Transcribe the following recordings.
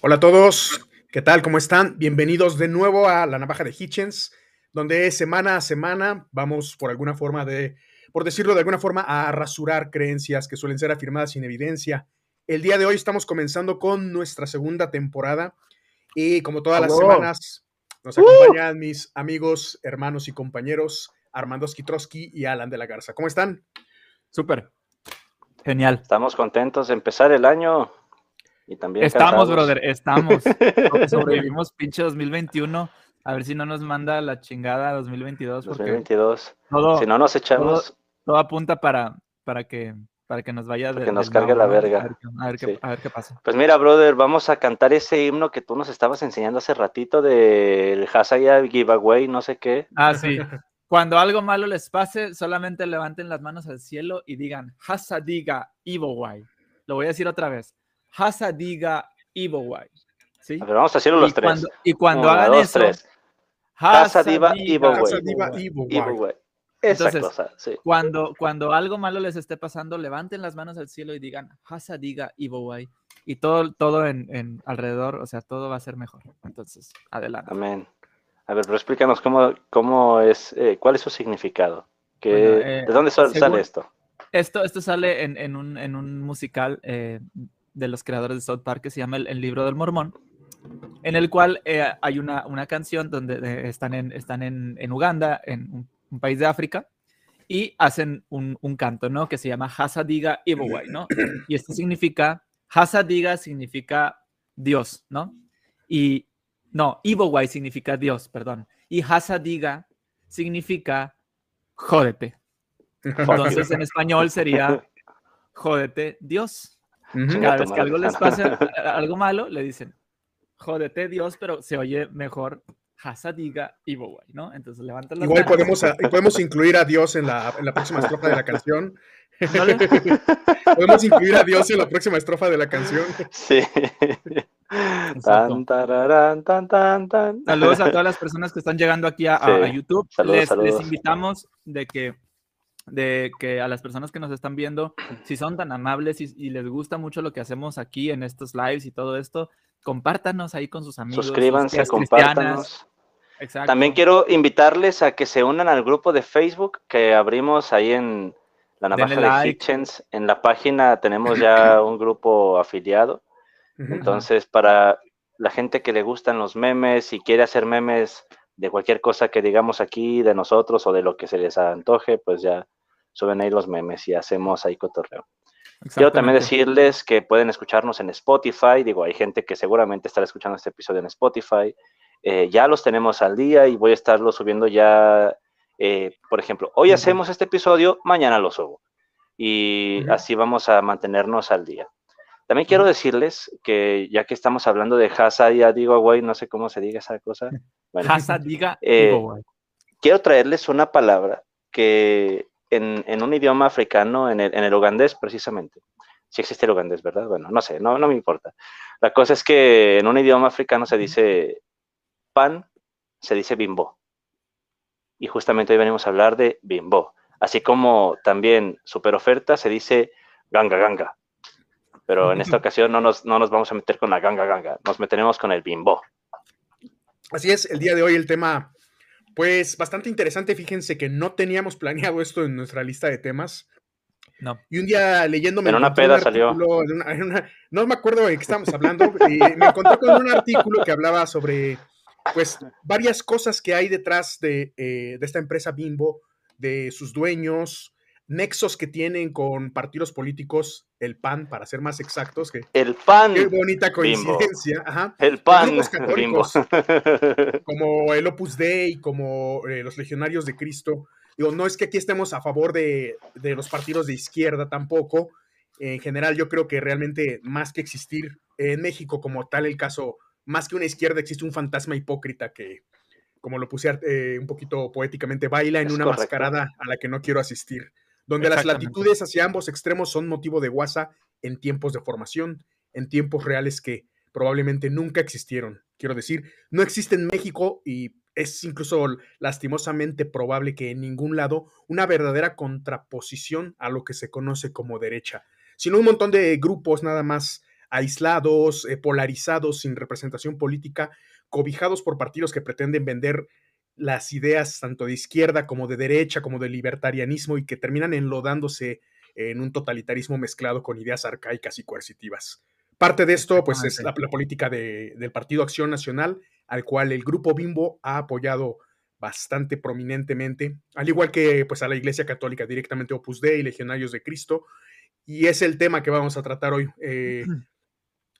Hola a todos, ¿qué tal? ¿Cómo están? Bienvenidos de nuevo a La Navaja de Hitchens, donde semana a semana vamos por alguna forma de, por decirlo de alguna forma, a rasurar creencias que suelen ser afirmadas sin evidencia. El día de hoy estamos comenzando con nuestra segunda temporada y como todas las semanas nos acompañan mis amigos, hermanos y compañeros Armando Skitrowski y Alan de la Garza. ¿Cómo están? Súper. Genial. Estamos contentos de empezar el año y también estamos, brother, estamos. Sobrevivimos pinche 2021. A ver si no nos manda la chingada 2022. 2022. si no nos echamos. Todo, apunta para, para, que, para que nos vaya de. Que nos cargue la verga. A ver, qué, a ver, qué, pasa. Pues mira, brother, vamos a cantar ese himno que tú nos estabas enseñando hace ratito del Hasaya Giveaway, no sé qué. Ah, sí. Cuando algo malo les pase, solamente levanten las manos al cielo y digan Hasadiga Ibowai. Lo voy a decir otra vez. Hasadiga Ibowai. ¿Sí? Pero vamos a hacerlo los tres. y cuando hagan eso, Hasadiga Ibowai. Esa cosa, sí. cuando, cuando algo malo les esté pasando, levanten las manos al cielo y digan Hasadiga Ibowai. Y todo, todo en, en alrededor, o sea, todo va a ser mejor. Entonces, adelante. Amén. A ver, pero explícanos cómo, cómo es, eh, cuál es su significado. ¿De eh, dónde sale esto? Esto, esto sale en, en, un, en un, musical eh, de los creadores de South Park que se llama El, Libro del Mormón, en el cual hay una, una, canción donde están, en, están en, en Uganda, en un, país de África, y hacen un, un, canto, ¿no? Que se llama Hasadiga Ibowai, ¿no? Y esto significa, Hasadiga significa Dios, ¿no? Y, no, Ibowai significa Dios, perdón. Y Hasadiga significa jódete. Entonces en español sería jódete Dios. Cada vez que algo les pasa, algo malo, le dicen jódete Dios, pero se oye mejor Hasadiga Ibowai, ¿no? Entonces levantan Igual podemos, podemos incluir a Dios en la, en la próxima estrofa de la canción. Podemos incluir a Dios en la próxima estrofa de la canción. Sí. Tan, tararán, tan, tan, tan. Saludos a todas las personas que están llegando aquí a, YouTube. les, les, invitamos de que, de que a las personas que nos están viendo, si son tan amables y, les gusta mucho lo que hacemos aquí en estos lives y todo esto, compártanos ahí con sus amigos. Suscríbanse, compártanos. También quiero invitarles a que se unan al grupo de Facebook que abrimos ahí en la Navaja de Hitchens. En la página tenemos ya un grupo afiliado entonces, para la gente que le gustan los memes y quiere hacer memes de cualquier cosa que digamos aquí, de nosotros o de lo que se les antoje, pues ya suben ahí los memes y hacemos ahí cotorreo. Quiero también decirles que pueden escucharnos en Spotify. Digo, hay gente que seguramente estará escuchando este episodio en Spotify. Eh, ya los tenemos al día y voy a estarlo subiendo ya. Eh, por ejemplo, hoy hacemos este episodio, mañana lo subo. Y así vamos a mantenernos al día. También quiero decirles que ya que estamos hablando de Hasadiga Giveaway, no sé cómo se diga esa cosa. Bueno, Hasadiga eh, Quiero traerles una palabra que en, un idioma africano, en el, en el ugandés precisamente, si existe el ugandés, ¿verdad? Bueno, no sé, no, no me importa. La cosa es que en un idioma africano se dice pan, se dice bimbo. Y justamente hoy venimos a hablar de bimbo. Así como también super oferta se dice ganga ganga pero en esta ocasión no nos, no nos vamos a meter con la ganga ganga, nos meteremos con el bimbo. Así es, el día de hoy el tema, pues bastante interesante. Fíjense que no teníamos planeado esto en nuestra lista de temas. No. Y un día leyéndome. En una peda salió. no me acuerdo de qué estamos hablando. y me encontré con un artículo que hablaba sobre, pues, varias cosas que hay detrás de, eh, de esta empresa Bimbo, de sus dueños, nexos que tienen con partidos políticos, el PAN, para ser más exactos. Que, el PAN. Qué bonita coincidencia. Ajá. El PAN. como el Opus Dei, como eh, los Legionarios de Cristo. Digo, no es que aquí estemos a favor de, de, los partidos de izquierda tampoco. En general, yo creo que realmente más que existir en México como tal el caso, más que una izquierda, existe un fantasma hipócrita que, como lo puse eh, un poquito poéticamente, baila en una mascarada a la que no quiero asistir donde las latitudes hacia ambos extremos son motivo de guasa en tiempos de formación, en tiempos reales que probablemente nunca existieron. Quiero decir, no existe en México y es incluso lastimosamente probable que en ningún lado una verdadera contraposición a lo que se conoce como derecha, sino un montón de grupos nada más aislados, eh, polarizados, sin representación política, cobijados por partidos que pretenden vender las ideas tanto de izquierda como de derecha, como de libertarianismo y que terminan enlodándose en un totalitarismo mezclado con ideas arcaicas y coercitivas. Parte de esto, pues, es la, política del Partido Acción Nacional, al cual el Grupo Bimbo ha apoyado bastante prominentemente, al igual que pues, a la Iglesia Católica, directamente Opus Dei, Legionarios de Cristo, y es el tema que vamos a tratar hoy. Eh,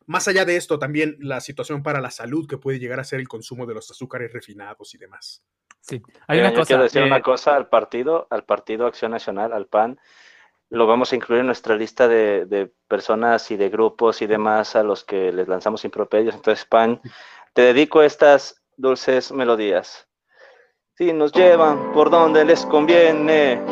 más allá de esto, también la situación para la salud que puede llegar a ser el consumo de los azúcares refinados y demás. Sí, hay una cosa, quiero decir una cosa al partido, al Partido Acción Nacional, al PAN. Lo vamos a incluir en nuestra lista de, personas y de grupos y demás a los que les lanzamos impropedios. Entonces, PAN, te dedico estas dulces melodías. Si nos llevan por donde les conviene,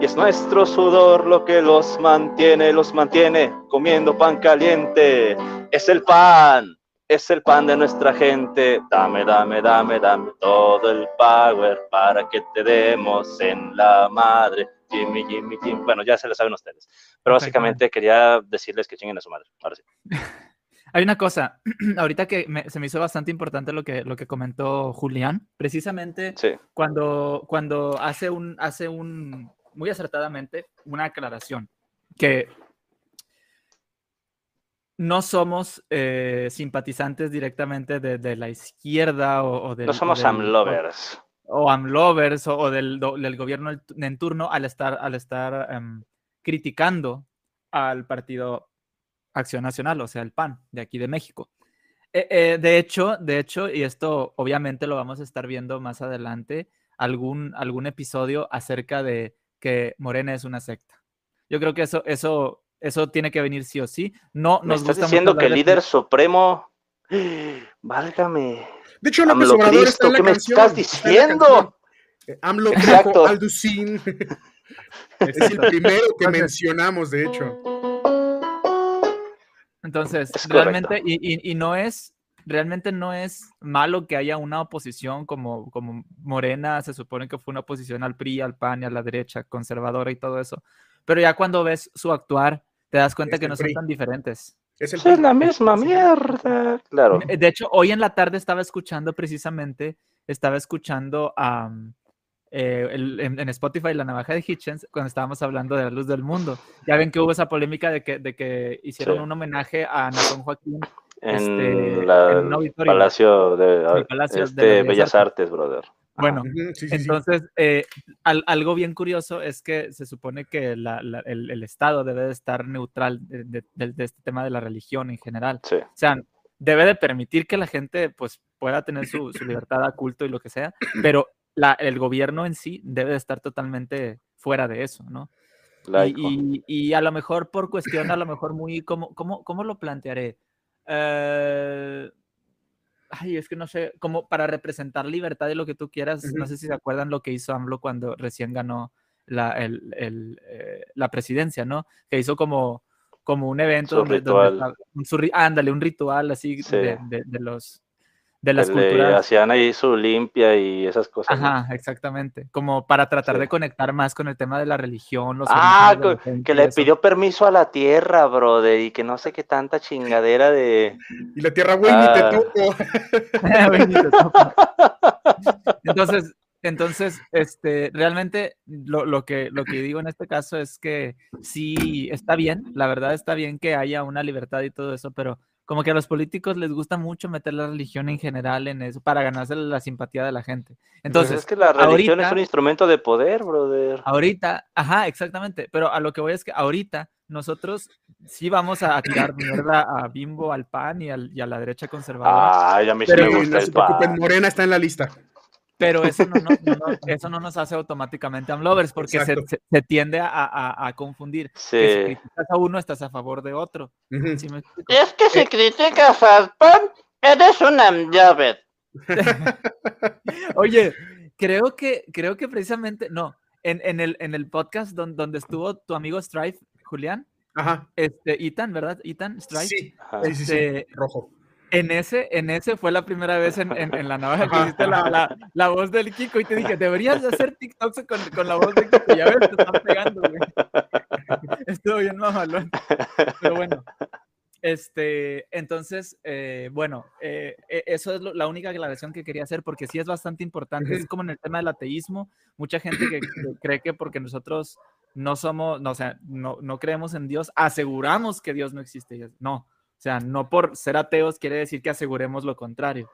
y es nuestro sudor lo que los mantiene, los mantiene comiendo pan caliente. Es el pan, es el pan de nuestra gente. Dame, dame, dame, dame todo el power para que te demos en la madre. Jimmy, Jimmy, Jimmy. Bueno, ya se lo saben ustedes. Pero básicamente quería decirles que chinguen a su madre. Ahora sí. Hay una cosa, ahorita que se me hizo bastante importante lo que, lo que comentó Julián, precisamente cuando, cuando hace, un, hace un, muy acertadamente una aclaración, que no somos eh, simpatizantes directamente de, la izquierda o, No somos amlovers. O, amlovers o, del, gobierno en turno al estar, al estar em, criticando al partido Acción Nacional, o sea, el PAN de aquí de México. Eh, eh, de hecho, de hecho, y esto obviamente lo vamos a estar viendo más adelante, algún, algún episodio acerca de que Morena es una secta. Yo creo que eso, eso, eso tiene que venir sí o sí. No nos estás diciendo que el líder supremo, válgame. De hecho, López Obrador está en la ¿qué me estás diciendo? Eh, AMLO trajo Alducin. es el primero que mencionamos, de hecho. Entonces, realmente, y, y, no es, realmente no es malo que haya una oposición como, como Morena, se supone que fue una oposición al PRI, al PAN y a la derecha conservadora y todo eso. Pero ya cuando ves su actuar, te das cuenta que no son tan diferentes. Es, la misma mierda. Claro. De hecho, hoy en la tarde estaba escuchando precisamente, estaba escuchando a, eh, en, Spotify la navaja de Hitchens cuando estábamos hablando de la luz del mundo. Ya ven que hubo esa polémica de que, de que hicieron un homenaje a Nason Joaquín en, el Palacio de, este, Bellas Artes, brother. Bueno, entonces, eh, algo bien curioso es que se supone que el, Estado debe de estar neutral de, este tema de la religión en general. O sea, debe de permitir que la gente pues pueda tener su, libertad a culto y lo que sea, pero el gobierno en sí debe de estar totalmente fuera de eso, ¿no? Y, y, a lo mejor por cuestión, a lo mejor muy, ¿cómo, cómo, cómo lo plantearé? Eh, ay, es que no sé, como para representar libertad y lo que tú quieras, no sé si se acuerdan lo que hizo AMLO cuando recién ganó la, el, el, eh, la presidencia, ¿no? Que hizo como, como un evento donde, un, ándale, un ritual así de, de, los de las culturas. Hacían ahí su limpia y esas cosas. Ajá, exactamente. Como para tratar de conectar más con el tema de la religión. Los ah, que, le pidió permiso a la tierra, brother, y que no sé qué tanta chingadera de. Y la tierra, güey, ni te ah. toco. Entonces, entonces, este, realmente lo, lo, que, lo que digo en este caso es que sí está bien, la verdad está bien que haya una libertad y todo eso, pero como que a los políticos les gusta mucho meter la religión en general en eso para ganarse la simpatía de la gente. Pues Entonces, es que la religión es un instrumento de poder, brother. Ahorita, ajá, exactamente, pero a lo que voy es que ahorita nosotros sí vamos a tirar mierda a Bimbo, al PAN y, al, y a la derecha conservadora. Ay, a mí sí me gusta el PAN. Morena está en la lista pero eso no, eso no nos hace automáticamente amlovers porque se, se, tiende a, a, confundir. Sí. Que si criticas a uno, estás a favor de otro. es que si eh, criticas al pan, eres un amlover. Oye, creo que, creo que precisamente, no, en, en, el, en el podcast donde, donde estuvo tu amigo Strife, Julián, Ajá. Este, Ethan, ¿verdad? Ethan Strife. Sí, sí, sí, este, rojo. En ese, en ese fue la primera vez en, en, la navaja que hiciste la, la, la, voz del Kiko y te dije, deberías hacer TikToks con, con la voz del Kiko. Ya ves, te están pegando, güey. Estuvo bien mamalón. Pero bueno, Este, entonces, eh, bueno, eh, e, eso es la única aclaración que quería hacer porque sí es bastante importante. Es como en el tema del ateísmo, mucha gente que, cree que porque nosotros no somos, no, o sea, no, no creemos en Dios, aseguramos que Dios no existe. No, o sea, no por ser ateos quiere decir que aseguremos lo contrario.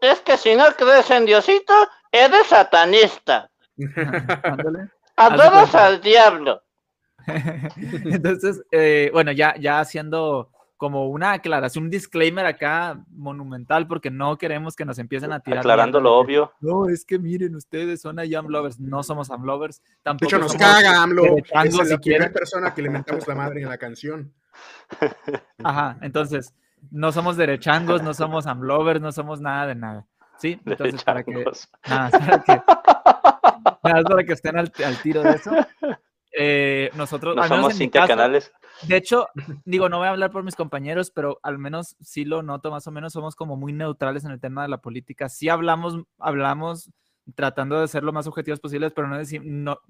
Es que si no crees en Diosito, eres satanista. Adoras al diablo. Entonces, eh, bueno, ya, ya haciendo como una aclaración, un disclaimer acá monumental, porque no queremos que nos empiecen a tirar. Aclarando lo obvio. No, es que miren, ustedes son ahí lovers, no somos AMLovers. Tampoco de hecho, nos caga AMLO. Es la primera persona que le mentamos la madre en la canción. Ajá, entonces, no somos derechangos, no somos AMLovers, no somos nada de nada. ¿Sí? Entonces, para que, nada, para que, nada, para que estén al, al tiro de eso. Eh, nosotros no somos intercanales. De hecho, digo, no voy a hablar por mis compañeros, pero al menos sí lo noto más o menos, somos como muy neutrales en el tema de la política. Sí hablamos, hablamos tratando de ser lo más objetivos posibles, pero no, no,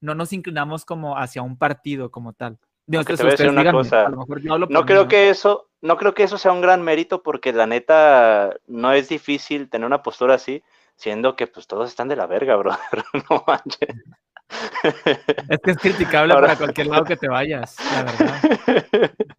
no nos inclinamos como hacia un partido como tal. No creo que eso, no creo que eso sea un gran mérito porque la neta no es difícil tener una postura así, siendo que pues todos están de la verga, brother. no manches. Es que es criticable para cualquier lado que te vayas, la verdad.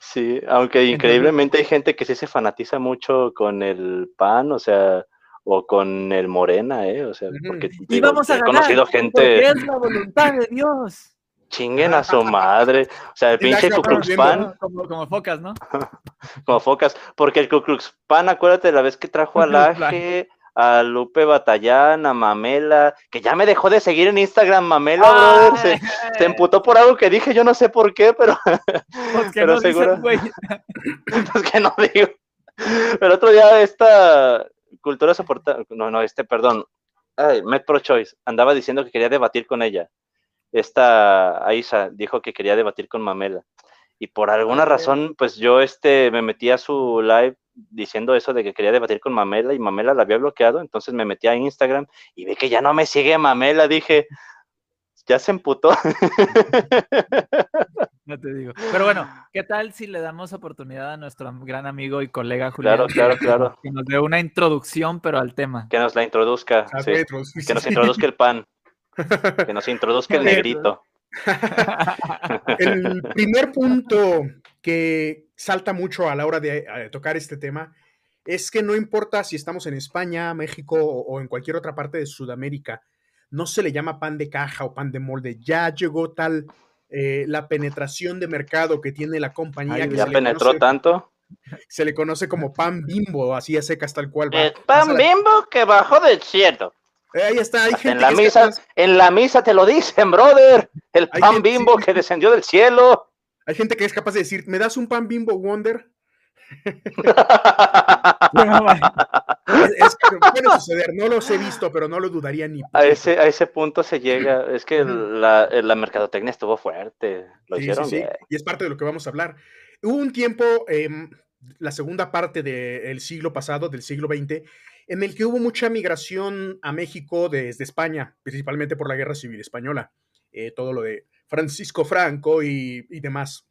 Sí, aunque increíblemente hay gente que sí se fanatiza mucho con el pan, o sea, o con el morena, ¿eh? O sea, porque y vamos a he conocido gente. Es la voluntad de Dios. Chinguen a su madre. O sea, el pinche Ku Pan. Como, focas, ¿no? como focas. Porque el Ku Pan, acuérdate la vez que trajo al Aje, a Lupe Batallán, a Mamela, que ya me dejó de seguir en Instagram, Mamela, brother. Se, emputó por algo que dije, yo no sé por qué, pero. Pues que no seguro. pues que no digo. Pero otro día esta cultura soportada, no, no, este, perdón, ay, Met Pro Choice, andaba diciendo que quería debatir con ella. Esta Aisa dijo que quería debatir con Mamela. Y por alguna razón, pues yo este, me metí a su live diciendo eso de que quería debatir con Mamela y Mamela la había bloqueado, entonces me metí a Instagram y vi que ya no me sigue Mamela, dije, ya se emputó. No te digo. Pero bueno, ¿qué tal si le damos oportunidad a nuestro gran amigo y colega Julián? Claro, claro, claro. Que nos dé una introducción, pero al tema. Que nos la introduzca. Sí. Que nos introduzca el pan. Que nos introduzca el negrito. El primer punto que salta mucho a la hora de tocar este tema es que no importa si estamos en España, México o, en cualquier otra parte de Sudamérica, no se le llama pan de caja o pan de molde. Ya llegó tal eh, la penetración de mercado que tiene la compañía. ya penetró tanto. Se le conoce como pan bimbo, así es secas tal cual. El pan bimbo que bajó del cielo. Eh, ahí está, hay gente en la misa, en la misa te lo dicen, brother. El pan bimbo que descendió del cielo. Hay gente que es capaz de decir, ¿me das un pan bimbo Wonder? es, puede suceder, no los he visto, pero no lo dudaría ni. A ese, a ese punto se llega, es que la, la mercadotecnia estuvo fuerte, lo hicieron sí, Y es parte de lo que vamos a hablar. Hubo un tiempo, em, la segunda parte del siglo pasado, del siglo XX, en el que hubo mucha migración a México desde España, principalmente por la Guerra Civil Española. Eh, todo lo de Francisco Franco y, demás.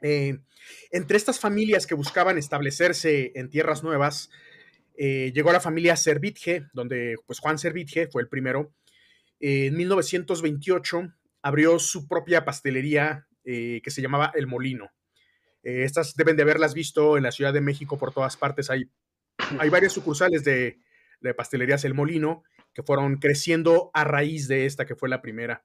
Eh, entre estas familias que buscaban establecerse en tierras nuevas, eh, llegó la familia Servitje, donde pues Juan Servitje fue el primero. en 1928 abrió su propia pastelería que se llamaba El Molino. estas deben de haberlas visto en la Ciudad de México por todas partes. Hay hay varias sucursales de, de pastelerías El Molino que fueron creciendo a raíz de esta que fue la primera.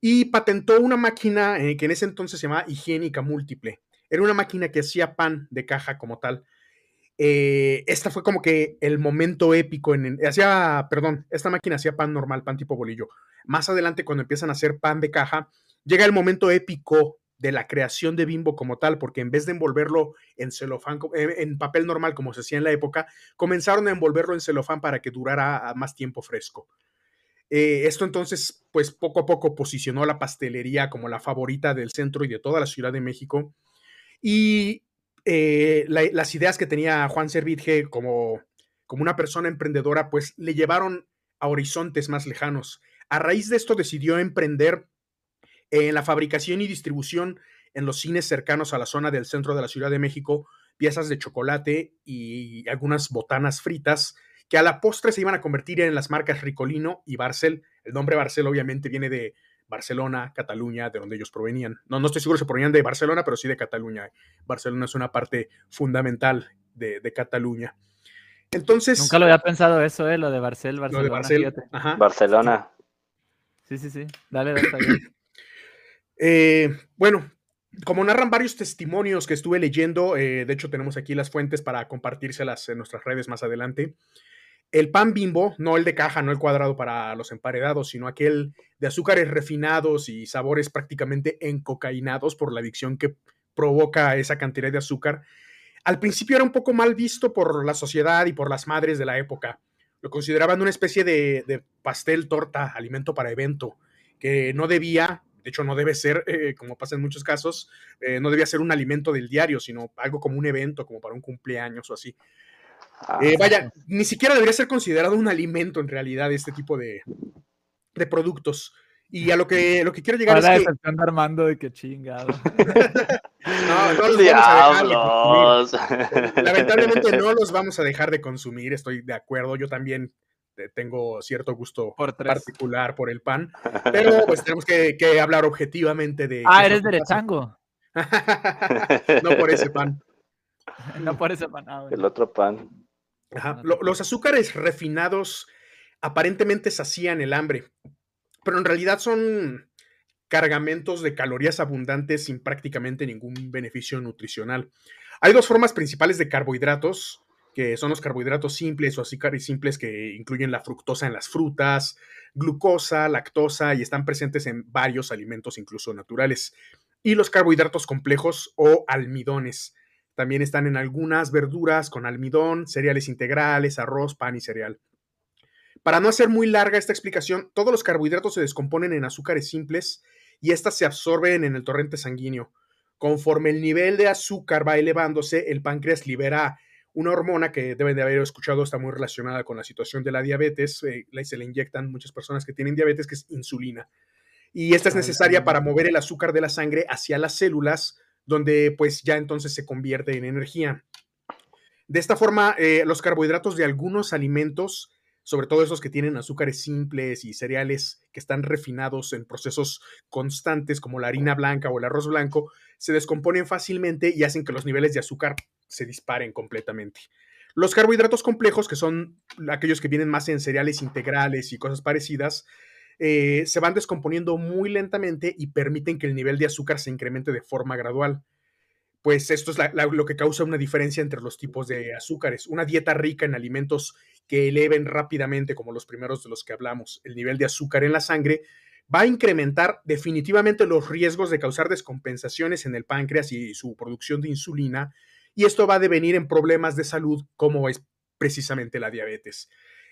Y patentó una máquina eh, que en ese entonces se llamaba higiénica múltiple. Era una máquina que hacía pan de caja como tal. Eh, esta fue como que el momento épico en, hacía, perdón, esta máquina hacía pan normal, pan tipo bolillo. Más adelante, cuando empiezan a hacer pan de caja, llega el momento épico de la creación de Bimbo como tal, porque en vez de envolverlo en celofán, eh, en papel normal como se hacía en la época, comenzaron a envolverlo en celofán para que durara más tiempo fresco. Eh, esto entonces, pues poco a poco posicionó la pastelería como la favorita del centro y de toda la Ciudad de México. Y eh, las ideas que tenía Juan Servitje como, como una persona emprendedora, pues le llevaron a horizontes más lejanos. A raíz de esto decidió emprender en la fabricación y distribución en los cines cercanos a la zona del centro de la Ciudad de México piezas de chocolate y algunas botanas fritas que a la postre se iban a convertir en las marcas Ricolino y Barcel. El nombre Barcel obviamente viene de Barcelona, Cataluña, de donde ellos provenían. No, no estoy seguro si provenían de Barcelona, pero sí de Cataluña. Barcelona es una parte fundamental de, Cataluña. Entonces. Nunca lo había pensado eso, ¿eh? Lo de Barcel, Barcelona. Barcelona. Sí, sí, sí. Dale, dale, está bien. Eh, bueno, como narran varios testimonios que estuve leyendo, eh, de hecho tenemos aquí las fuentes para compartírselas en nuestras redes más adelante. El pan bimbo, no el de caja, no el cuadrado para los emparedados, sino aquel de azúcares refinados y sabores prácticamente encocainados por la adicción que provoca esa cantidad de azúcar, al principio era un poco mal visto por la sociedad y por las madres de la época. Lo consideraban una especie de pastel, torta, alimento para evento, que no debía de hecho no debe ser, eh, como pasa en muchos casos, eh, no debía ser un alimento del diario, sino algo como un evento, como para un cumpleaños o así. Eh, ah. vaya, ni siquiera debería ser considerado un alimento en realidad este tipo de, de productos. Y a lo que, lo que quiero llegar es que... Armando de que chingado. no, no los vamos a dejar de consumir. Lamentablemente no los vamos a dejar de consumir, estoy de acuerdo. Yo también tengo cierto gusto particular por el pan, pero pues tenemos que, hablar objetivamente de... Ah, eres derechango. no por ese pan. no por ese pan. Ah, el otro pan. los azúcares refinados aparentemente sacían el hambre, pero en realidad son cargamentos de calorías abundantes sin prácticamente ningún beneficio nutricional. Hay dos formas principales de carbohidratos que son los carbohidratos simples o azúcares simples que incluyen la fructosa en las frutas, glucosa, lactosa y están presentes en varios alimentos, incluso naturales. Y los carbohidratos complejos o almidones. También están en algunas verduras con almidón, cereales integrales, arroz, pan y cereal. Para no hacer muy larga esta explicación, todos los carbohidratos se descomponen en azúcares simples y éstas se absorben en el torrente sanguíneo. Conforme el nivel de azúcar va elevándose, el páncreas libera una hormona que deben de haber escuchado está muy relacionada con la situación de la diabetes, eh, se le inyectan muchas personas que tienen diabetes, que es insulina. Y esta es ah, necesaria para mover el azúcar de la sangre hacia las células, donde pues ya entonces se convierte en energía. De esta forma, eh, los carbohidratos de algunos alimentos, sobre todo esos que tienen azúcares simples y cereales que están refinados en procesos constantes como la harina blanca o el arroz blanco, se descomponen fácilmente y hacen que los niveles de azúcar se disparen completamente. Los carbohidratos complejos, que son aquellos que vienen más en cereales integrales y cosas parecidas, eh, se van descomponiendo muy lentamente y permiten que el nivel de azúcar se incremente de forma gradual. Pues esto es lo que causa una diferencia entre los tipos de azúcares. Una dieta rica en alimentos que eleven rápidamente, como los primeros de los que hablamos, el nivel de azúcar en la sangre, va a incrementar definitivamente los riesgos de causar descompensaciones en el páncreas y su producción de insulina, y esto va a devenir en problemas de salud como es precisamente la diabetes.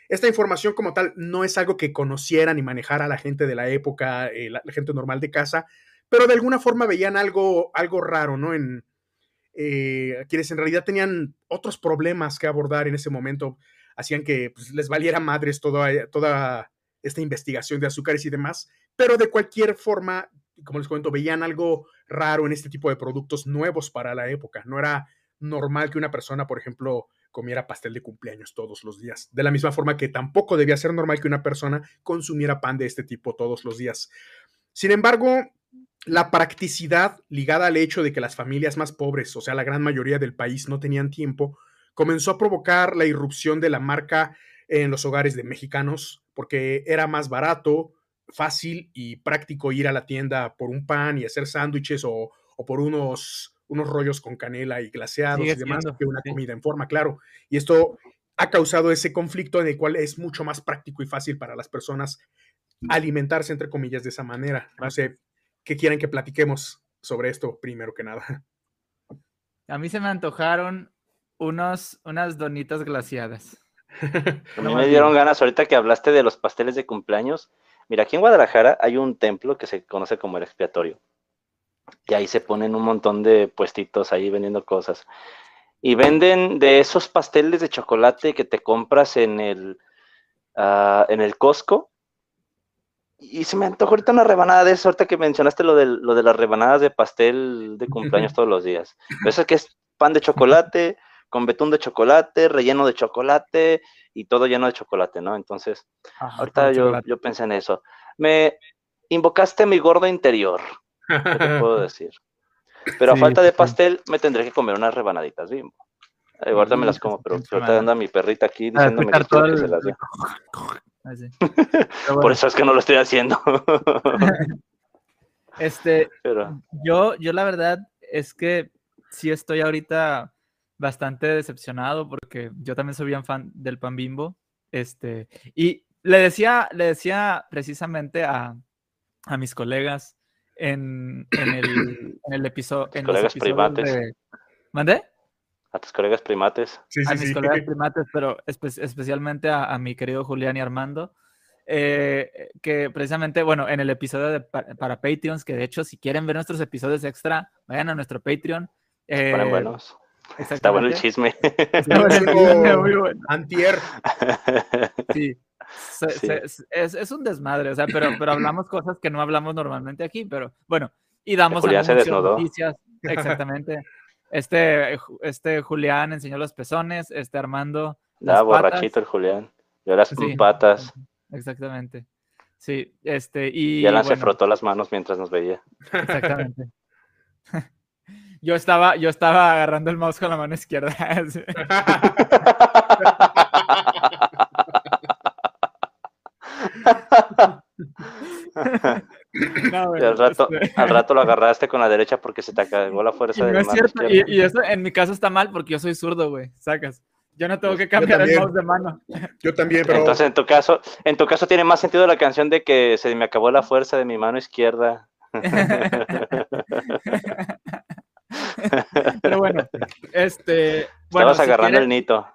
Esta información como tal no es algo que conociera ni manejara la gente de la época, eh, la, gente normal de casa, pero de alguna forma veían algo, algo raro, ¿no? En eh, quienes en realidad tenían otros problemas que abordar en ese momento, hacían que pues, les valiera madres toda, toda esta investigación de azúcares y demás, pero de cualquier forma, como les cuento, veían algo raro en este tipo de productos nuevos para la época. No era normal que una persona, por ejemplo, comiera pastel de cumpleaños todos los días. De la misma forma que tampoco debía ser normal que una persona consumiera pan de este tipo todos los días. Sin embargo, la practicidad ligada al hecho de que las familias más pobres, o sea, la gran mayoría del país, no tenían tiempo, comenzó a provocar la irrupción de la marca en los hogares de mexicanos, porque era más barato, fácil y práctico ir a la tienda por un pan y hacer sándwiches o, por unos, unos rollos con canela y glaseados y demás que una comida en forma, claro. Y esto ha causado ese conflicto en el cual es mucho más práctico y fácil para las personas alimentarse, entre comillas, de esa manera. No sé, ¿qué quieren que platiquemos sobre esto primero que nada? A mí se me antojaron unos, unas donitas glaciadas. A mí me dieron ganas ahorita que hablaste de los pasteles de cumpleaños. Mira, aquí en Guadalajara hay un templo que se conoce como el expiatorio. Y ahí se ponen un montón de puestitos ahí vendiendo cosas. Y venden de esos pasteles de chocolate que te compras en el, ah, en el Costco. y se me antojó ahorita una rebanada de eso, ahorita que mencionaste lo de, lo de las rebanadas de pastel de cumpleaños todos los días. Eso es que es pan de chocolate, con betún de chocolate, relleno de chocolate y todo lleno de chocolate, ¿no? Entonces, ahorita yo, yo, pensé en eso. Me invocaste mi gordo interior, ¿qué te puedo decir? Pero a falta de pastel me tendré que comer unas rebanaditas bimbo. Ahorita me las como, pero ahorita anda mi perrita aquí diciéndome que, se las dé. Por eso es que no lo estoy haciendo. este, yo, yo la verdad es que sí estoy ahorita bastante decepcionado porque yo también soy bien fan del pan bimbo. Este, y le decía, le decía precisamente a, a mis colegas en, en, el, en el episodio. En colegas primates. ¿Mandé? A tus colegas primates. a mis colegas primates, pero especialmente a, mi querido Julián y Armando. Eh, que precisamente, bueno, en el episodio de, para, Patreons, que de hecho, si quieren ver nuestros episodios extra, vayan a nuestro Patreon. Eh, buenos. Está bueno el chisme. Está bueno muy bueno. Antier. Sí. Es, un desmadre, o sea, pero, pero hablamos cosas que no hablamos normalmente aquí, pero bueno, y damos noticias. Exactamente. Este, este Julián enseñó los pezones, este Armando. Ah, borrachito el Julián. Y las patas. Exactamente. Sí, este, y. Ya se frotó las manos mientras nos veía. Exactamente. Yo estaba, yo estaba agarrando el mouse con la mano izquierda. al, rato, este al rato lo agarraste con la derecha porque se te acabó la fuerza de la mano Y, eso en mi caso está mal porque yo soy zurdo, güey. Sacas. Yo no tengo que cambiar el mouse de mano. Yo también, pero. Entonces, en tu caso, en tu caso tiene más sentido la canción de que se me acabó la fuerza de mi mano izquierda. Pero bueno, este. Estabas agarrando el nito.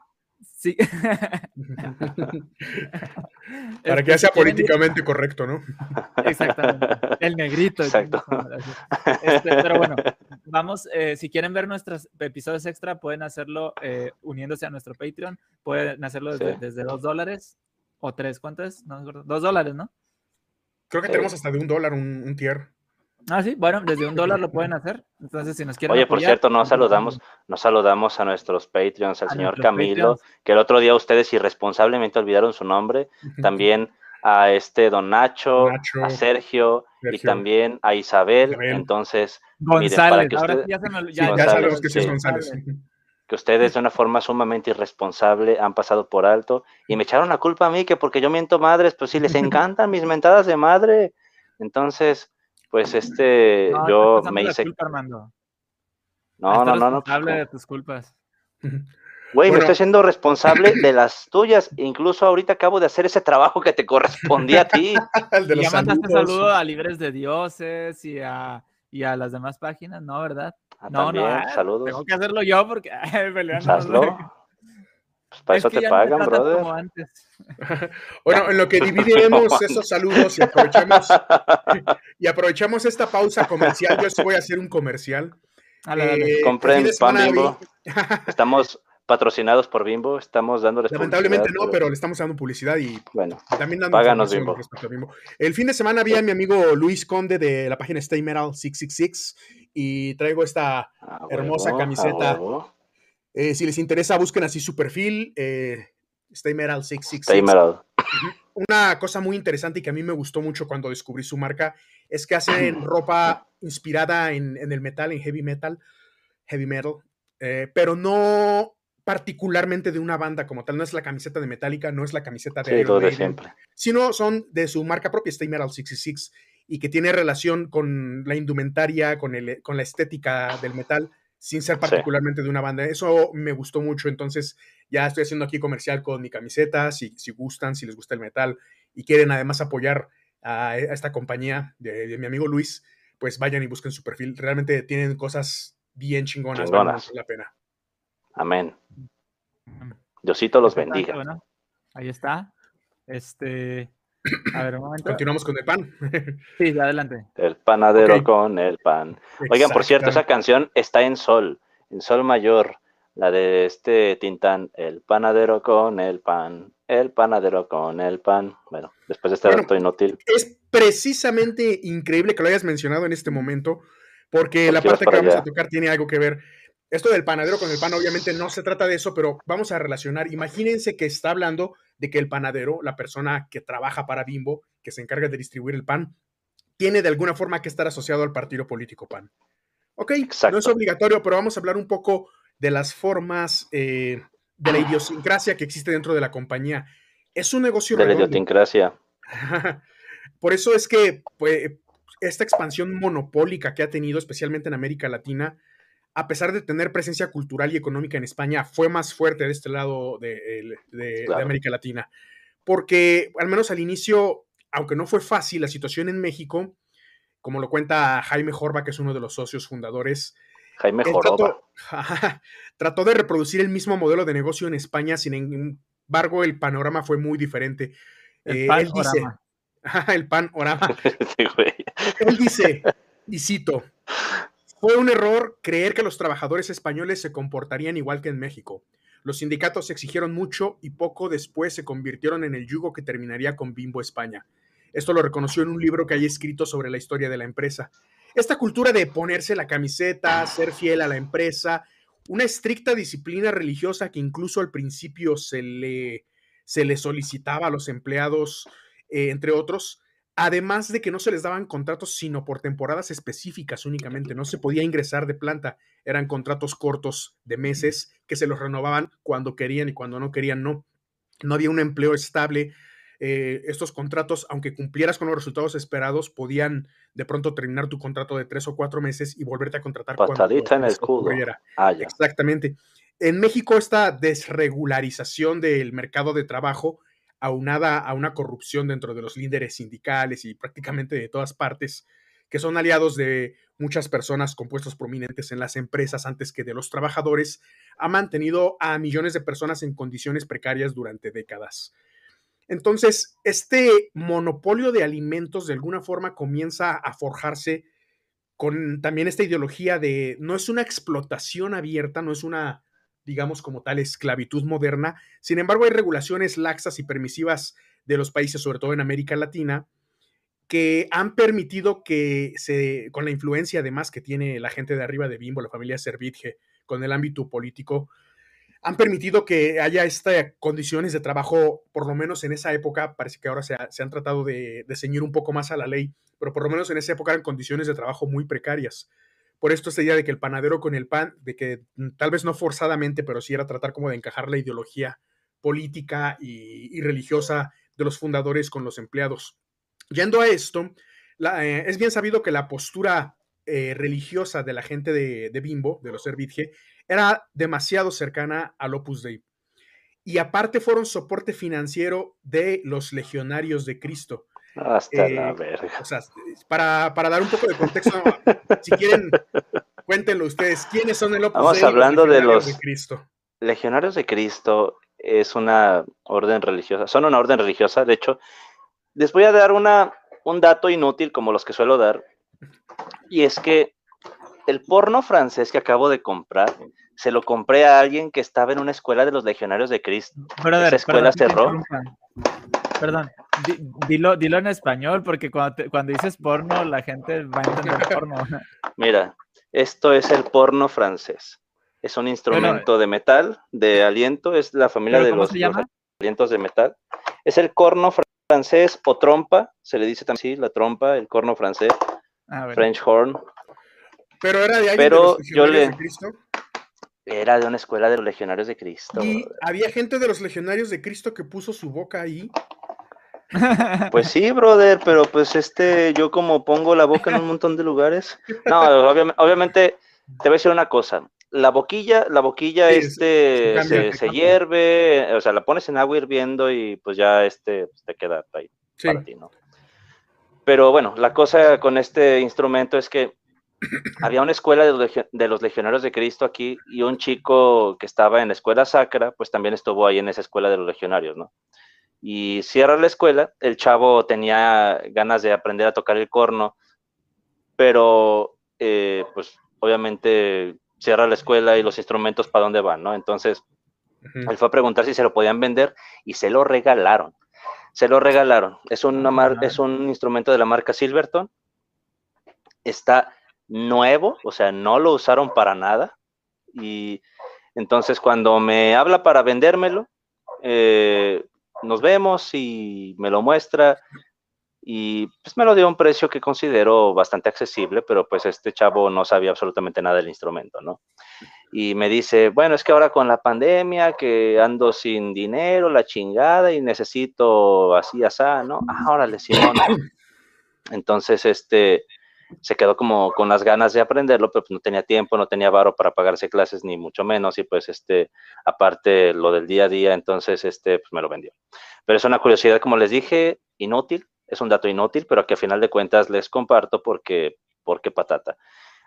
Sí. Para que sea políticamente correcto, ¿no? Exactamente. El negrito. Exacto. Este, pero bueno, vamos, eh, si quieren ver nuestros episodios extra, pueden hacerlo eh, uniéndose a nuestro Patreon. Pueden hacerlo desde, dos dólares o tres, ¿cuánto es? dos dólares, ¿no? Creo que tenemos hasta de un dólar un tier. Ah, sí, bueno, desde un dólar lo pueden hacer. Entonces, si nos quieren. Oye, por cierto, nos saludamos, nos saludamos a nuestros Patreons, al señor Camilo, que el otro día ustedes irresponsablemente olvidaron su nombre. También a este don Nacho, a Sergio, y también a Isabel. Entonces, González, que ustedes, ya, sabemos que es González. Que ustedes de una forma sumamente irresponsable han pasado por alto y me echaron la culpa a mí que porque yo miento madres, pues sí les encantan mis mentadas de madre. Entonces, pues este, yo me hice. no, no, no, no. Pues, de tus culpas. Güey, me estoy haciendo responsable de las tuyas. Incluso ahorita acabo de hacer ese trabajo que te correspondía a ti. El de los ya mandaste saludo a Libres de Dioses y a, y a las demás páginas, ¿no? ¿Verdad? Ah, no, no, eh, saludos. Tengo que hacerlo yo porque. Hazlo. Pues para eso te pagan, brother. bueno, en lo que dividiremos esos saludos y aprovechamos, y aprovechamos esta pausa comercial, yo sí voy a hacer un comercial. Eh, Compren pan Bimbo. Estamos patrocinados por Bimbo, estamos dándoles Lamentablemente no, pero... le estamos dando publicidad y bueno, también dando páganos Bimbo. Bimbo. El fin de semana vi a mi amigo Luis Conde de la página Stay Metal 666 y traigo esta ah, hermosa camiseta. Eh, si les interesa, busquen así su perfil. Eh, Stay Metal 666. Stay Metal. Una cosa muy interesante y que a mí me gustó mucho cuando descubrí su marca es que hacen ropa inspirada en, el metal, en heavy metal, heavy metal, eh, pero no particularmente de una banda como tal. No es la camiseta de Metallica, no es la camiseta de, sí, de siempre. Sino son de su marca propia, Stay Metal 666, y que tiene relación con la indumentaria, con, el, con la estética del metal sin ser particularmente de una banda. Eso me gustó mucho, entonces ya estoy haciendo aquí comercial con mi camiseta, si, si gustan, si les gusta el metal y quieren además apoyar a, esta compañía de, mi amigo Luis, pues vayan y busquen su perfil. Realmente tienen cosas bien chingonas, chingonas. la pena. Amén. Diosito los bendiga. ahí está. Este, a ver, un momento. Continuamos con el pan. Sí, adelante. El panadero con el pan. Oigan, por cierto, esa canción está en sol, en sol mayor. La de este Tintán, el panadero con el pan, el panadero con el pan. Bueno, después de este dato inútil. Es precisamente increíble que lo hayas mencionado en este momento, porque la parte que vamos a tocar tiene algo que ver. Esto del panadero con el pan, obviamente no se trata de eso, pero vamos a relacionar. Imagínense que está hablando de que el panadero, la persona que trabaja para Bimbo, que se encarga de distribuir el pan, tiene de alguna forma que estar asociado al partido político PAN. Ok, no es obligatorio, pero vamos a hablar un poco de las formas eh, de la idiosincrasia que existe dentro de la compañía. Es un negocio de la idiosincrasia. Por eso es que pues, esta expansión monopólica que ha tenido, especialmente en América Latina, a pesar de tener presencia cultural y económica en España, fue más fuerte de este lado de, América Latina. Porque al menos al inicio, aunque no fue fácil, la situación en México, como lo cuenta Jaime Jorba, que es uno de los socios fundadores, Jaime Jorba. Trató, de reproducir el mismo modelo de negocio en España, sin embargo, el panorama fue muy diferente. El eh, él dice, el panorama. él dice, y cito, fue un error creer que los trabajadores españoles se comportarían igual que en México. Los sindicatos exigieron mucho y poco después se convirtieron en el yugo que terminaría con Bimbo España. Esto lo reconoció en un libro que hay escrito sobre la historia de la empresa. Esta cultura de ponerse la camiseta, ser fiel a la empresa, una estricta disciplina religiosa que incluso al principio se le, solicitaba a los empleados, eh, entre otros, Además de que no se les daban contratos sino por temporadas específicas únicamente, no se podía ingresar de planta, eran contratos cortos de meses que se los renovaban cuando querían y cuando no querían no. No había un empleo estable. Eh, estos contratos, aunque cumplieras con los resultados esperados, podían de pronto terminar tu contrato de tres o cuatro meses y volverte a contratar. Patadita en el escudo. Ah, Exactamente. En México, esta desregularización del mercado de trabajo aunada a una corrupción dentro de los líderes sindicales y prácticamente de todas partes, que son aliados de muchas personas con puestos prominentes en las empresas antes que de los trabajadores, ha mantenido a millones de personas en condiciones precarias durante décadas. Entonces, este monopolio de alimentos de alguna forma comienza a forjarse con también esta ideología de no es una explotación abierta, no es una digamos, como tal esclavitud moderna. Sin embargo, hay regulaciones laxas y permisivas de los países, sobre todo en América Latina, que han permitido que se, con la influencia además que tiene la gente de arriba de Bimbo, la familia Servitje, con el ámbito político, han permitido que haya estas condiciones de trabajo, por lo menos en esa época, parece que ahora se, han tratado de, de ceñir un poco más a la ley, pero por lo menos en esa época eran condiciones de trabajo muy precarias. Por esto esta idea de que el panadero con el pan, de que mm, tal vez no forzadamente, pero sí era tratar como de encajar la ideología política y, religiosa de los fundadores con los empleados. Yendo a esto, eh, es bien sabido que la postura eh, religiosa de la gente de, Bimbo, de los Servitje, era demasiado cercana al Opus Dei. Y aparte fueron soporte financiero de los legionarios de Cristo. Hasta la eh, verga. O sea, para, dar un poco de contexto, si quieren, cuéntenlo ustedes. ¿Quiénes son el Opus Vamos hablando de los de Cristo? Legionarios de Cristo es una orden religiosa, son una orden religiosa, de hecho. Les voy a dar una, un dato inútil como los que suelo dar, y es que el porno francés que acabo de comprar, se lo compré a alguien que estaba en una escuela de los legionarios de Cristo. Esa escuela cerró. Perdón, dilo, dilo en español, porque cuando, cuando dices porno, la gente va a entender porno. Mira, esto es el porno francés. Es un instrumento de metal, de aliento, es la familia de los, alientos de metal. Es el corno francés o trompa, se le dice también así, la trompa, el corno francés, ah, French horn. Pero era de alguien de los yo le... de Cristo. Era de una escuela de los legionarios de Cristo. Y había gente de los legionarios de Cristo que puso su boca ahí pues sí, brother, pero pues este, yo como pongo la boca en un montón de lugares. No, obviamente, te voy a decir una cosa. La boquilla, la boquilla este se, hierve, o sea, la pones en agua hirviendo y pues ya este pues, te queda ahí para ti, ¿no? Pero bueno, la cosa con este instrumento es que había una escuela de de los, legionarios de Cristo aquí y un chico que estaba en la escuela sacra, pues también estuvo ahí en esa escuela de los legionarios, ¿no? Y cierra la escuela. El chavo tenía ganas de aprender a tocar el corno, pero eh, pues obviamente cierra la escuela y los instrumentos para dónde van, ¿no? Entonces, él fue a preguntar si se lo podían vender y se lo regalaron. Se lo regalaron. Es, una es un instrumento de la marca Silverton. Está nuevo, o sea, no lo usaron para nada. Y entonces cuando me habla para vendérmelo, eh, nos vemos y me lo muestra y pues me lo dio a un precio que considero bastante accesible, pero pues este chavo no sabía absolutamente nada del instrumento, ¿no? Y me dice, bueno, es que ahora con la pandemia, que ando sin dinero, la chingada, y necesito así, así, ¿no? Ah, órale, Simón. Entonces, este, se quedó como con las ganas de aprenderlo, pero pues no tenía tiempo, no tenía varo para pagarse clases, ni mucho menos, y pues, este, aparte lo del día a día, entonces, este, pues me lo vendió. Pero es una curiosidad, como les dije, inútil, es un dato inútil, pero que a final de cuentas les comparto porque, porque patata.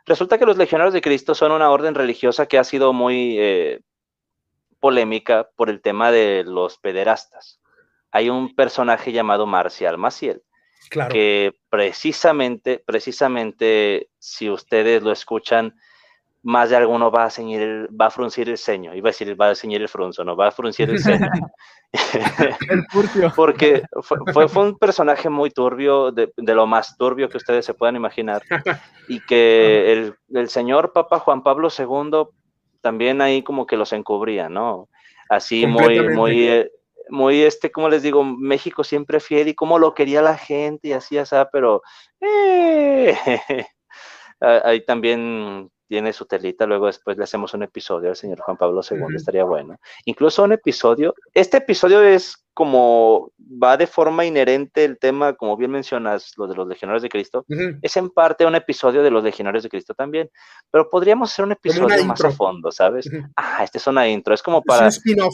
Resulta que los legionarios de Cristo son una orden religiosa que ha sido muy eh, polémica por el tema de los pederastas. Hay un personaje llamado Marcial Maciel, que precisamente, precisamente, si ustedes lo escuchan, más de alguno va a, ceñir va a fruncir el ceño. Iba a decir, va a ceñir el frunzo, no, va a fruncir el ceño. el Porque fue, fue, un personaje muy turbio, de, de, lo más turbio que ustedes se puedan imaginar. Y que el, el, señor Papa Juan Pablo II también ahí como que los encubría, ¿no? Así muy, muy, muy, este, como les digo, México siempre fiel y como lo quería la gente y así, así, pero eh, ahí también tiene su telita, luego después le hacemos un episodio al señor Juan Pablo II, estaría bueno. Incluso un episodio, este episodio es como, va de forma inherente el tema, como bien mencionas, lo de los legionarios de Cristo, es en parte un episodio de los legionarios de Cristo también, pero podríamos hacer un episodio más a fondo, ¿sabes? Ah, este es una intro, es como para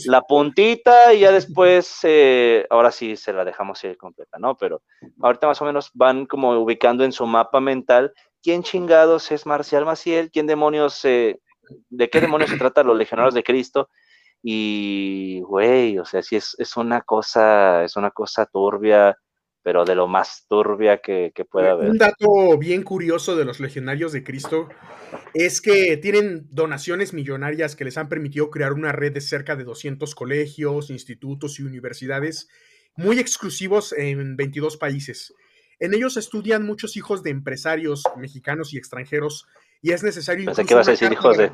la puntita y ya después, eh, ahora sí se la dejamos ir completa, ¿no? Pero ahorita más o menos van como ubicando en su mapa mental quién chingados es Marcial Maciel, quién demonios, de qué demonios se trata los legionarios de Cristo. Y, güey, o sea, sí es, es, una cosa, es una cosa turbia, pero de lo más turbia que, que pueda haber. Un dato bien curioso de los legionarios de Cristo es que tienen donaciones millonarias que les han permitido crear una red de cerca de 200 colegios, institutos y universidades muy exclusivos en 22 países. En ellos estudian muchos hijos de empresarios mexicanos y extranjeros y es necesario Pensé que a decir hijos de...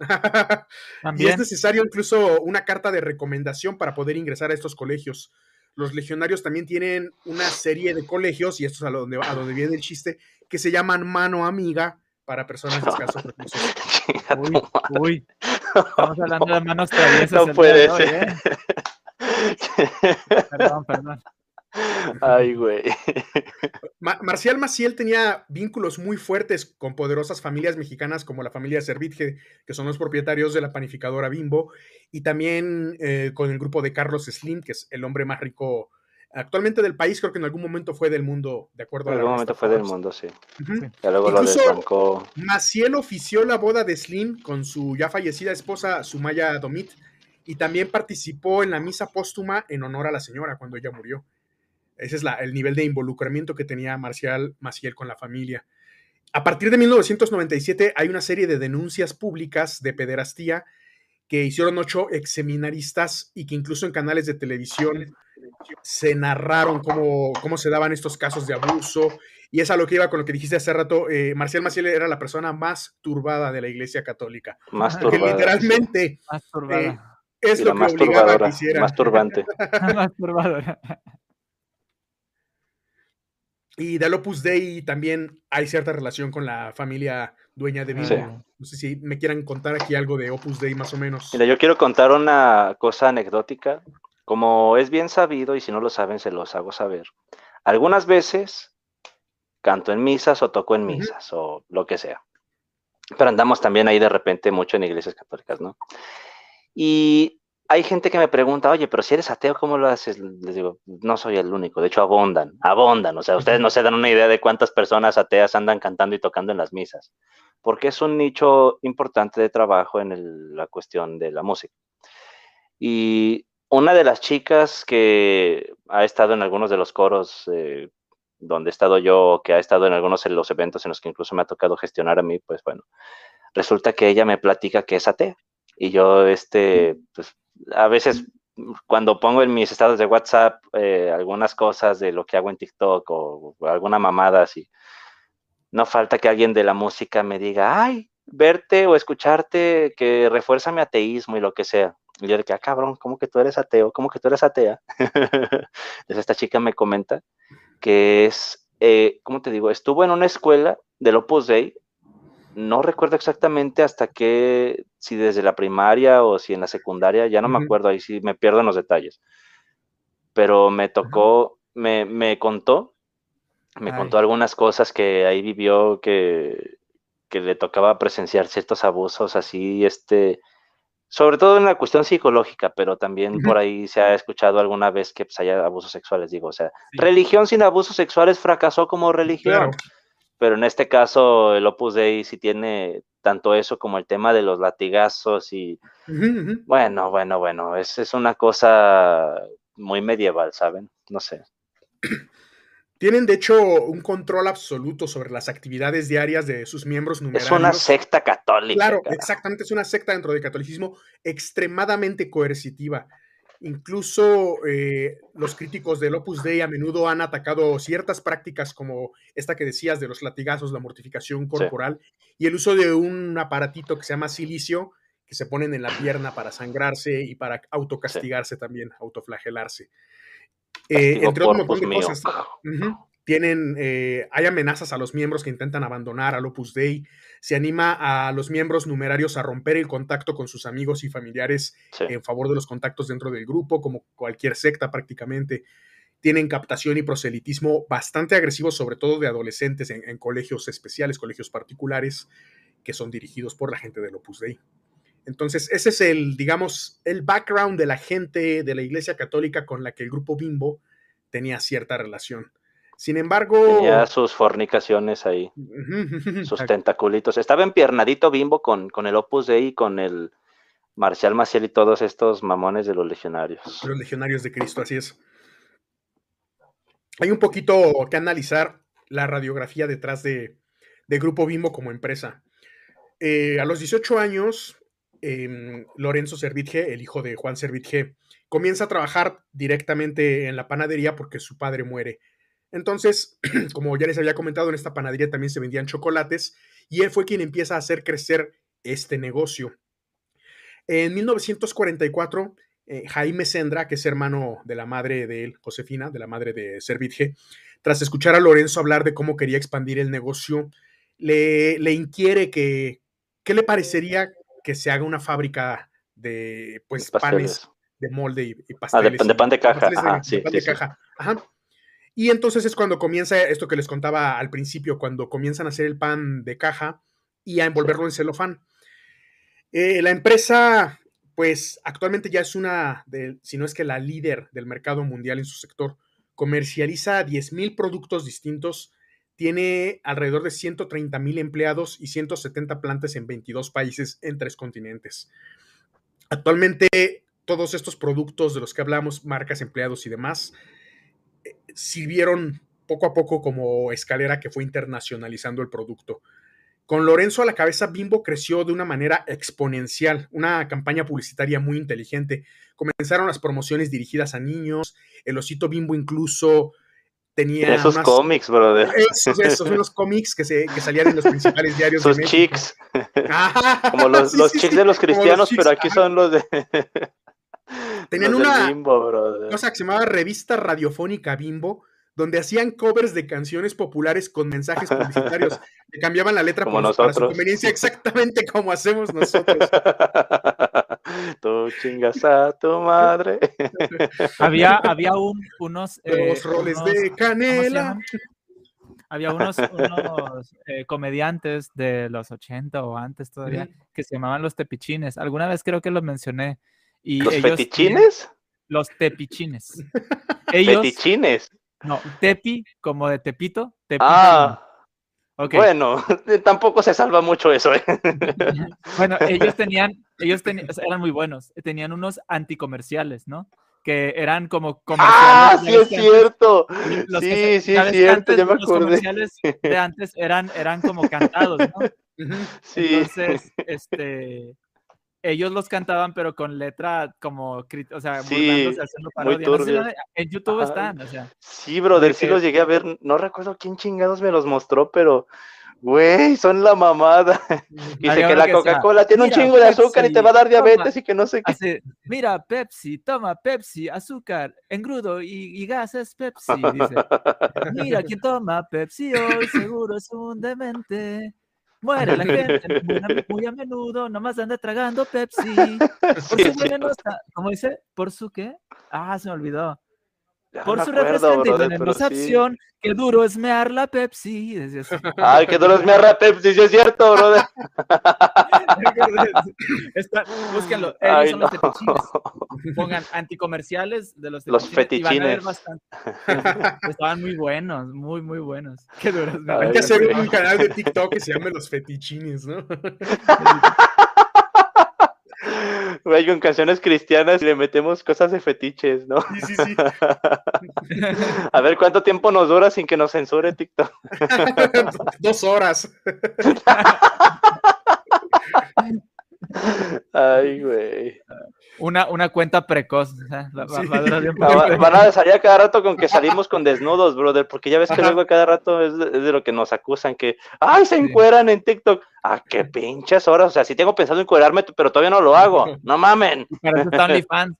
y es necesario incluso una carta de recomendación para poder ingresar a estos colegios. Los legionarios también tienen una serie de colegios, y esto es a donde, a donde viene el chiste, que se llaman mano amiga para personas de escasos recursos. uy, uy, estamos hablando de manos traviesas. No puede ser. ¿eh? perdón, perdón. Ay, güey. Marcial Maciel tenía vínculos muy fuertes con poderosas familias mexicanas como la familia Servitje, que son los propietarios de la panificadora Bimbo, y también eh, con el grupo de Carlos Slim, que es el hombre más rico actualmente del país, creo que en algún momento fue del mundo, de acuerdo en algún momento fue del mundo, sí. luego Maciel ofició la boda de Slim con su ya fallecida esposa Sumaya Domit y también participó en la misa póstuma en honor a la señora cuando ella murió. Ese es el nivel de involucramiento que tenía Marcial Maciel con la familia. A partir de 1997 hay una serie de denuncias públicas de pederastía que hicieron ocho exseminaristas y que incluso en canales de televisión se narraron cómo, cómo se daban estos casos de abuso. Y es a lo que iba con lo que dijiste hace rato. Eh, Marcial Maciel era la persona más turbada de la Iglesia Católica. Más turbada. literalmente eh, es lo que obligaba a que hiciera. Más turbante. más turbadora. Y del Opus Dei también hay cierta relación con la familia dueña de Bimbo. No sé si me quieran contar aquí algo de Opus Dei más o menos. Mira, yo quiero contar una cosa anecdótica. Como es bien sabido, y si no lo saben, se los hago saber. Algunas veces canto en misas o toco en misas o lo que sea. Pero andamos también ahí de repente mucho en iglesias católicas, ¿no? Y hay gente que me pregunta, oye, pero si eres ateo, ¿cómo lo haces? Les digo, no soy el único, de hecho abundan, abundan, o sea, ustedes no se dan una idea de cuántas personas ateas andan cantando y tocando en las misas, porque es un nicho importante de trabajo en la cuestión de la música. Y una de las chicas que ha estado en algunos de los coros eh, donde he estado yo, que ha estado en algunos de los eventos en los que incluso me ha tocado gestionar a mí, pues bueno, resulta que ella me platica que es atea. Y yo, este, pues, a veces cuando pongo en mis estados de WhatsApp eh, algunas cosas de lo que hago en TikTok o, alguna mamada así, no falta que alguien de la música me diga, ay, verte o escucharte que refuerza mi ateísmo y lo que sea. Y yo de que, ah, cabrón, ¿cómo que tú eres ateo? ¿Cómo que tú eres atea? Entonces esta chica me comenta que es, eh, ¿cómo te digo? Estuvo en una escuela del Opus Dei no recuerdo exactamente hasta qué, si desde la primaria o si en la secundaria, ya no me acuerdo, ahí sí me pierdo en los detalles. Pero me tocó, me, me, contó, me contó algunas cosas que ahí vivió, que, que le tocaba presenciar ciertos abusos así, este, sobre todo en la cuestión psicológica, pero también por ahí se ha escuchado alguna vez que pues, haya abusos sexuales, digo, o sea, religión sin abusos sexuales fracasó como religión pero en este caso el Opus Dei sí tiene tanto eso como el tema de los latigazos y bueno, bueno, bueno, es, es una cosa muy medieval, ¿saben? No sé. Tienen de hecho un control absoluto sobre las actividades diarias de sus miembros numerarios. Es una secta católica. Claro, exactamente, es una secta dentro del catolicismo extremadamente coercitiva. Incluso eh, los críticos del Opus Dei a menudo han atacado ciertas prácticas como esta que decías de los latigazos, la mortificación corporal y el uso de un aparatito que se llama silicio que se ponen en la pierna para sangrarse y para autocastigarse también, autoflagelarse. Eh, entre otros montón de cosas. Tienen, eh, hay amenazas a los miembros que intentan abandonar al Opus Dei. Se anima a los miembros numerarios a romper el contacto con sus amigos y familiares en favor de los contactos dentro del grupo, como cualquier secta prácticamente. Tienen captación y proselitismo bastante agresivos, sobre todo de adolescentes en, colegios especiales, colegios particulares, que son dirigidos por la gente del Opus Dei. Entonces, ese es el, digamos, el background de la gente de la Iglesia Católica con la que el grupo Bimbo tenía cierta relación. Sin embargo. Tenía sus fornicaciones ahí. sus tentaculitos. Estaba empiernadito bimbo con, con el Opus Dei, con el Marcial Maciel y todos estos mamones de los legionarios. Los legionarios de Cristo, así es. Hay un poquito que analizar la radiografía detrás de, Grupo Bimbo como empresa. Eh, a los 18 años, em, Lorenzo Servitje, el hijo de Juan Servitje, comienza a trabajar directamente en la panadería porque su padre muere entonces, como ya les había comentado, en esta panadería también se vendían chocolates y él fue quien empieza a hacer crecer este negocio. En 1944, eh, Jaime Sendra, que es hermano de la madre de él, Josefina, de la madre de Servitje, tras escuchar a Lorenzo hablar de cómo quería expandir el negocio, le, le inquiere que, ¿qué le parecería que se haga una fábrica de pues, panes de molde y, y pasteles? Ah, de, pan de caja. Ajá, sí, pan de caja. Ajá. Y entonces es cuando comienza esto que les contaba al principio, cuando comienzan a hacer el pan de caja y a envolverlo en celofán. Eh, la empresa, pues actualmente ya es una, de, si no es que la líder del mercado mundial en su sector, comercializa 10.000 productos distintos, tiene alrededor de 130 mil empleados y 170 plantas en 22 países en tres continentes. Actualmente todos estos productos de los que hablamos, marcas, empleados y demás, sirvieron poco a poco como escalera que fue internacionalizando el producto. Con Lorenzo a la cabeza, Bimbo creció de una manera exponencial, una campaña publicitaria muy inteligente. Comenzaron las promociones dirigidas a niños, el osito Bimbo incluso tenía... Esos cómics, brother. Esos, esos unos cómics que, se, que salían en los principales diarios. Sus chicks. como los, los chicks de los cristianos, pero aquí son los de... Tenían una cosa que se llamaba Revista Radiofónica Bimbo, donde hacían covers de canciones populares con mensajes publicitarios. que cambiaban la letra por, para su conveniencia, exactamente como hacemos nosotros. Tú chingas a tu madre. había, había un, unos. Eh, Los roles de canela. Había unos, unos eh, comediantes de los 80 o antes todavía que se llamaban los tepichines. Alguna vez creo que los mencioné ¿Los fetichines? Los tepichines. Ellos, ¿Fetichines? No, tepi, como de tepito. ah. Bueno, tampoco se salva mucho eso. ¿eh? bueno, ellos tenían, ellos tenían, eran muy buenos. Tenían unos anticomerciales, ¿no? Que eran como comerciales. ¡Ah, sí es cierto! sí, sí es cierto, ya me acordé. Los comerciales de antes eran, eran como cantados, ¿no? Sí. Entonces, este, ellos los cantaban, pero con letra como, o sea, burlándose, haciendo parodia. en YouTube están, o sea. Sí, brother, sí los llegué a ver. No recuerdo quién chingados me los mostró, pero Güey, son la mamada. Dice que la Coca-Cola tiene un chingo de azúcar y te va a dar diabetes y que no sé qué. mira, Pepsi, toma Pepsi, azúcar, engrudo y, gas es Pepsi. Dice. Mira, quien toma Pepsi hoy seguro es un demente. Muere la gente muy a, menudo, nomás anda tragando Pepsi. Por su ¿Cómo dice? ¿Por su qué? Ah, se me olvidó por su representante y que duro es mear la Pepsi. Ay, que duro es mear la Pepsi, sí es cierto, brother. búsquenlo, ellos son los fetichines. Pongan anticomerciales de los fetichines. Los fetichines. Estaban muy buenos, muy, muy buenos. Qué duro Hay que hacer un canal de TikTok que se llame Los Fetichines, ¿no? Güey, con canciones cristianas y le metemos cosas de fetiches, ¿no? Sí, sí, sí. A ver cuánto tiempo nos dura sin que nos censure TikTok. Dos horas. Ay, güey. Una, una cuenta precoz. van a salir cada rato con que salimos con desnudos, brother, porque ya ves que luego cada rato es de, lo que nos acusan, que, ay, se encueran en TikTok. Ah, qué pinches horas. O sea, sí tengo pensado encuerarme, pero todavía no lo hago. No mamen. Para eso está OnlyFans.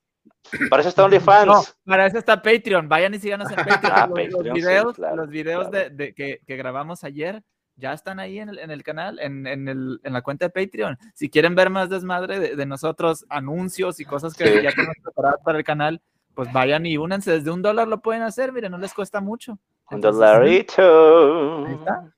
Para eso está OnlyFans. No, para eso está Patreon. Vayan y síganos en Patreon. Ah, los, videos, los videos de, que, que grabamos ayer ya están ahí en el, en el canal, en, en, el, en, la cuenta de Patreon. Si quieren ver más desmadre de, de nosotros, anuncios y cosas que ya tenemos preparadas para el canal, pues vayan y únanse. Desde un dólar lo pueden hacer, miren, no les cuesta mucho. Un dolarito. Ahí está.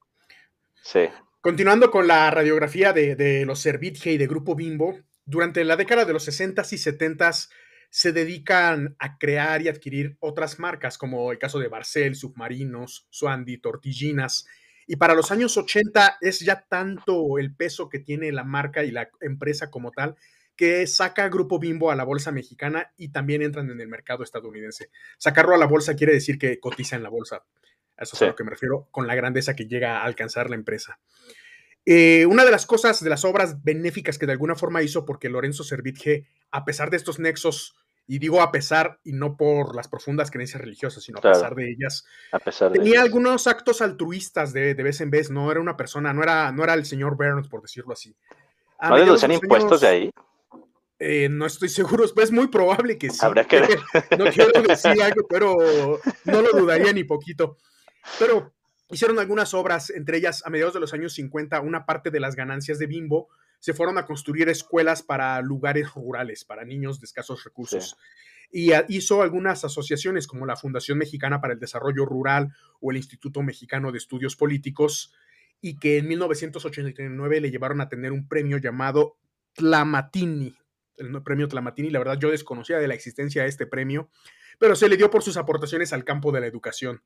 Sí. Continuando con la radiografía de, de los Servitje y de Grupo Bimbo, durante la década de los 60s y 70s se dedican a crear y adquirir otras marcas, como el caso de Barcel, Submarinos, Suandi, Tortillinas, y para los años 80 es ya tanto el peso que tiene la marca y la empresa como tal que saca Grupo Bimbo a la bolsa mexicana y también entran en el mercado estadounidense. Sacarlo a la bolsa quiere decir que cotiza en la bolsa. eso es a lo que me refiero con la grandeza que llega a alcanzar la empresa. Eh, una de las cosas, de las obras benéficas que de alguna forma hizo, porque Lorenzo Servitje, a pesar de estos nexos y digo a pesar y no por las profundas creencias religiosas, sino a pesar de ellas. A pesar tenía algunos actos altruistas de, de, vez en vez, no era una persona, no era, no era el señor Burns, por decirlo así. ¿No deducían impuestos de ahí? Eh, no estoy seguro, es muy probable que sí. Habría que ver. no quiero decir algo, pero no lo dudaría ni poquito. Pero hicieron algunas obras, entre ellas a mediados de los años 50, una parte de las ganancias de Bimbo se fueron a construir escuelas para lugares rurales, para niños de escasos recursos. Y hizo algunas asociaciones como la Fundación Mexicana para el Desarrollo Rural o el Instituto Mexicano de Estudios Políticos, y que en 1989 le llevaron a tener un premio llamado Tlamatini, el premio Tlamatini. La verdad, yo desconocía de la existencia de este premio, pero se le dio por sus aportaciones al campo de la educación.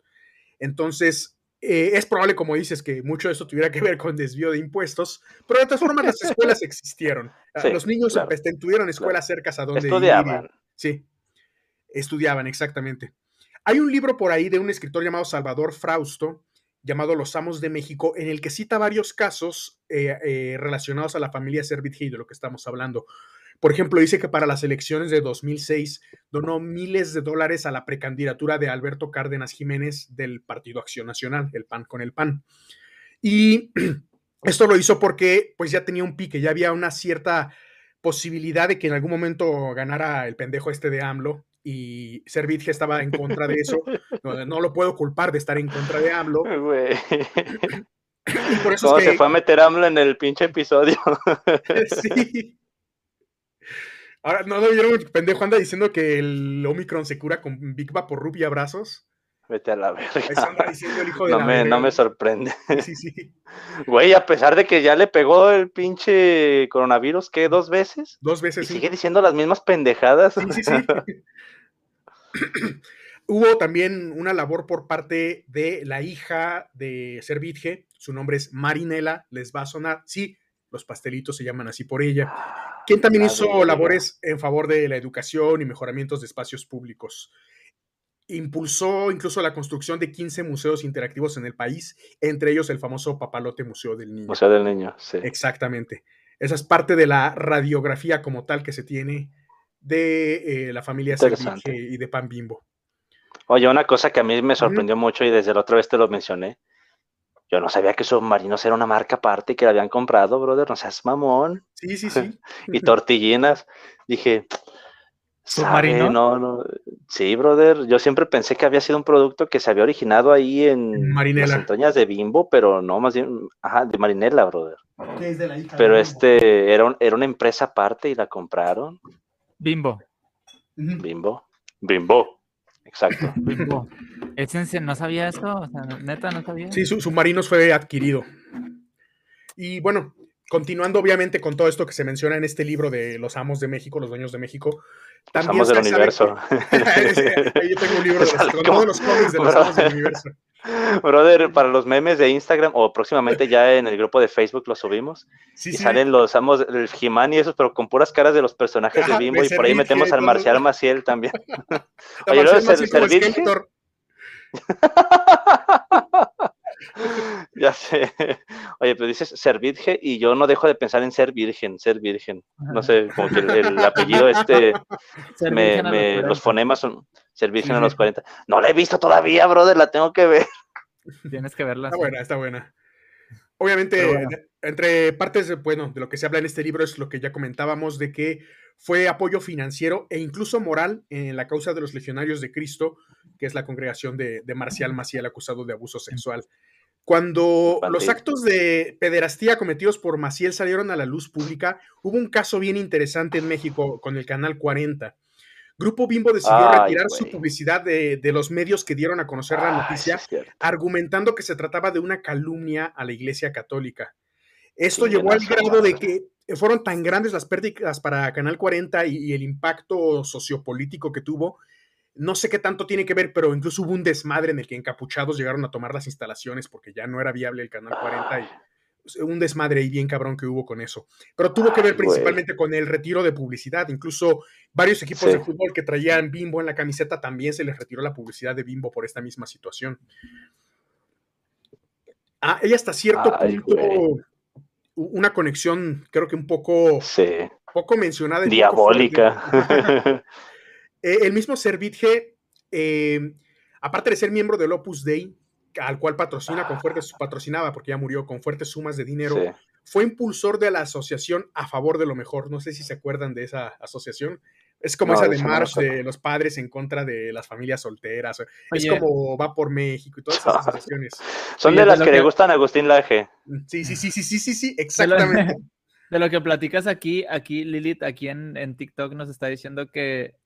Entonces, eh, es probable, como dices, que mucho de esto tuviera que ver con desvío de impuestos, pero de todas formas las escuelas existieron. Ah, los niños tuvieron escuelas cercas a donde estudiaban. sí, estudiaban, exactamente. Hay un libro por ahí de un escritor llamado Salvador Frausto, llamado Los Amos de México, en el que cita varios casos eh, eh, relacionados a la familia Servit de lo que estamos hablando. Por ejemplo, dice que para las elecciones de 2006 donó miles de dólares a la precandidatura de Alberto Cárdenas Jiménez del Partido Acción Nacional, el PAN con el PAN. Y esto lo hizo porque pues ya tenía un pique, ya había una cierta posibilidad de que en algún momento ganara el pendejo este de AMLO y Servitje estaba en contra de eso. No, lo puedo culpar de estar en contra de AMLO. Y por eso se fue a meter AMLO en el pinche episodio? sí. Ahora, ¿no lo vieron? El pendejo anda diciendo que el Omicron se cura con Big Vaporub y abrazos. Vete a la verga. no, me, no me sorprende. Sí, sí. Güey, a pesar de que ya le pegó el pinche coronavirus, ¿qué? ¿Dos veces? Dos veces. Y sigue diciendo las mismas pendejadas. Sí, sí, sí. Hubo también una labor por parte de la hija de Servitje, su nombre es Marinela, les va a sonar, sí, los pastelitos se llaman así por ella, ah, quien también hizo labores en favor de la educación y mejoramientos de espacios públicos. impulsó incluso la construcción de 15 museos interactivos en el país, entre ellos el famoso Papalote Museo del Niño. Museo del Niño, sí. Exactamente. Esa es parte de la radiografía como tal que se tiene de eh, la familia Servige y de Pan Bimbo. Oye, una cosa que a mí me sorprendió mucho y desde la otra vez te lo mencioné. Yo no sabía que Submarinos era una marca aparte y que la habían comprado, brother. No seas mamón. Sí, sí, sí. y tortillinas. Dije, ¿Submarino? No, no. Sí, brother. Yo siempre pensé que había sido un producto que se había originado ahí en Marinela. las de Bimbo, pero no, más bien, ajá, de Marinela, brother. es de la hija pero este era, era una empresa aparte y la compraron. Bimbo. Bimbo. Bimbo. Exacto. ¿No sabía eso? O sea, neta, no sabía. Sí, Submarinos fue adquirido. Y bueno, continuando obviamente con todo esto que se menciona en este libro de los amos de México, los dueños de México, también los amos del universo. yo tengo un libro de los, con todos los cómics de los amos del universo. Brother, para los memes de Instagram o próximamente ya en el grupo de Facebook lo subimos. y salen los amos del Jimán y esos, pero con puras caras de los personajes de Bimbo y por ahí metemos al Marcial Maciel también. Oye, luego ser, ya sé. Oye, pero dices ser virgen y yo no dejo de pensar en ser virgen, ser virgen. No sé, como que el, apellido este, los fonemas son ser virgen a los 40. No la he visto todavía, brother, la tengo que ver. Tienes que verla. Está buena, está buena. Obviamente, entre partes, de, bueno, de lo que se habla en este libro es lo que ya comentábamos, de que fue apoyo financiero e incluso moral en la causa de los legionarios de Cristo, que es la congregación de, Marcial Maciel acusado de abuso sexual. Cuando los actos de pederastía cometidos por Maciel salieron a la luz pública, hubo un caso bien interesante en México con el Canal 40. Grupo Bimbo decidió retirar su publicidad de, los medios que dieron a conocer la noticia, argumentando que se trataba de una calumnia a la Iglesia Católica. Esto llevó al grado de que fueron tan grandes las pérdidas para Canal 40 y, el impacto sociopolítico que tuvo. No sé qué tanto tiene que ver, pero incluso hubo un desmadre en el que encapuchados llegaron a tomar las instalaciones porque ya no era viable el Canal 40 y un desmadre y bien cabrón que hubo con eso. Pero tuvo que ver principalmente con el retiro de publicidad. Incluso varios equipos de fútbol que traían Bimbo en la camiseta también se les retiró la publicidad de Bimbo por esta misma situación. Ah, ella hasta cierto punto una conexión, creo que un poco, poco mencionada. Diabólica. Eh, el mismo Servitje, eh, aparte de ser miembro del Opus Dei, al cual patrocina con fuertes, ah. patrocinaba porque ya murió con fuertes sumas de dinero, fue impulsor de la asociación a favor de lo mejor. No sé si se acuerdan de esa asociación. Es como esa de March de los padres en contra de las familias solteras. Es como va por México y todas esas asociaciones. Son de las que, le gustan a Agustín Laje. Sí, sí, sí, sí, sí, sí, sí, exactamente. De lo, que platicas aquí, aquí Lilith, aquí en, en TikTok nos está diciendo que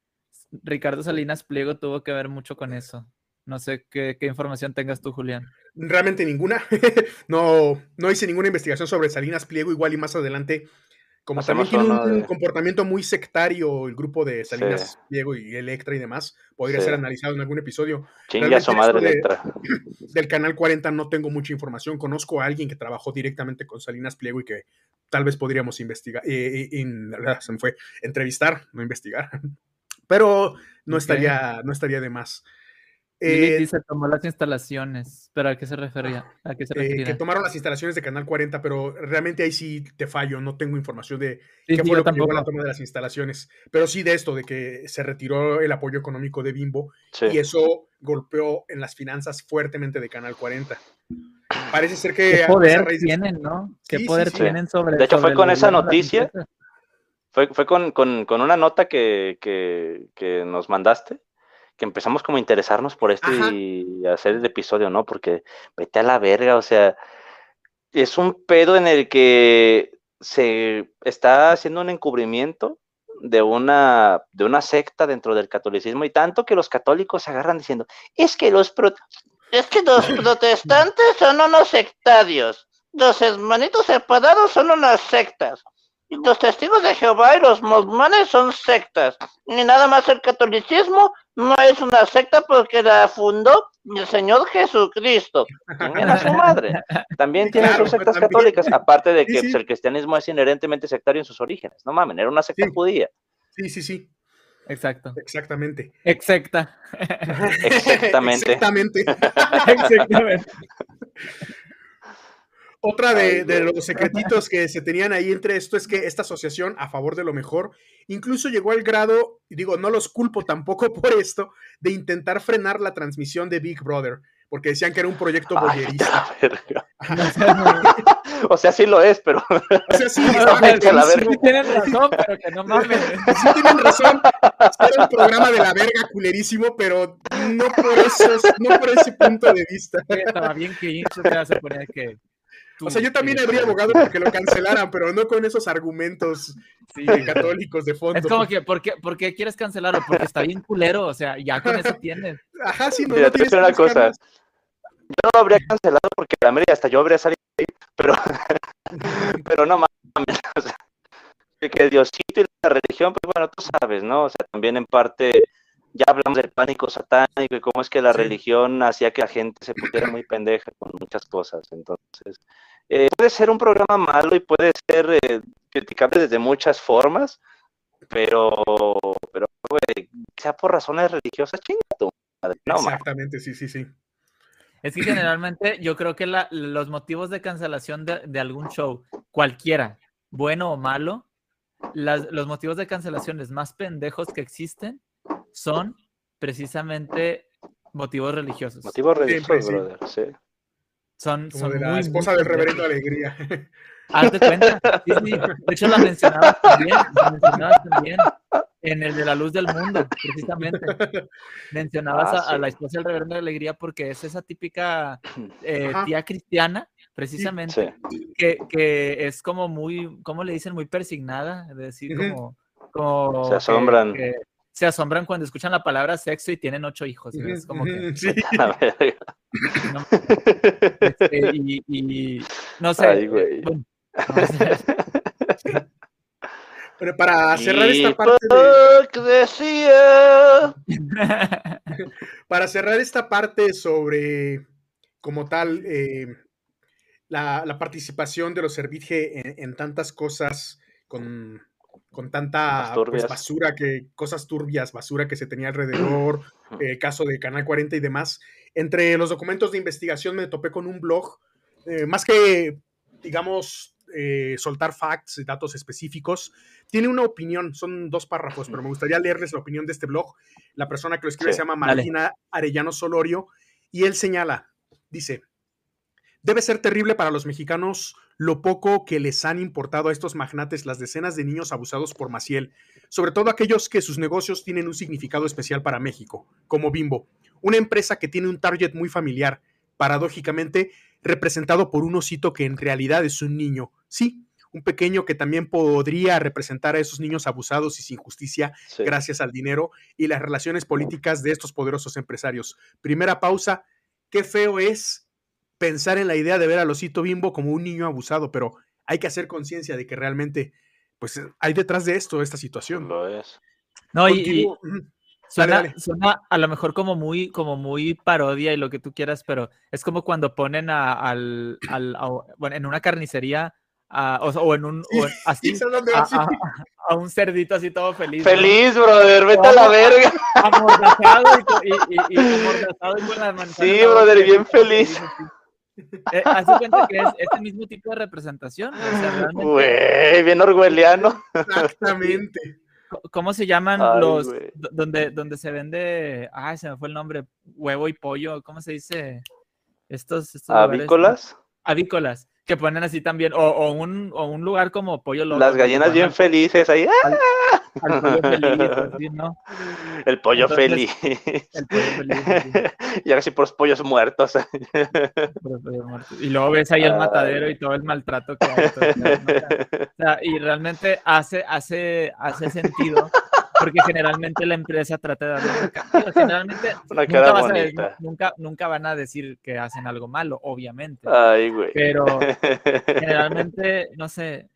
Ricardo Salinas Pliego tuvo que ver mucho con eso. No sé qué, qué, información tengas tú, Julián. Realmente ninguna. no, no hice ninguna investigación sobre Salinas Pliego, igual y más adelante como también tiene un, comportamiento muy sectario el grupo de Salinas Diego y Electra y demás, podría ser analizado en algún episodio. Chinga su madre Electra. Del canal 40 no tengo mucha información. Conozco a alguien que trabajó directamente con Salinas Pliego y que tal vez podríamos investigar, eh, eh se me fue, entrevistar, no investigar. Pero no, estaría, no estaría de más. Eh, dice, tomó las instalaciones, pero ¿a qué se refería? ¿A qué se eh, que tomaron las instalaciones de Canal 40, pero realmente ahí sí te fallo, no tengo información de qué fue lo que llevó a la toma de las instalaciones, pero sí de esto, de que se retiró el apoyo económico de Bimbo y eso golpeó en las finanzas fuertemente de Canal 40. Parece ser que... ¿Qué poder tienen, no? ¿Qué poder tienen sobre... De hecho, fue con esa noticia, fue, fue con, con, con, una nota que, que, que nos mandaste que empezamos como a interesarnos por esto y hacer el episodio, ¿no? Porque vete a la verga, o sea, es un pedo en el que se está haciendo un encubrimiento de una, de una secta dentro del catolicismo y tanto que los católicos se agarran diciendo, es que los, es que los protestantes son unos sectarios, los hermanitos separados son unas sectas. Los testigos de Jehová y los musulmanes son sectas. Ni nada más el catolicismo no es una secta porque la fundó el Señor Jesucristo. Tienen a su madre. También tienen sus sectas católicas, aparte de que pues, el cristianismo es inherentemente sectario en sus orígenes. No mames, era una secta judía. Sí, sí, sí. Exacto. Exactamente. Exacta. Exactamente. Exactamente. Exactamente. Otra de, los secretitos que se tenían ahí entre esto es que esta asociación a favor de lo mejor incluso llegó al grado, y digo, no los culpo tampoco por esto, de intentar frenar la transmisión de Big Brother, porque decían que era un proyecto boyerista. o sea, sí lo es, pero. O sea, sí, sí tienen razón, pero que no mames. Sí tienen razón. Era un programa de la verga culerísimo, pero no por, eso, no por ese punto de vista. Estaba bien que te vas a poner que o sea, yo también habría abogado porque lo cancelaran, pero no con esos argumentos católicos de fondo. Es como que, ¿por qué, ¿por qué, quieres cancelarlo? Porque está bien culero, o sea, ya con eso tienes. Ajá, sí, no, Mira, te una cosa. Yo no lo habría cancelado porque la media hasta yo habría salido ahí, pero, pero no mames. O sea, que Diosito y la religión, pues bueno, tú sabes, ¿no? O sea, también en parte ya hablamos del pánico satánico y cómo es que la religión hacía que la gente se pusiera muy pendeja con muchas cosas. Entonces, eh, puede ser un programa malo y puede ser eh, criticable desde muchas formas, pero, pero güey, sea por razones religiosas, chingado. No, Exactamente, sí, sí, sí. Es que generalmente yo creo que los motivos de cancelación de, algún show, cualquiera, bueno o malo, los motivos de cancelaciones más pendejos que existen son precisamente motivos religiosos. Motivos religiosos, brother, sí. Son, son de la esposa del reverendo Alegría. Hazte cuenta. Sí, sí. De hecho, la mencionabas también. La mencionabas también. En el de la luz del mundo, precisamente. Mencionabas ah, a, la esposa del reverendo Alegría porque es esa típica eh, tía cristiana, precisamente, Que, que, es como muy, ¿cómo le dicen? Muy persignada, es decir, como... como Se asombran se asombran cuando escuchan la palabra sexo y tienen ocho hijos. Es como que. Sí. Este, y, no sé. Eh, Pero para cerrar esta parte para cerrar esta parte sobre como tal eh, la, participación de los Servitje en, tantas cosas con con tanta pues, basura que, cosas turbias, basura que se tenía alrededor, el caso de Canal 40 y demás. Entre los documentos de investigación me topé con un blog, eh, más que, digamos, eh, soltar facts, datos específicos, tiene una opinión, son dos párrafos, pero me gustaría leerles la opinión de este blog. La persona que lo escribe se llama Martina Arellano Solorio y él señala, dice, debe ser terrible para los mexicanos lo poco que les han importado a estos magnates las decenas de niños abusados por Maciel, sobre todo aquellos que sus negocios tienen un significado especial para México, como Bimbo, una empresa que tiene un target muy familiar, paradójicamente representado por un osito que en realidad es un niño, sí, un pequeño que también podría representar a esos niños abusados y sin justicia gracias al dinero y las relaciones políticas de estos poderosos empresarios. Primera pausa, qué feo es pensar en la idea de ver al osito bimbo como un niño abusado, pero hay que hacer conciencia de que realmente, pues, eh, hay detrás de esto esta situación. Lo es. No, y, suena, a lo mejor como muy, como muy parodia y lo que tú quieras, pero es como cuando ponen a, al, al bueno, en una carnicería o, en un así, a, un cerdito así todo feliz. Feliz, brother, vete a la verga. Amordazado y, y, y, amordazado y con las manos. Sí, brother, bien feliz. Eh, hace cuenta que es este mismo tipo de representación. bien orwelliano. Exactamente. ¿Cómo se llaman los donde, donde se vende? Ay, se me fue el nombre, huevo y pollo, ¿cómo se dice? Estos, estos avícolas. avícolas que ponen así también, o, un, o un lugar como Pollo Loco. Las gallinas bien felices ahí. Al, pollo feliz, ¿no? El pollo feliz. El pollo feliz. y ahora sí por los pollos muertos. Y luego ves ahí el matadero y todo el maltrato que hay. o sea, y realmente hace, hace, hace sentido porque generalmente la empresa trata de darle una Generalmente nunca, nunca, nunca, van a decir que hacen algo malo, obviamente. Ay, güey. Pero generalmente, no sé,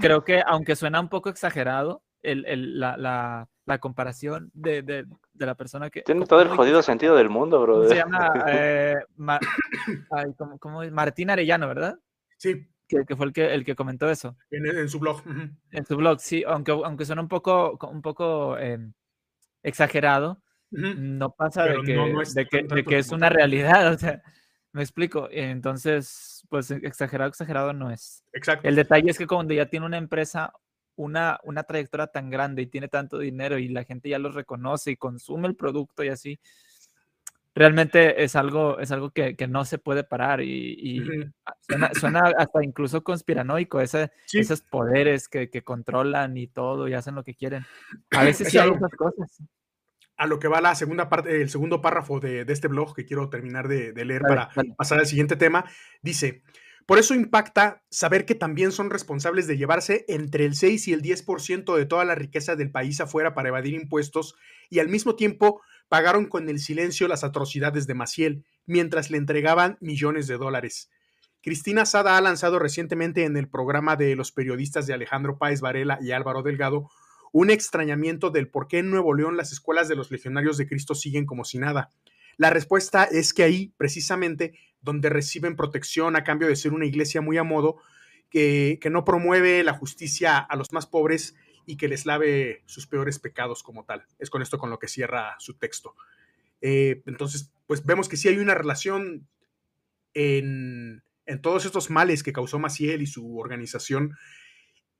creo que aunque suena un poco exagerado, el, el, la, la, la, comparación de, de, de, la persona que... Tiene todo el jodido sentido del mundo, bro. Se llama eh, Martín Arellano, ¿verdad? Sí que, fue el que, el que comentó eso. En, su blog. En su blog, sí, aunque, aunque suena un poco, un poco em, exagerado, no pasa de que, es, de que, es una realidad, o sea, me explico. Entonces, pues exagerado, exagerado no es. Exacto. El detalle es que cuando ya tiene una empresa una, una trayectoria tan grande y tiene tanto dinero y la gente ya lo reconoce y consume el producto y así, realmente es algo, es algo que, no se puede parar y, suena, hasta incluso conspiranoico, ese, esos poderes que, controlan y todo y hacen lo que quieren. A veces sí hay esas cosas. A lo que va la segunda parte, el segundo párrafo de, este blog que quiero terminar de, leer para pasar al siguiente tema, dice, por eso impacta saber que también son responsables de llevarse entre el 6 y el 10% de toda la riqueza del país afuera para evadir impuestos y al mismo tiempo pagaron con el silencio las atrocidades de Maciel mientras le entregaban millones de dólares. Cristina Sada ha lanzado recientemente en el programa de los periodistas de Alejandro Páez Varela y Álvaro Delgado un extrañamiento del por qué en Nuevo León las escuelas de los legionarios de Cristo siguen como si nada. La respuesta es que ahí, precisamente, donde reciben protección a cambio de ser una iglesia muy a modo, que, que no promueve la justicia a los más pobres y que les lave sus peores pecados como tal. Es con esto con lo que cierra su texto. Eh, entonces, pues vemos que sí hay una relación en, en, todos estos males que causó Maciel y su organización.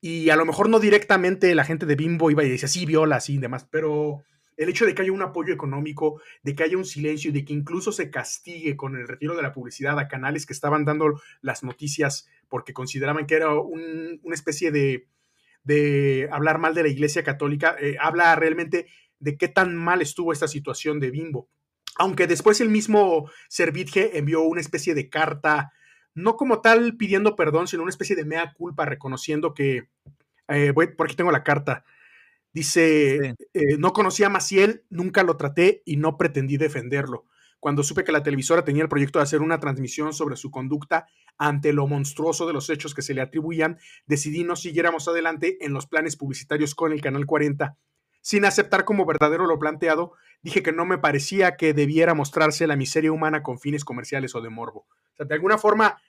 Y a lo mejor no directamente la gente de Bimbo iba y decía, sí, viola, sí, y demás, pero el hecho de que haya un apoyo económico, de que haya un silencio y de que incluso se castigue con el retiro de la publicidad a canales que estaban dando las noticias porque consideraban que era una especie de, de, hablar mal de la Iglesia Católica, eh, habla realmente de qué tan mal estuvo esta situación de Bimbo. Aunque después el mismo Servitje envió una especie de carta, no como tal pidiendo perdón, sino una especie de mea culpa, reconociendo que, eh, por aquí tengo la carta, Dice, eh, no conocía a Maciel, nunca lo traté y no pretendí defenderlo. Cuando supe que la televisora tenía el proyecto de hacer una transmisión sobre su conducta ante lo monstruoso de los hechos que se le atribuían, decidí no siguiéramos adelante en los planes publicitarios con el Canal 40. Sin aceptar como verdadero lo planteado, dije que no me parecía que debiera mostrarse la miseria humana con fines comerciales o de morbo. O sea, de alguna forma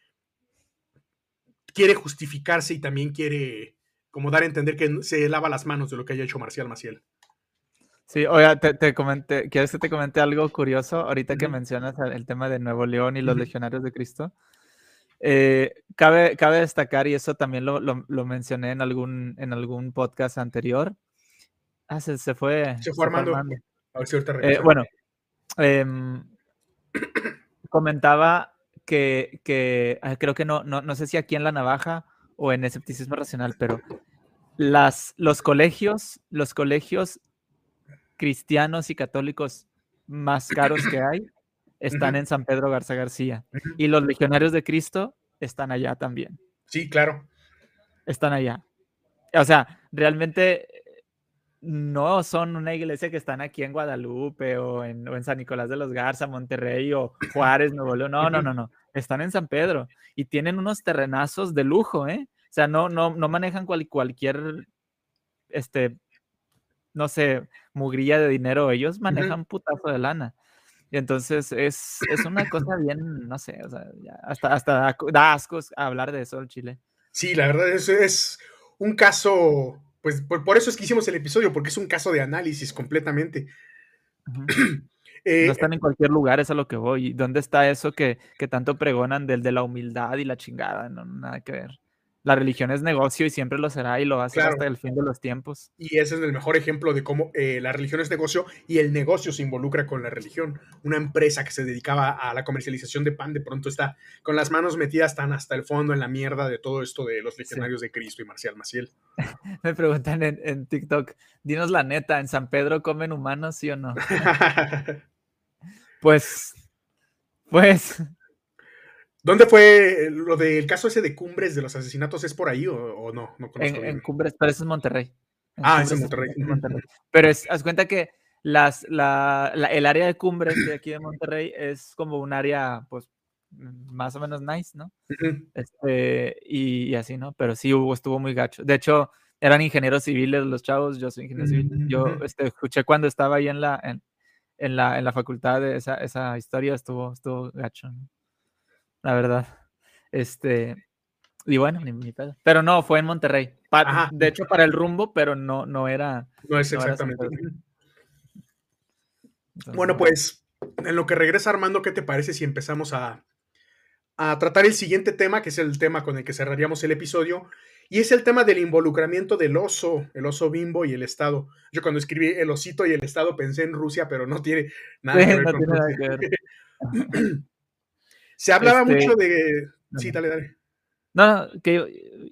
quiere justificarse y también quiere como dar a entender que se lava las manos de lo que haya hecho Marcial Maciel. Sí, oiga, te, comenté, ¿quieres que te comente algo curioso? Ahorita que mencionas el tema de Nuevo León y los legionarios de Cristo. Eh, cabe, cabe destacar, y eso también lo, mencioné en algún, en algún podcast anterior. Ah, se, fue. Se fue armando. Eh, bueno, em, comentaba que, que ah, creo que no, no, no sé si aquí en La Navaja o en escepticismo racional, pero las, los colegios, los colegios cristianos y católicos más caros que hay están en San Pedro Garza García. Y los legionarios de Cristo están allá también. Sí, claro. Están allá. O sea, realmente no son una iglesia que están aquí en Guadalupe o en, o en San Nicolás de los Garza, Monterrey o Juárez, Nuevo León. No, no, no, no están en San Pedro y tienen unos terrenazos de lujo, ¿eh? O sea, no, no, no manejan cualquier, este, no sé, mugrilla de dinero, ellos manejan putazo de lana. Y entonces es, es una cosa bien, no sé, o sea, hasta, hasta da ascos hablar de eso el Chile. Sí, la verdad es, es un caso, pues por, eso es que hicimos el episodio, porque es un caso de análisis completamente. Eh, no están en cualquier lugar, es a lo que voy. ¿Dónde está eso que, que tanto pregonan del de la humildad y la chingada? No, nada que ver. La religión es negocio y siempre lo será y lo va a ser hasta el fin de los tiempos. Y ese es el mejor ejemplo de cómo eh, la religión es negocio y el negocio se involucra con la religión. Una empresa que se dedicaba a la comercialización de pan de pronto está con las manos metidas tan hasta el fondo en la mierda de todo esto de los legionarios de Cristo y Marcial Maciel. Me preguntan en, en TikTok, dinos la neta, ¿en San Pedro comen humanos, sí o no? Pues, pues. ¿Dónde fue lo del caso ese de Cumbres de los asesinatos? ¿Es por ahí o, no? en, Cumbres, pero eso es Monterrey. ah, es en Monterrey. Pero es, haz cuenta que las, la, el área de Cumbres de aquí de Monterrey es como un área, pues, más o menos nice, ¿no? este, y, así, ¿no? Pero sí hubo, estuvo muy gacho. De hecho, eran ingenieros civiles los chavos, yo soy ingeniero civil. Yo este, escuché cuando estaba ahí en la, en la, en la facultad de esa, esa historia estuvo, estuvo gacho, la verdad. Este, y bueno, ni, ni pedo. Pero no, fue en Monterrey. de hecho, para el rumbo, pero no, no era. No es exactamente. bueno, pues en lo que regresa Armando, ¿qué te parece si empezamos a, a tratar el siguiente tema, que es el tema con el que cerraríamos el episodio, y es el tema del involucramiento del oso, el oso bimbo y el Estado. Yo cuando escribí el osito y el Estado pensé en Rusia, pero no tiene nada que ver con Rusia. Se hablaba este, mucho de... Sí, dale, dale. No, no, que...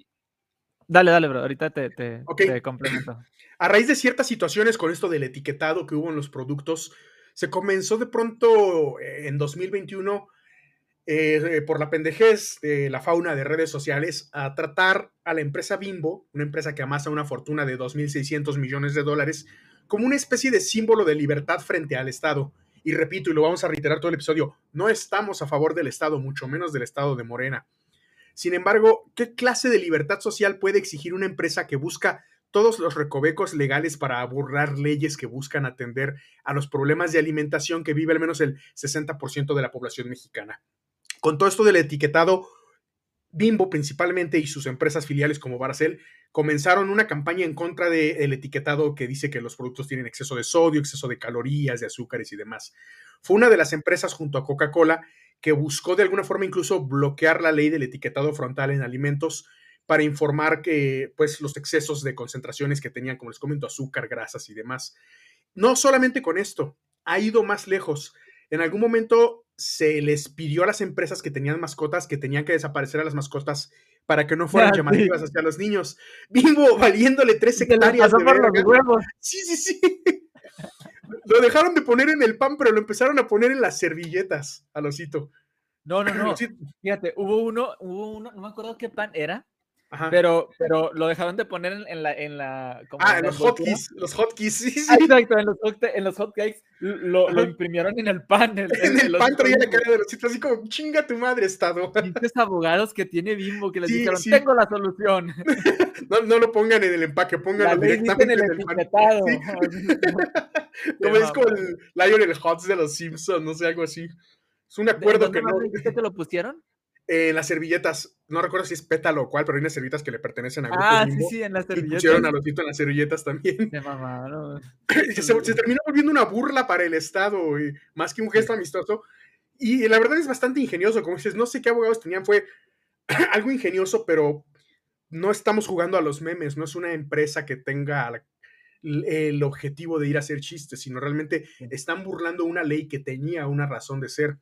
Dale, dale, bro. Ahorita te, te, te complemento. A raíz de ciertas situaciones con esto del etiquetado que hubo en los productos, se comenzó de pronto eh, en 2021 eh, por la pendejez de la fauna de redes sociales a tratar a la empresa Bimbo, una empresa que amasa una fortuna de 2.600 millones de dólares, como una especie de símbolo de libertad frente al Estado. Y repito, y lo vamos a reiterar todo el episodio, no estamos a favor del Estado, mucho menos del Estado de Morena. Sin embargo, ¿qué clase de libertad social puede exigir una empresa que busca todos los recovecos legales para burlar leyes que buscan atender a los problemas de alimentación que vive al menos el 60% de la población mexicana? Con todo esto del etiquetado, Bimbo principalmente y sus empresas filiales como Barcel comenzaron una campaña en contra del etiquetado que dice que los productos tienen exceso de sodio, exceso de calorías, de azúcares y demás. Fue una de las empresas junto a Coca-Cola que buscó de alguna forma incluso bloquear la ley del etiquetado frontal en alimentos para informar que pues los excesos de concentraciones que tenían, como les comento, azúcar, grasas y demás. No solamente con esto, ha ido más lejos. En algún momento se les pidió a las empresas que tenían mascotas que tenían que desaparecer a las mascotas para que no fueran llamativas hacia los niños. Bimbo valiéndole tres hectáreas de Sí, sí, sí. Lo dejaron de poner en el pan, pero lo empezaron a poner en las servilletas al osito. No, no, no. Fíjate, hubo uno, hubo uno, no me acuerdo qué pan era, pero, pero lo dejaron de poner en, la. En la ah, en los hotkeys. Los hotkeys, sí, sí. Ah, exacto, en los, en los hotcakes lo, lo, imprimieron en el pan. en el pan traía la cara de los así como chinga tu madre, Estado. Estos abogados que tiene Bimbo que les dijeron: Tengo la solución. no, no lo pongan en el empaque, pónganlo directamente en el, el pan. como es como el Lionel Hotz de los Simpsons, no sé, algo así. Es un acuerdo que no. ¿Qué te lo pusieron? En las servilletas, no recuerdo si es pétalo o cuál, pero hay unas servilletas que le pertenecen a Grupo Ah, sí, sí, en las servilletas. Y pusieron a Lotito en las servilletas también. se, se, terminó volviendo una burla para el Estado, y más que un gesto amistoso. Y la verdad es bastante ingenioso, como dices, no sé qué abogados tenían, fue algo ingenioso, pero no estamos jugando a los memes, no es una empresa que tenga el objetivo de ir a hacer chistes, sino realmente están burlando una ley que tenía una razón de ser.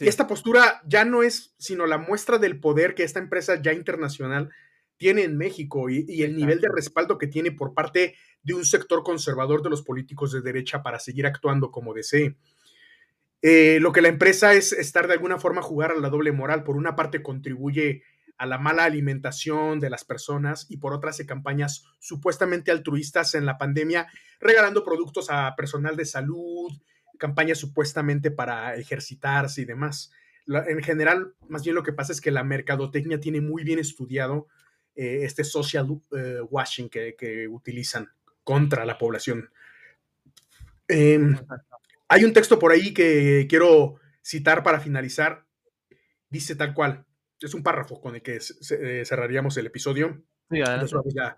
Esta postura ya no es sino la muestra del poder que esta empresa ya internacional tiene en México y, el nivel de respaldo que tiene por parte de un sector conservador de los políticos de derecha para seguir actuando como desee. Eh, lo que la empresa es estar de alguna forma jugar a la doble moral. Por una parte contribuye a la mala alimentación de las personas y por otra hace campañas supuestamente altruistas en la pandemia, regalando productos a personal de salud, campañas supuestamente para ejercitarse y demás. en general, más bien lo que pasa es que la mercadotecnia tiene muy bien estudiado eh, este social eh, washing que, utilizan contra la población. Em, hay un texto por ahí que quiero citar para finalizar. Dice tal cual, es un párrafo con el que eh, cerraríamos el episodio. Sí, ya,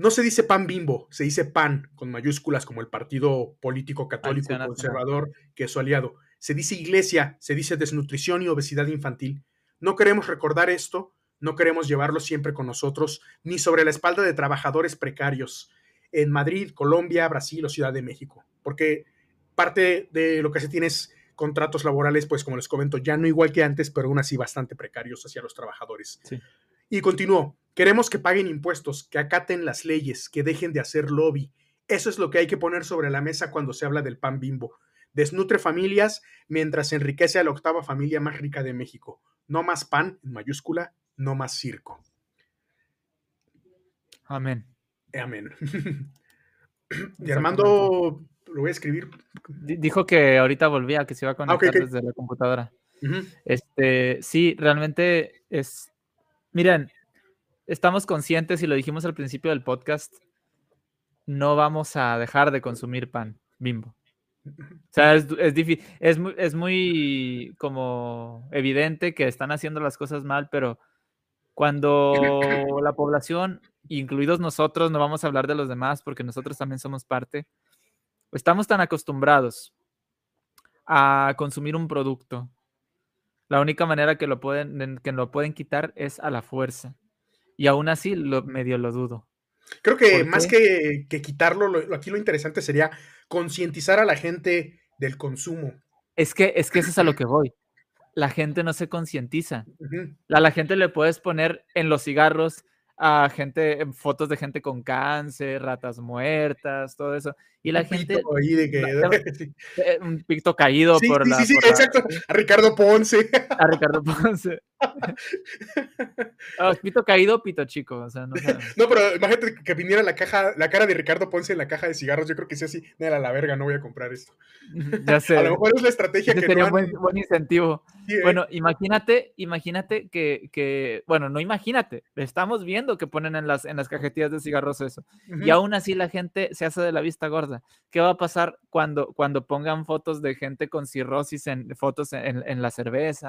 no se dice pan bimbo, se dice pan con mayúsculas como el partido político católico conservador que es su aliado. Se dice iglesia, se dice desnutrición y obesidad infantil. No queremos recordar esto, no queremos llevarlo siempre con nosotros, ni sobre la espalda de trabajadores precarios en Madrid, Colombia, Brasil o Ciudad de México, porque parte de lo que se tiene es contratos laborales, pues como les comento, ya no igual que antes, pero aún así bastante precarios hacia los trabajadores. Y continuó, Queremos que paguen impuestos, que acaten las leyes, que dejen de hacer lobby. Eso es lo que hay que poner sobre la mesa cuando se habla del pan bimbo. Desnutre familias mientras enriquece a la octava familia más rica de México. No más pan, en mayúscula, no más circo. Amén. Amén. y Armando, lo voy a escribir. Dijo que ahorita volvía, que se iba a ah, conectar desde la computadora. Este, sí, realmente es. Miren, estamos conscientes y lo dijimos al principio del podcast, no vamos a dejar de consumir pan bimbo. O sea, es, es difícil, es muy, es muy como evidente que están haciendo las cosas mal, pero cuando la población, incluidos nosotros, no vamos a hablar de los demás porque nosotros también somos parte, estamos tan acostumbrados a consumir un producto. La única manera que lo pueden, que lo pueden quitar es a la fuerza. Y aún así, lo, medio lo dudo. Creo que más que, quitarlo, aquí lo interesante sería concientizar a la gente del consumo. Es que, es que eso es a lo que voy. La gente no se concientiza. A la gente le puedes poner en los cigarros a gente, fotos de gente con cáncer, ratas muertas, todo eso. Y la gente. Eh, un picto caído por la. Sí, sí, exacto. A Ricardo Ponce. A Ricardo Ponce. oh, pito caído, pito chico. O sea, no, no, pero imagínate que viniera la caja, la cara de Ricardo Ponce en la caja de cigarros. Yo creo que sí, así, a la verga, no voy a comprar esto. Ya sé. a lo mejor es la estrategia que sería un buen, buen, incentivo. ¿eh? Bueno, imagínate, imagínate que, que, bueno, no imagínate, estamos viendo que ponen en las, en las cajetillas de cigarros eso. Y aún así la gente se hace de la vista gorda. ¿Qué va a pasar cuando, cuando pongan fotos de gente con cirrosis en fotos en, la cerveza?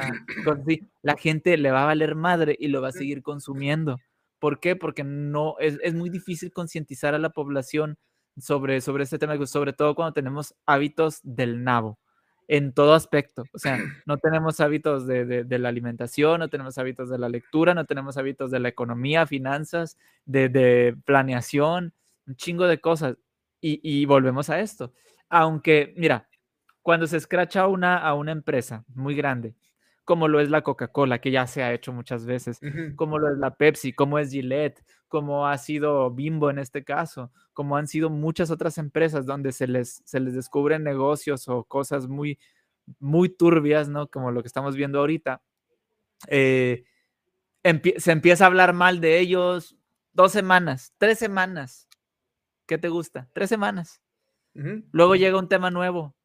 La gente le va a valer madre y lo va a seguir consumiendo. ¿Por qué? Porque no es, muy difícil concientizar a la población sobre, sobre este tema, sobre todo cuando tenemos hábitos del nabo en todo aspecto. O sea, no tenemos hábitos de, la alimentación, no tenemos hábitos de la lectura, no tenemos hábitos de la economía, finanzas, de, de planeación, un chingo de cosas. Y, volvemos a esto. Aunque, mira, cuando se escracha una, a una empresa muy grande, como lo es la Coca-Cola, que ya se ha hecho muchas veces, como lo es la Pepsi, como es Gillette, como ha sido Bimbo en este caso, como han sido muchas otras empresas donde se les, se les descubren negocios o cosas muy, muy turbias, ¿no? Como lo que estamos viendo ahorita. Eh, se empieza a hablar mal de ellos dos semanas, tres semanas, ¿Qué te gusta? Tres semanas. Luego llega un tema nuevo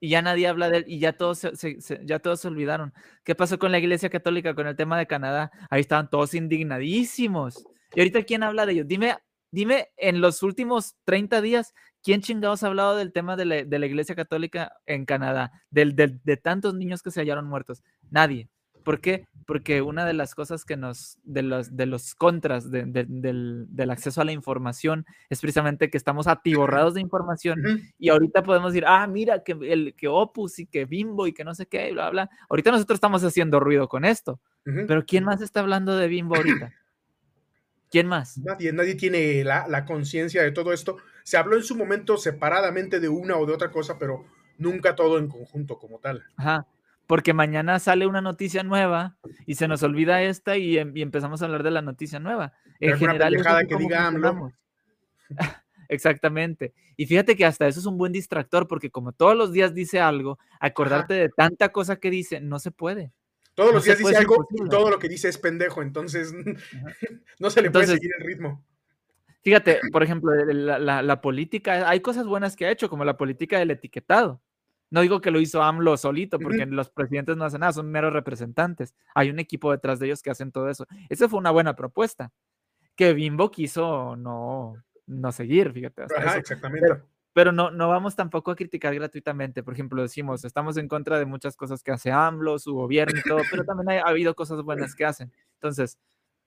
y ya nadie habla de él y ya todos se, ya todos se olvidaron. ¿Qué pasó con la Iglesia Católica con el tema de Canadá? Ahí estaban todos indignadísimos. Y ahorita, ¿quién habla de ellos? Dime, dime en los últimos 30 días, ¿quién chingados ha hablado del tema de la, Iglesia Católica en Canadá? Del, de tantos niños que se hallaron muertos. Nadie. ¿Por qué? Porque una de las cosas que nos, de los, de los contras del, acceso a la información es precisamente que estamos atiborrados de información y ahorita podemos decir, ah, mira, que, el, que Opus y que Bimbo y que no sé qué, bla, bla. Ahorita nosotros estamos haciendo ruido con esto, pero ¿quién más está hablando de Bimbo ahorita? ¿Quién más? Nadie, nadie tiene la, la conciencia de todo esto. Se habló en su momento separadamente de una o de otra cosa, pero nunca todo en conjunto como tal. Ajá porque mañana sale una noticia nueva y se nos olvida esta y, em, empezamos a hablar de la noticia nueva. En general, que diga Exactamente. Y fíjate que hasta eso es un buen distractor, porque como todos los días dice algo, acordarte de tanta cosa que dice, no se puede. Todos los días dice algo y todo lo que dice es pendejo, entonces no se le puede seguir el ritmo. Fíjate, por ejemplo, la, política, hay cosas buenas que ha hecho, como la política del etiquetado. No digo que lo hizo AMLO solito, porque los presidentes no hacen nada, son meros representantes. Hay un equipo detrás de ellos que hacen todo eso. Esa fue una buena propuesta. Que Bimbo quiso no, no seguir, fíjate. exactamente. Pero, no, no vamos tampoco a criticar gratuitamente. Por ejemplo, decimos, estamos en contra de muchas cosas que hace AMLO, su gobierno y todo, pero también ha, habido cosas buenas que hacen. Entonces,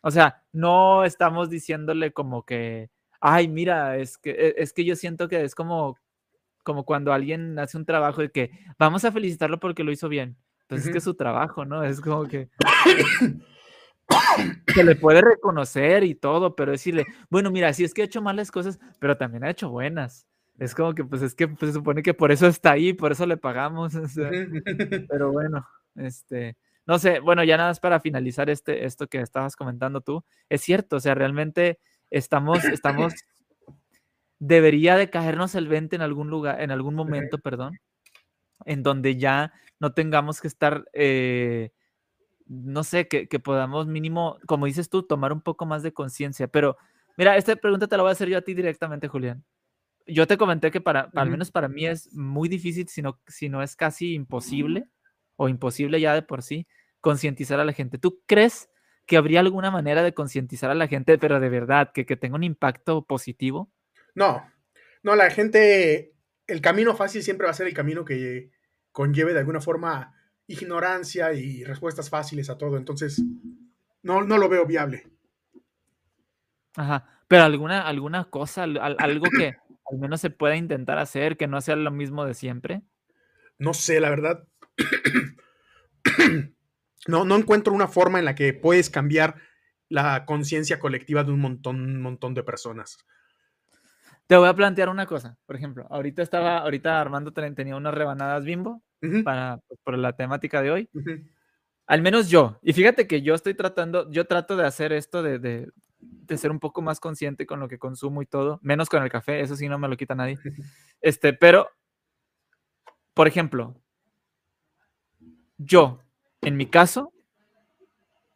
o sea, no estamos diciéndole como que, ay, mira, es que, e, es que yo siento que es como como cuando alguien hace un trabajo de que vamos a felicitarlo porque lo hizo bien. Pues es que es su trabajo, ¿no? Es como que se le puede reconocer y todo, pero decirle, bueno, mira, sí es que ha hecho malas cosas, pero también ha hecho buenas. Es como que, pues es que pues, se supone que por eso está ahí, por eso le pagamos. pero bueno, este, no sé, bueno, ya nada más para finalizar este, esto que estabas comentando tú, es cierto, o sea, realmente estamos, estamos debería de caernos el 20 en algún lugar, en algún momento, perdón, en donde ya no tengamos que estar, eh, no sé, que, podamos mínimo, como dices tú, tomar un poco más de conciencia. Pero mira, esta pregunta te la voy a hacer yo a ti directamente, Julián. Yo te comenté que para, al menos para mí es muy difícil, sino, si no es casi imposible, o imposible ya de por sí, concientizar a la gente. ¿Tú crees que habría alguna manera de concientizar a la gente, pero de verdad, que, que tenga un impacto positivo? No, no, la gente, el camino fácil siempre va a ser el camino que conlleve de alguna forma ignorancia y respuestas fáciles a todo. Entonces, no, no lo veo viable. Ajá, pero alguna, alguna cosa, algo que al menos se pueda intentar hacer, que no sea lo mismo de siempre. no sé, la verdad. no, no encuentro una forma en la que puedes cambiar la conciencia colectiva de un montón, un montón de personas. Te voy a plantear una cosa, por ejemplo, ahorita estaba, ahorita Armando tenía unas rebanadas bimbo para, pues, por la temática de hoy. Al menos yo, y fíjate que yo estoy tratando, yo trato de hacer esto de, de, de, ser un poco más consciente con lo que consumo y todo, menos con el café, eso sí no me lo quita nadie. Este, pero, por ejemplo, yo, en mi caso,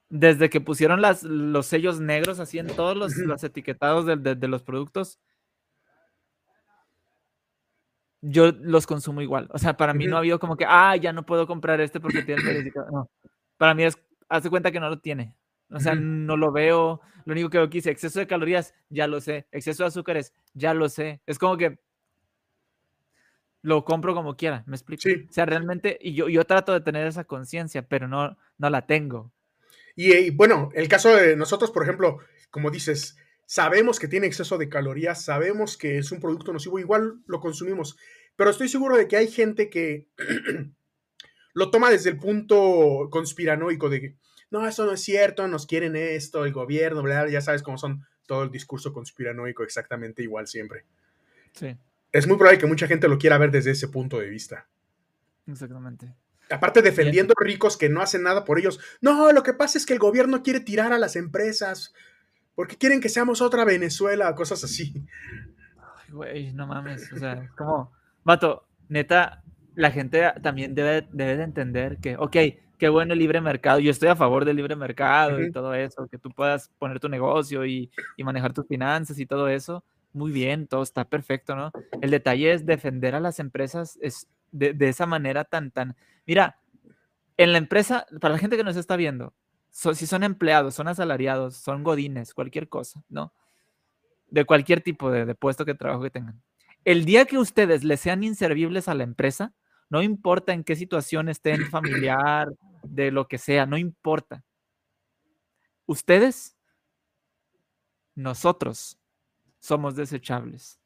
desde que pusieron las, los sellos negros así en todos los, los etiquetados de, de, los productos, yo los consumo igual. O sea, para mí no ha habido como que, ah, ya no puedo comprar este porque tiene el No. Para mí es, hace cuenta que no lo tiene. O sea, no lo veo. Lo único que veo aquí dice exceso de calorías, ya lo sé. Exceso de azúcares, ya lo sé. Es como que lo compro como quiera, me explico. O sea, realmente, y yo, yo trato de tener esa conciencia, pero no, no la tengo. Y, bueno, el caso de nosotros, por ejemplo, como dices, sabemos que tiene exceso de calorías, sabemos que es un producto nocivo, igual lo consumimos, pero estoy seguro de que hay gente que lo toma desde el punto conspiranoico de que, no, eso no es cierto, nos quieren esto, el gobierno, bla, ya sabes cómo son todo el discurso conspiranoico exactamente igual siempre. Sí. Es muy probable que mucha gente lo quiera ver desde ese punto de vista. Exactamente. Aparte defendiendo ricos que no hacen nada por ellos. No, lo que pasa es que el gobierno quiere tirar a las empresas porque quieren que seamos otra Venezuela, cosas así. Ay, güey, no mames. O sea, como, vato, neta, la gente también debe, debe de entender que, ok, qué bueno el libre mercado. Yo estoy a favor del libre mercado y todo eso, que tú puedas poner tu negocio y, y manejar tus finanzas y todo eso. Muy bien, todo está perfecto, ¿no? El detalle es defender a las empresas es de, de esa manera tan, tan, Mira, en la empresa, para la gente que nos está viendo, si son empleados, son asalariados, son godines, cualquier cosa, ¿no? De cualquier tipo de, puesto que trabajo que tengan. El día que ustedes les sean inservibles a la empresa, no importa en qué situación estén, familiar, de lo que sea, no importa. Ustedes, nosotros, somos desechables.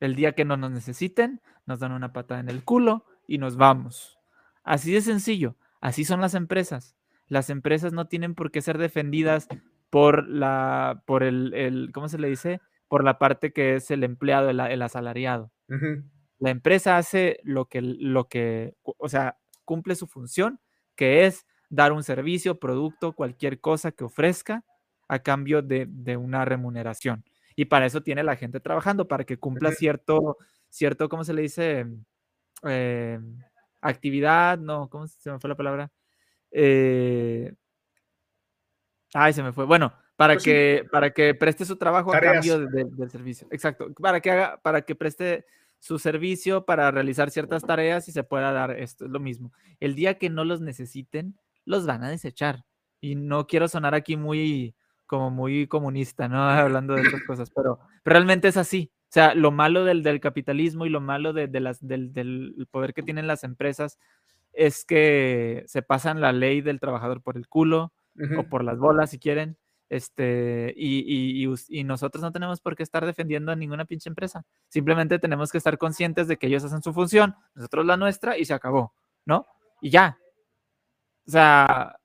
El día que no nos necesiten, nos dan una patada en el culo, y nos vamos. Así de sencillo, así son las empresas. Las empresas no tienen por qué ser defendidas por la, por el, ¿cómo se le dice? Por la parte que es el empleado, el, asalariado. La empresa hace lo que, lo que, o sea, cumple su función, que es dar un servicio, producto, cualquier cosa que ofrezca a cambio de, de una remuneración. Y para eso tiene la gente trabajando, para que cumpla cierto, cierto, ¿cómo se le dice? Eh, actividad, no, ¿cómo se me fue la palabra? Eh, ay, se me fue. Bueno, para pues que, para que preste su trabajo a cambio del servicio. Exacto. Para que haga, para que preste su servicio para realizar ciertas tareas y se pueda dar esto. Es lo mismo. El día que no los necesiten, los van a desechar. Y no quiero sonar aquí muy, como muy comunista, ¿no? Hablando de estas cosas, pero realmente es así. O sea, lo malo del, del capitalismo y lo malo de, de las, del, del, poder que tienen las empresas es que se pasan la ley del trabajador por el culo o por las bolas, si quieren. Este, y, y, y, nosotros no tenemos por qué estar defendiendo a ninguna pinche empresa. Simplemente tenemos que estar conscientes de que ellos hacen su función, nosotros la nuestra y se acabó, ¿no? Y ya. O sea,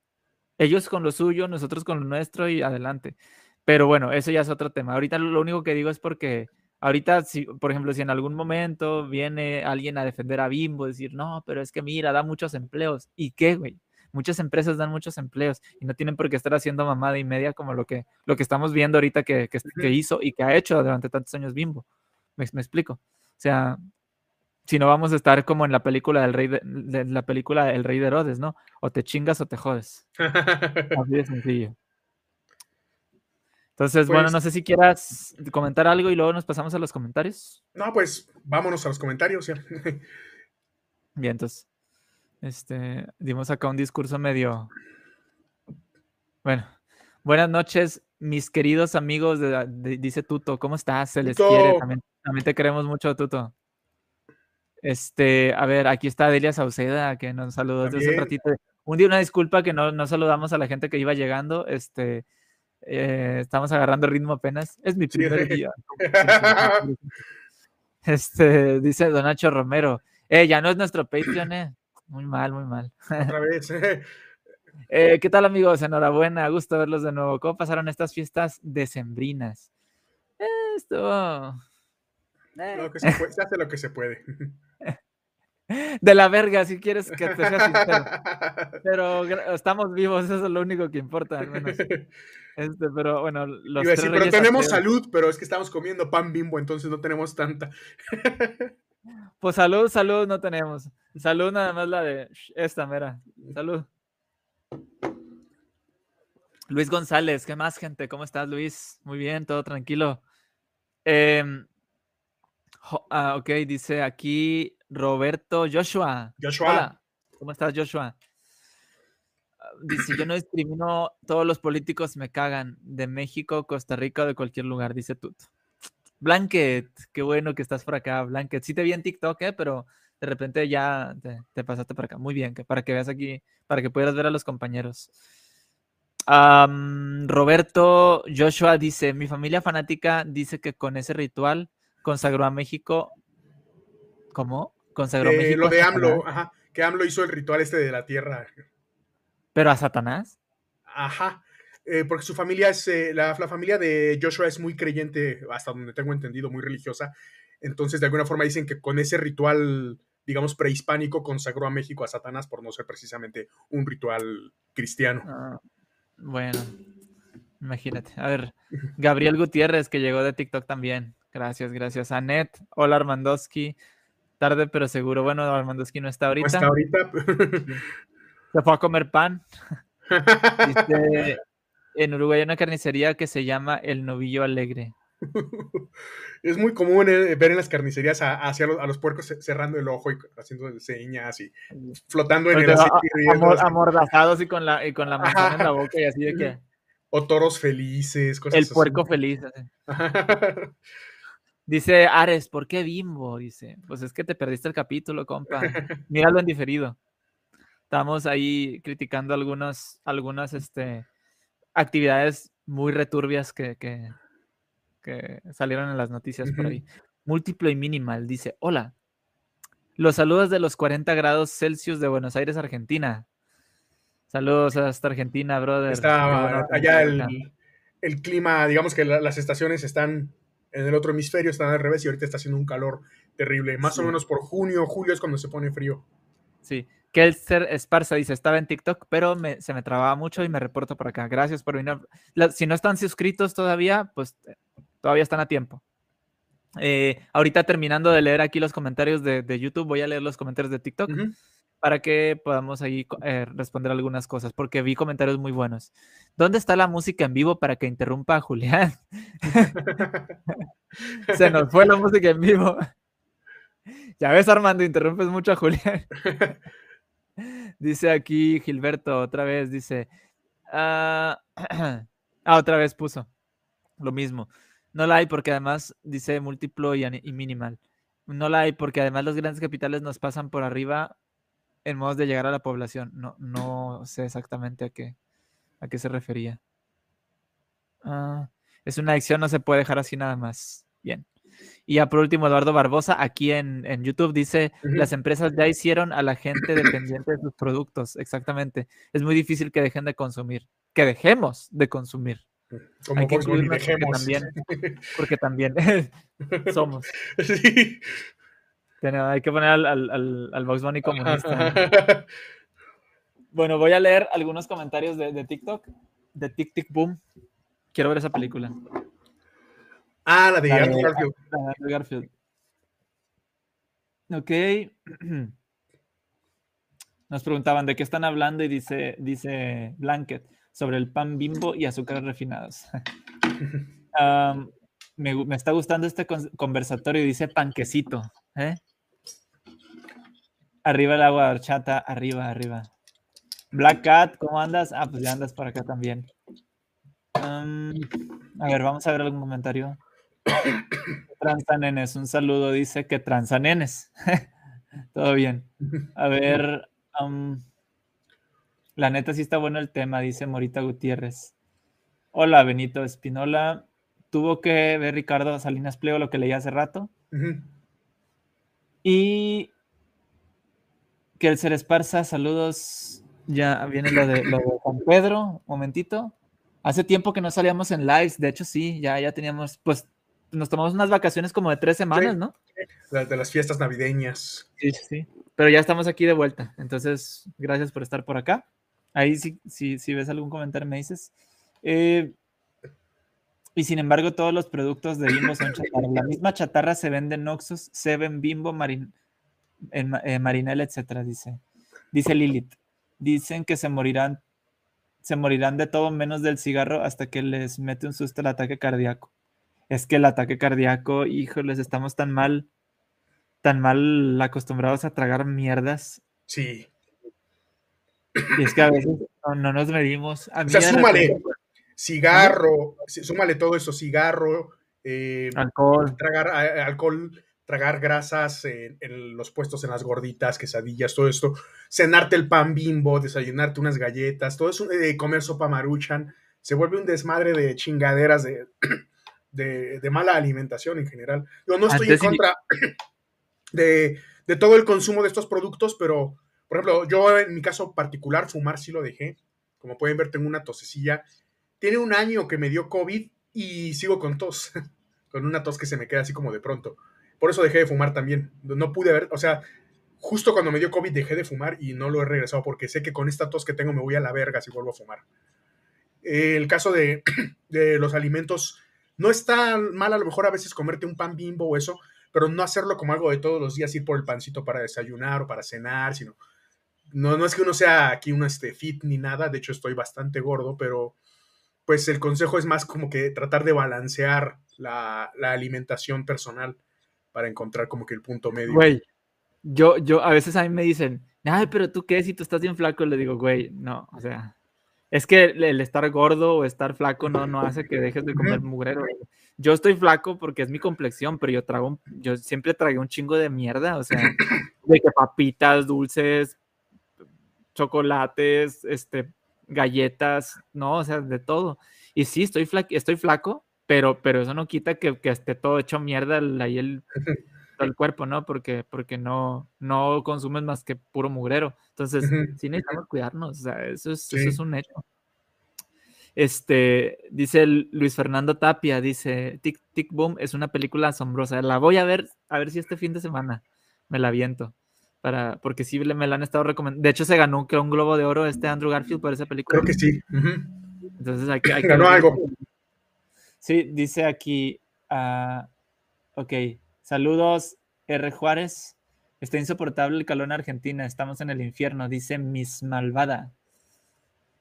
ellos con lo suyo, nosotros con lo nuestro y adelante. Pero bueno, eso ya es otro tema. Ahorita lo único que digo es porque Ahorita, si, por ejemplo, si en algún momento viene alguien a defender a Bimbo, decir, no, pero es que mira, da muchos empleos. ¿Y qué, güey? Muchas empresas dan muchos empleos y no tienen por qué estar haciendo mamada y media como lo que, lo que estamos viendo ahorita que, que, hizo y que ha hecho durante tantos años Bimbo. Me, me, explico. O sea, si no vamos a estar como en la película del rey de, la película El Rey de Herodes, ¿no? O te chingas o te jodes. Así de sencillo. Entonces, bueno, no pues sé si quieras comentar algo y luego nos pasamos a los comentarios. No, pues vámonos a los comentarios ya. Bien, entonces, este, dimos acá un discurso medio. Bueno, buenas noches, mis queridos amigos, de, dice Tuto, ¿cómo estás? Se les quiere, también, te queremos mucho, Tuto. Este, a ver, aquí está Delia Sauceda, que nos saludó hace un ratito. Un día una disculpa que no, no saludamos a la gente que iba llegando, este, eh, estamos agarrando ritmo apenas. Es mi primer día. Este, dice Donacho Romero. Eh, ya no es nuestro Patreon, eh. Muy mal, muy mal. Otra vez. eh, ¿Qué tal, amigos? Enhorabuena, gusto verlos de nuevo. ¿Cómo pasaron estas fiestas decembrinas? Eh, esto. Eh. que se, se hace lo que se puede. de la verga, si quieres que te sea sincero. Pero estamos vivos, eso es lo único que importa, al menos. Este, pero bueno, los pero tenemos salud, pero es que estamos comiendo pan bimbo, entonces no tenemos tanta. Pues salud, salud no tenemos. Salud nada más la de esta mera. Salud. Luis González, ¿qué más, gente? ¿Cómo estás, Luis? Muy bien, todo tranquilo. Eh, ah, ok, dice aquí Roberto Joshua. Joshua. Hola, ¿cómo estás, Joshua? Dice, yo no discrimino, todos los políticos me cagan, de México, Costa Rica o de cualquier lugar, dice Tuto. Blanket, qué bueno que estás por acá, Blanket. Sí te vi en TikTok, ¿eh? pero de repente ya te, pasaste por acá. Muy bien, que para que veas aquí, para que puedas ver a los compañeros. Roberto Joshua dice, mi familia fanática dice que con ese ritual consagró a México. ¿Cómo? Consagró eh, Lo de AMLO, ajá, que AMLO hizo el ritual este de la tierra. ¿Pero a Satanás? Ajá, eh, porque su familia es, eh, la, familia de Joshua es muy creyente, hasta donde tengo entendido, muy religiosa. Entonces, de alguna forma dicen que con ese ritual, digamos, prehispánico, consagró a México a Satanás por no ser precisamente un ritual cristiano. Ah, bueno, imagínate. A ver, Gabriel Gutiérrez, que llegó de TikTok también. Gracias, gracias. Anet, hola Armandowski. Tarde pero seguro. Bueno, Armandowski no está ahorita. No está ahorita. Se fue a comer pan. en Uruguay hay una carnicería que se llama El Novillo Alegre. Es muy común eh, ver en las carnicerías a, hacia los, a los puercos cerrando el ojo y haciendo señas y flotando en el aceite. amordazados y con la, y con la manzana en la boca y así de que. O toros felices, cosas El puerco feliz. Dice Ares, ¿por qué bimbo? Dice, pues es que te perdiste el capítulo, compa. Míralo en diferido. Estamos ahí criticando algunas, algunas este, actividades muy returbias que, que, salieron en las noticias por ahí. Múltiplo y minimal dice, hola, los saludos de los 40 grados Celsius de Buenos Aires, Argentina. Saludos hasta Argentina, brother. Está allá el, el, clima, digamos que las estaciones están en el otro hemisferio están al revés y ahorita está haciendo un calor terrible. Más o menos por junio, julio es cuando se pone frío. Sí. Kelser Esparza dice, estaba en TikTok, pero se me trababa mucho y me reporto por acá. Gracias por venir. si no están suscritos todavía, pues eh, todavía están a tiempo. Eh, ahorita terminando de leer aquí los comentarios de, YouTube, voy a leer los comentarios de TikTok para que podamos ahí eh, responder algunas cosas, porque vi comentarios muy buenos. ¿Dónde está la música en vivo para que interrumpa a Julián? Se nos fue la música en vivo. Ya ves, Armando, interrumpes mucho a Julián. dice aquí Gilberto, otra vez, dice. ah, ah otra vez puso lo mismo. No la hay porque además dice múltiplo y, y minimal. No la hay porque además los grandes capitales nos pasan por arriba en modos de llegar a la población. No, no sé exactamente a qué, a qué se refería. Ah, es una adicción, no se puede dejar así nada más. Bien. Y ya por último, Eduardo Barbosa, aquí en, YouTube, dice, las empresas ya hicieron a la gente dependiente de sus productos. Exactamente. Es muy difícil que dejen de consumir. Que dejemos de consumir. Como Hay que dejemos. Porque también, porque también somos. Sí hay que poner al, al, al, Box Bunny comunista. bueno, voy a leer algunos comentarios de, de TikTok, de Tic Tic Boom. Quiero ver esa película. Ah, la de, Garfield. La de Garfield. Ok. Nos preguntaban de qué están hablando y dice, dice Blanket sobre el pan bimbo y azúcares refinados. me, me, está gustando este conversatorio, dice panquecito. ¿eh? Arriba el agua chata, arriba, arriba. Black Cat, ¿cómo andas? Ah, pues ya andas por acá también. a ver, vamos a ver algún comentario. Transanenes, un saludo, dice que transanenes. Todo bien. A ver, la neta sí está bueno el tema, dice Morita Gutiérrez. Hola, Benito Espinola. Tuvo que ver Ricardo Salinas Pleo lo que leí hace rato. Y que el Ser Esparza, saludos. Ya viene lo de, lo de Juan Pedro, momentito. Hace tiempo que no salíamos en lives, de hecho sí, ya, ya teníamos, pues nos tomamos unas vacaciones como de tres semanas, ¿no? de las fiestas navideñas. Sí, sí, pero ya estamos aquí de vuelta, entonces gracias por estar por acá. Ahí sí, sí, si ves algún comentario me dices. Eh, y sin embargo, todos los productos de Bimbo son chatarra. La misma chatarra se vende en Oxus, Seven, Bimbo, Marin, en, eh, Marinel, etcétera, dice. Dice Lilith. Dicen que se morirán, se morirán de todo menos del cigarro hasta que les mete un susto el ataque cardíaco. Es que el ataque cardíaco, híjoles, estamos tan mal, tan mal acostumbrados a tragar mierdas. Sí. Y es que a veces no, nos medimos. A o sea, súmale cigarro, súmale todo eso, cigarro, eh, alcohol. Tragar alcohol, tragar grasas en, los puestos en las gorditas, quesadillas, todo esto, cenarte el pan bimbo, desayunarte unas galletas, todo eso, eh, comer sopa maruchan, se vuelve un desmadre de chingaderas de, de, mala alimentación en general. Yo no estoy en contra de, de todo el consumo de estos productos, pero por ejemplo, yo en mi caso particular, fumar sí lo dejé. Como pueden ver, tengo una tosecilla. Tiene un año que me dio COVID y sigo con tos. con una tos que se me queda así como de pronto. Por eso dejé de fumar también. No pude ver, o sea, justo cuando me dio COVID dejé de fumar y no lo he regresado porque sé que con esta tos que tengo me voy a la verga si vuelvo a fumar. El caso de, de los alimentos, no está mal a lo mejor a veces comerte un pan bimbo o eso, pero no hacerlo como algo de todos los días, ir por el pancito para desayunar o para cenar, sino no, no es que uno sea aquí un este, fit ni nada, de hecho estoy bastante gordo, pero pues el consejo es más como que tratar de balancear la, alimentación personal para encontrar como que el punto medio. Güey, yo, yo, a veces a mí me dicen, ay, pero tú qué, si tú estás bien flaco, le digo, güey, no, o sea, es que el estar gordo o estar flaco no, no hace que dejes de comer mugrero. Yo estoy flaco porque es mi complexión, pero yo trago, yo siempre tragué un chingo de mierda, o sea, de que papitas, dulces, chocolates, este, galletas, no, o sea, de todo. Y sí, estoy, estoy flaco, pero, pero eso no quita que, esté todo hecho mierda ahí el, el cuerpo, ¿no? Porque, porque no, no consumes más que puro mugrero. Entonces, sí necesitamos cuidarnos, o sea, eso es, eso es un hecho. Este, dice Luis Fernando Tapia, dice, Tic Tic Boom es una película asombrosa. La voy a ver, a ver si este fin de semana me la viento para, porque sí me la han estado recomendando. De hecho, se ganó un globo de oro este Andrew Garfield por esa película. Creo que sí. Entonces hay que... ganó algo. Sí, dice aquí, uh, ok, saludos R. Juárez. Está insoportable el calor en Argentina, estamos en el infierno, dice Miss Malvada.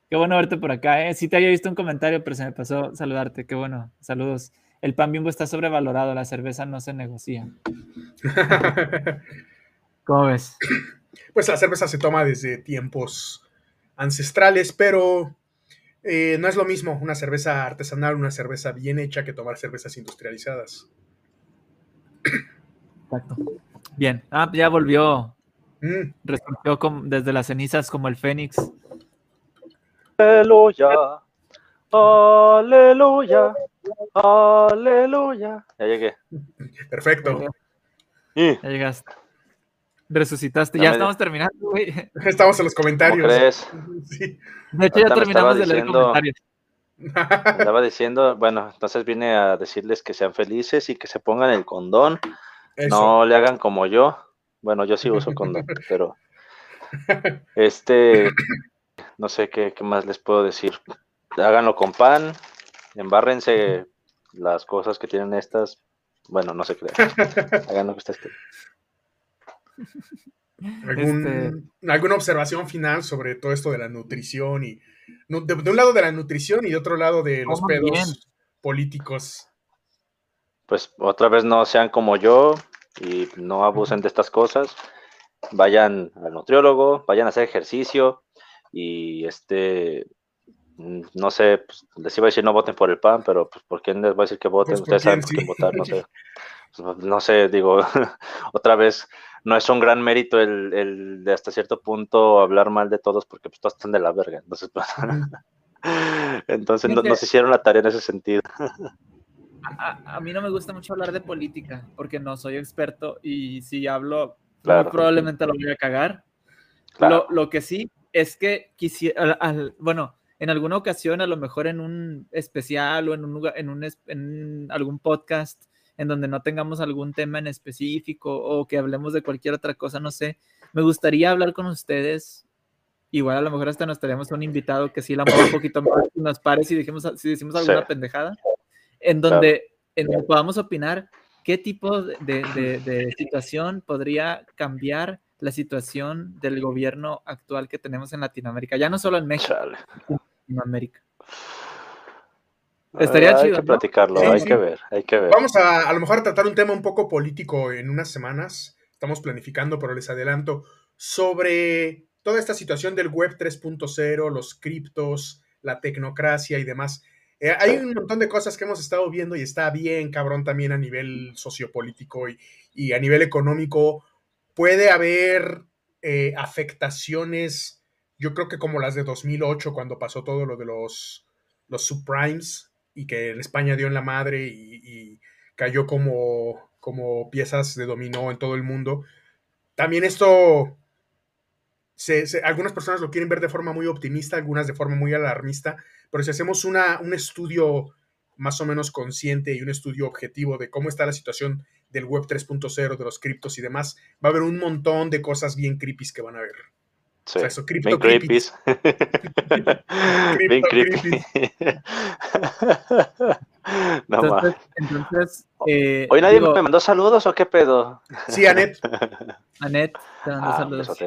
Qué bueno verte por acá, ¿eh? Sí te había visto un comentario, pero se me pasó saludarte. Qué bueno, saludos. El pan bimbo está sobrevalorado, la cerveza no se negocia. ¿Cómo ves? Pues la cerveza se toma desde tiempos ancestrales, pero eh, no es lo mismo una cerveza artesanal, una cerveza bien hecha que tomar cervezas industrializadas. Exacto. Bien, ah, ya volvió. Mm. desde las cenizas como el Fénix. Aleluya, aleluya, aleluya. Ya llegué. Perfecto. Ya llegaste. Resucitaste. Ya, estamos terminando, güey. Estamos en los comentarios. De hecho, ya terminamos de leer comentarios. Estaba diciendo, bueno, entonces vine a decirles que sean felices y que se pongan el condón. No le hagan como yo. Bueno, yo sí uso condón, pero este, no sé qué, qué más les puedo decir. Háganlo con pan, embárrense las cosas que tienen estas. Bueno, no sé qué. Hagan lo que ustedes quieran. Este ¿Alguna observación final sobre todo esto de la nutrición y de, un lado de la nutrición y de otro lado de los pedos políticos? Pues otra vez no sean como yo y no abusen de estas cosas. Vayan al nutriólogo, vayan a hacer ejercicio y este no sé, pues, les iba a decir no voten por el PAN, pero pues por quién les voy a decir que voten, pues, ustedes saben por quién votar, no sé. Pues, no sé, digo, otra vez, no es un gran mérito el, de hasta cierto punto hablar mal de todos porque pues todos están de la verga. Entonces, pues, entonces no, nos hicieron la tarea en ese sentido. A, mí no me gusta mucho hablar de política porque no soy experto y si hablo, probablemente lo voy a cagar. Lo, que sí es que quisiera, bueno, en alguna ocasión, a lo mejor en un especial o en, un, en, un, en algún podcast en donde no tengamos algún tema en específico o que hablemos de cualquier otra cosa, no sé, me gustaría hablar con ustedes. Igual a lo mejor hasta nos traemos un invitado que sí la mueva un poquito más y nos pare si, dijimos, si decimos alguna pendejada, en donde, en donde podamos opinar qué tipo de, de, situación podría cambiar la situación del gobierno actual que tenemos en Latinoamérica, ya no solo en México, en Latinoamérica. Estaría chido. Hay que platicarlo, hay que ver, hay que ver. Vamos a a lo mejor tratar un tema un poco político en unas semanas. Estamos planificando, pero les adelanto, sobre toda esta situación del web 3.0, los criptos, la tecnocracia y demás. Eh, hay un montón de cosas que hemos estado viendo y está bien, cabrón, también a nivel sociopolítico y, a nivel económico. Puede haber eh, afectaciones, yo creo que como las de 2008, cuando pasó todo lo de los, los subprimes y que España dio en la madre y, cayó como, como piezas de dominó en todo el mundo. También esto algunas personas lo quieren ver de forma muy optimista, algunas de forma muy alarmista, pero si hacemos una, un estudio más o menos consciente y un estudio objetivo de cómo está la situación del web 3.0, de los criptos y demás, va a haber un montón de cosas bien creepy que van a ver. Sí, o sea, eso, bien creepy. bien creepy. no entonces, entonces eh, ¿Hoy nadie me mandó saludos o qué pedo? Sí, Anet. Anet, te mandó ah, saludos.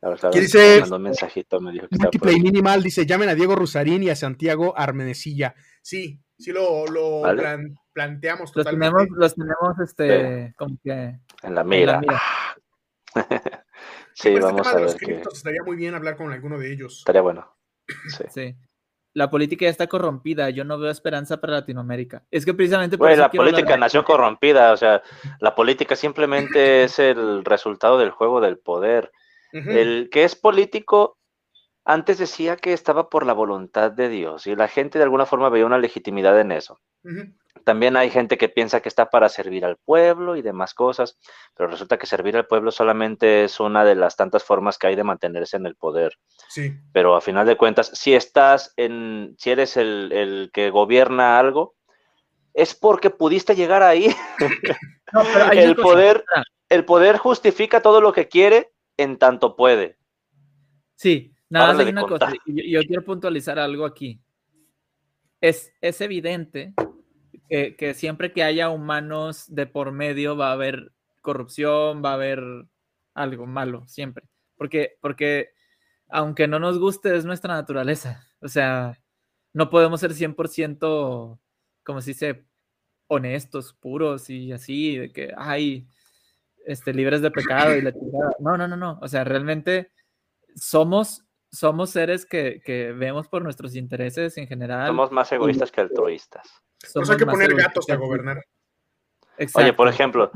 Pues, ¿Qué dice? un mensajito, me dijo que Multiplay Minimal dice: llamen a Diego Rusarín y a Santiago Armenecilla. Sí, sí lo, lo planteamos los Tenemos, los tenemos, este, como que. En la mira. Sí, pues, vamos a ver. Estaría muy bien hablar con alguno de ellos. Estaría bueno. Sí. sí. La política ya está corrompida. Yo no veo esperanza para Latinoamérica. Es que precisamente. Por la política nació corrompida. O sea, la política simplemente es el resultado del juego del poder el que es político antes decía que estaba por la voluntad de Dios y la gente de alguna forma veía una legitimidad en eso. También hay gente que piensa que está para servir al pueblo y demás cosas, pero resulta que servir al pueblo solamente es una de las tantas formas que hay de mantenerse en el poder. Sí. Pero a final de cuentas, si estás en, si eres el, que gobierna algo, es porque pudiste llegar ahí. el poder, el poder justifica todo lo que quiere en tanto puede. Sí, nada más hay una cosa. Yo, quiero puntualizar algo aquí. Es, es evidente que, siempre que haya humanos de por medio va a haber corrupción, va a haber algo malo, siempre. Porque, porque aunque no nos guste, es nuestra naturaleza. O sea, no podemos ser 100%, como se dice, honestos, puros y así, de que, ay, este, libres de pecado y la No, no, no, no. O sea, realmente somos, somos seres que, que vemos por nuestros intereses en general. Somos más egoístas que altruistas. Hay que poner gatos a gobernar. Oye, por ejemplo,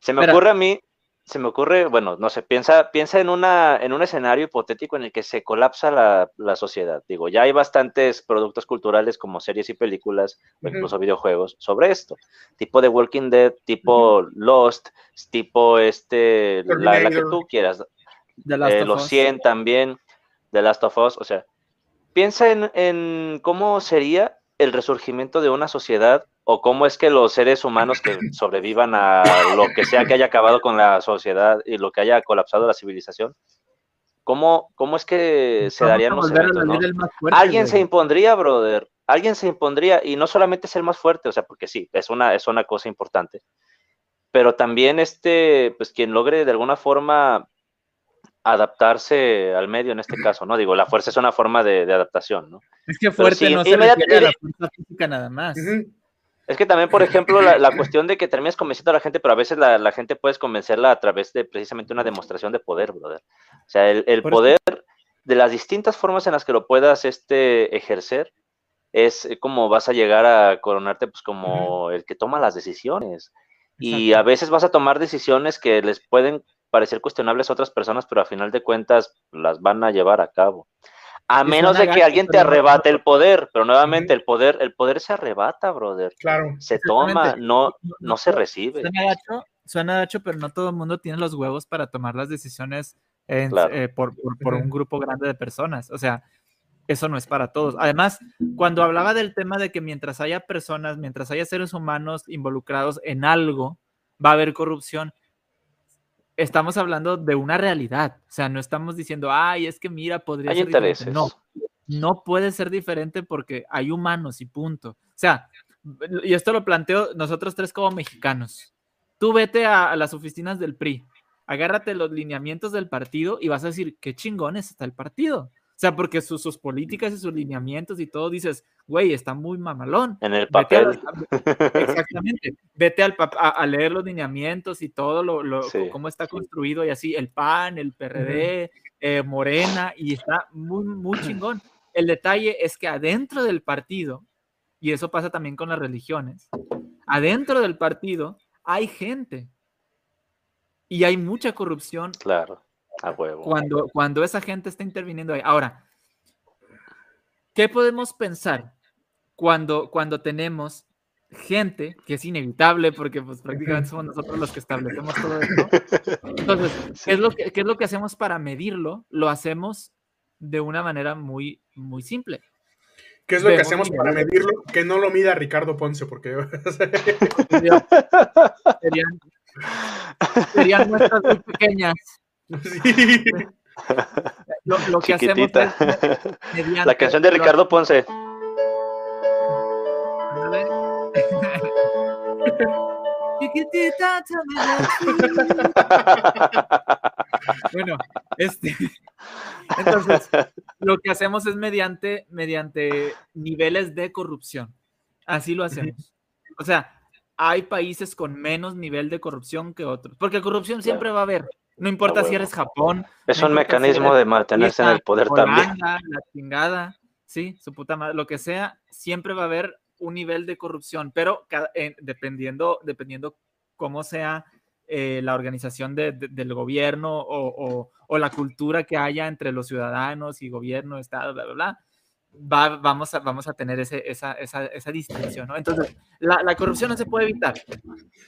se me ocurre a mí, se me ocurre, bueno, no sé, piensa, piensa en, una, en un escenario hipotético en el que se colapsa la, sociedad. Digo, ya hay bastantes productos culturales como series y películas, o incluso videojuegos, sobre esto. Tipo de Walking Dead, tipo Lost, tipo este, la, que tú quieras. Eh, los 100 también, The Last of Us, o sea, piensa en, en cómo sería el resurgimiento de una sociedad o cómo es que los seres humanos que sobrevivan a lo que sea que haya acabado con la sociedad y lo que haya colapsado la civilización, ¿cómo, cómo es que se darían los eventos? Alguien se impondría, brother, alguien se impondría y no solamente es el más fuerte, o sea, porque sí, es una, es una cosa importante, pero también este, pues quien logre de alguna forma adaptarse al medio en este caso, ¿no? Digo, la fuerza es una forma de, adaptación, ¿no? Es que fuerte no se refiere a la fuerza física nada más. Es que también, por ejemplo, la, cuestión de que termines convenciendo a la gente, pero a veces la, gente puedes convencerla a través de precisamente una demostración de poder, brother. O sea, el, poder de las distintas formas en las que lo puedas este, ejercer es como vas a llegar a coronarte pues como el que toma las decisiones. Y a veces vas a tomar decisiones que les pueden parecer cuestionables a otras personas, pero a final de cuentas las van a llevar a cabo. A menos de que alguien te arrebate el poder, pero nuevamente el poder, el poder se arrebata, brother. Claro. Se toma, no, no se recibe. Suena gacho, pero no todo el mundo tiene los huevos para tomar las decisiones eh, por, un grupo grande de personas. O sea, eso no es para todos. Además, cuando hablaba del tema de que mientras haya personas, mientras haya seres humanos involucrados en algo, va a haber corrupción, estamos hablando de una realidad. O sea, no estamos diciendo, ay, es que mira, podría ser. Intereses. No, no puede ser diferente porque hay humanos y punto. O sea, y esto lo planteo nosotros tres como mexicanos. Tú vete a las oficinas del PRI, agárrate los lineamientos del partido y vas a decir, qué chingones está el partido. O sea, porque sus, políticas y sus lineamientos y todo dices, güey, está muy mamalón. En el papel. exactamente. Vete al, a, leer los lineamientos y todo lo, lo cómo está construido y así, el PAN, el PRD, eh, Morena, y está muy, muy chingón. El detalle es que adentro del partido, y eso pasa también con las religiones, adentro del partido hay gente y hay mucha corrupción. Claro a huevo. Cuando, cuando esa gente está interviniendo ahí. Ahora, ¿qué podemos pensar cuando, cuando tenemos gente, que es inevitable porque pues prácticamente somos nosotros los que establecemos todo esto. Entonces, ¿qué es, lo que, ¿qué es lo que hacemos para medirlo? Lo hacemos de una manera muy, muy simple. ¿Qué es lo que hacemos para medirlo? Que no lo mida Ricardo Ponce, porque serían, serían muestras muy pequeñas. Lo, que hacemos La canción de Ricardo Ponce. bueno, este, entonces, lo que hacemos es mediante, mediante niveles de corrupción. Así lo hacemos. O sea, hay países con menos nivel de corrupción que otros, porque corrupción siempre va a haber. No importa si eres Japón. Es un mecanismo de mantenerse en el poder también. La chingada, sí, su puta madre, lo que sea, siempre va a haber un nivel de corrupción, pero dependiendo, dependiendo cómo sea eh, la organización del gobierno o, la cultura que haya entre los ciudadanos y gobierno, Estado, bla, bla, bla, vamos, a, vamos a tener ese, esa, esa, esa, distinción, ¿no? Entonces, la, la, corrupción no se puede evitar,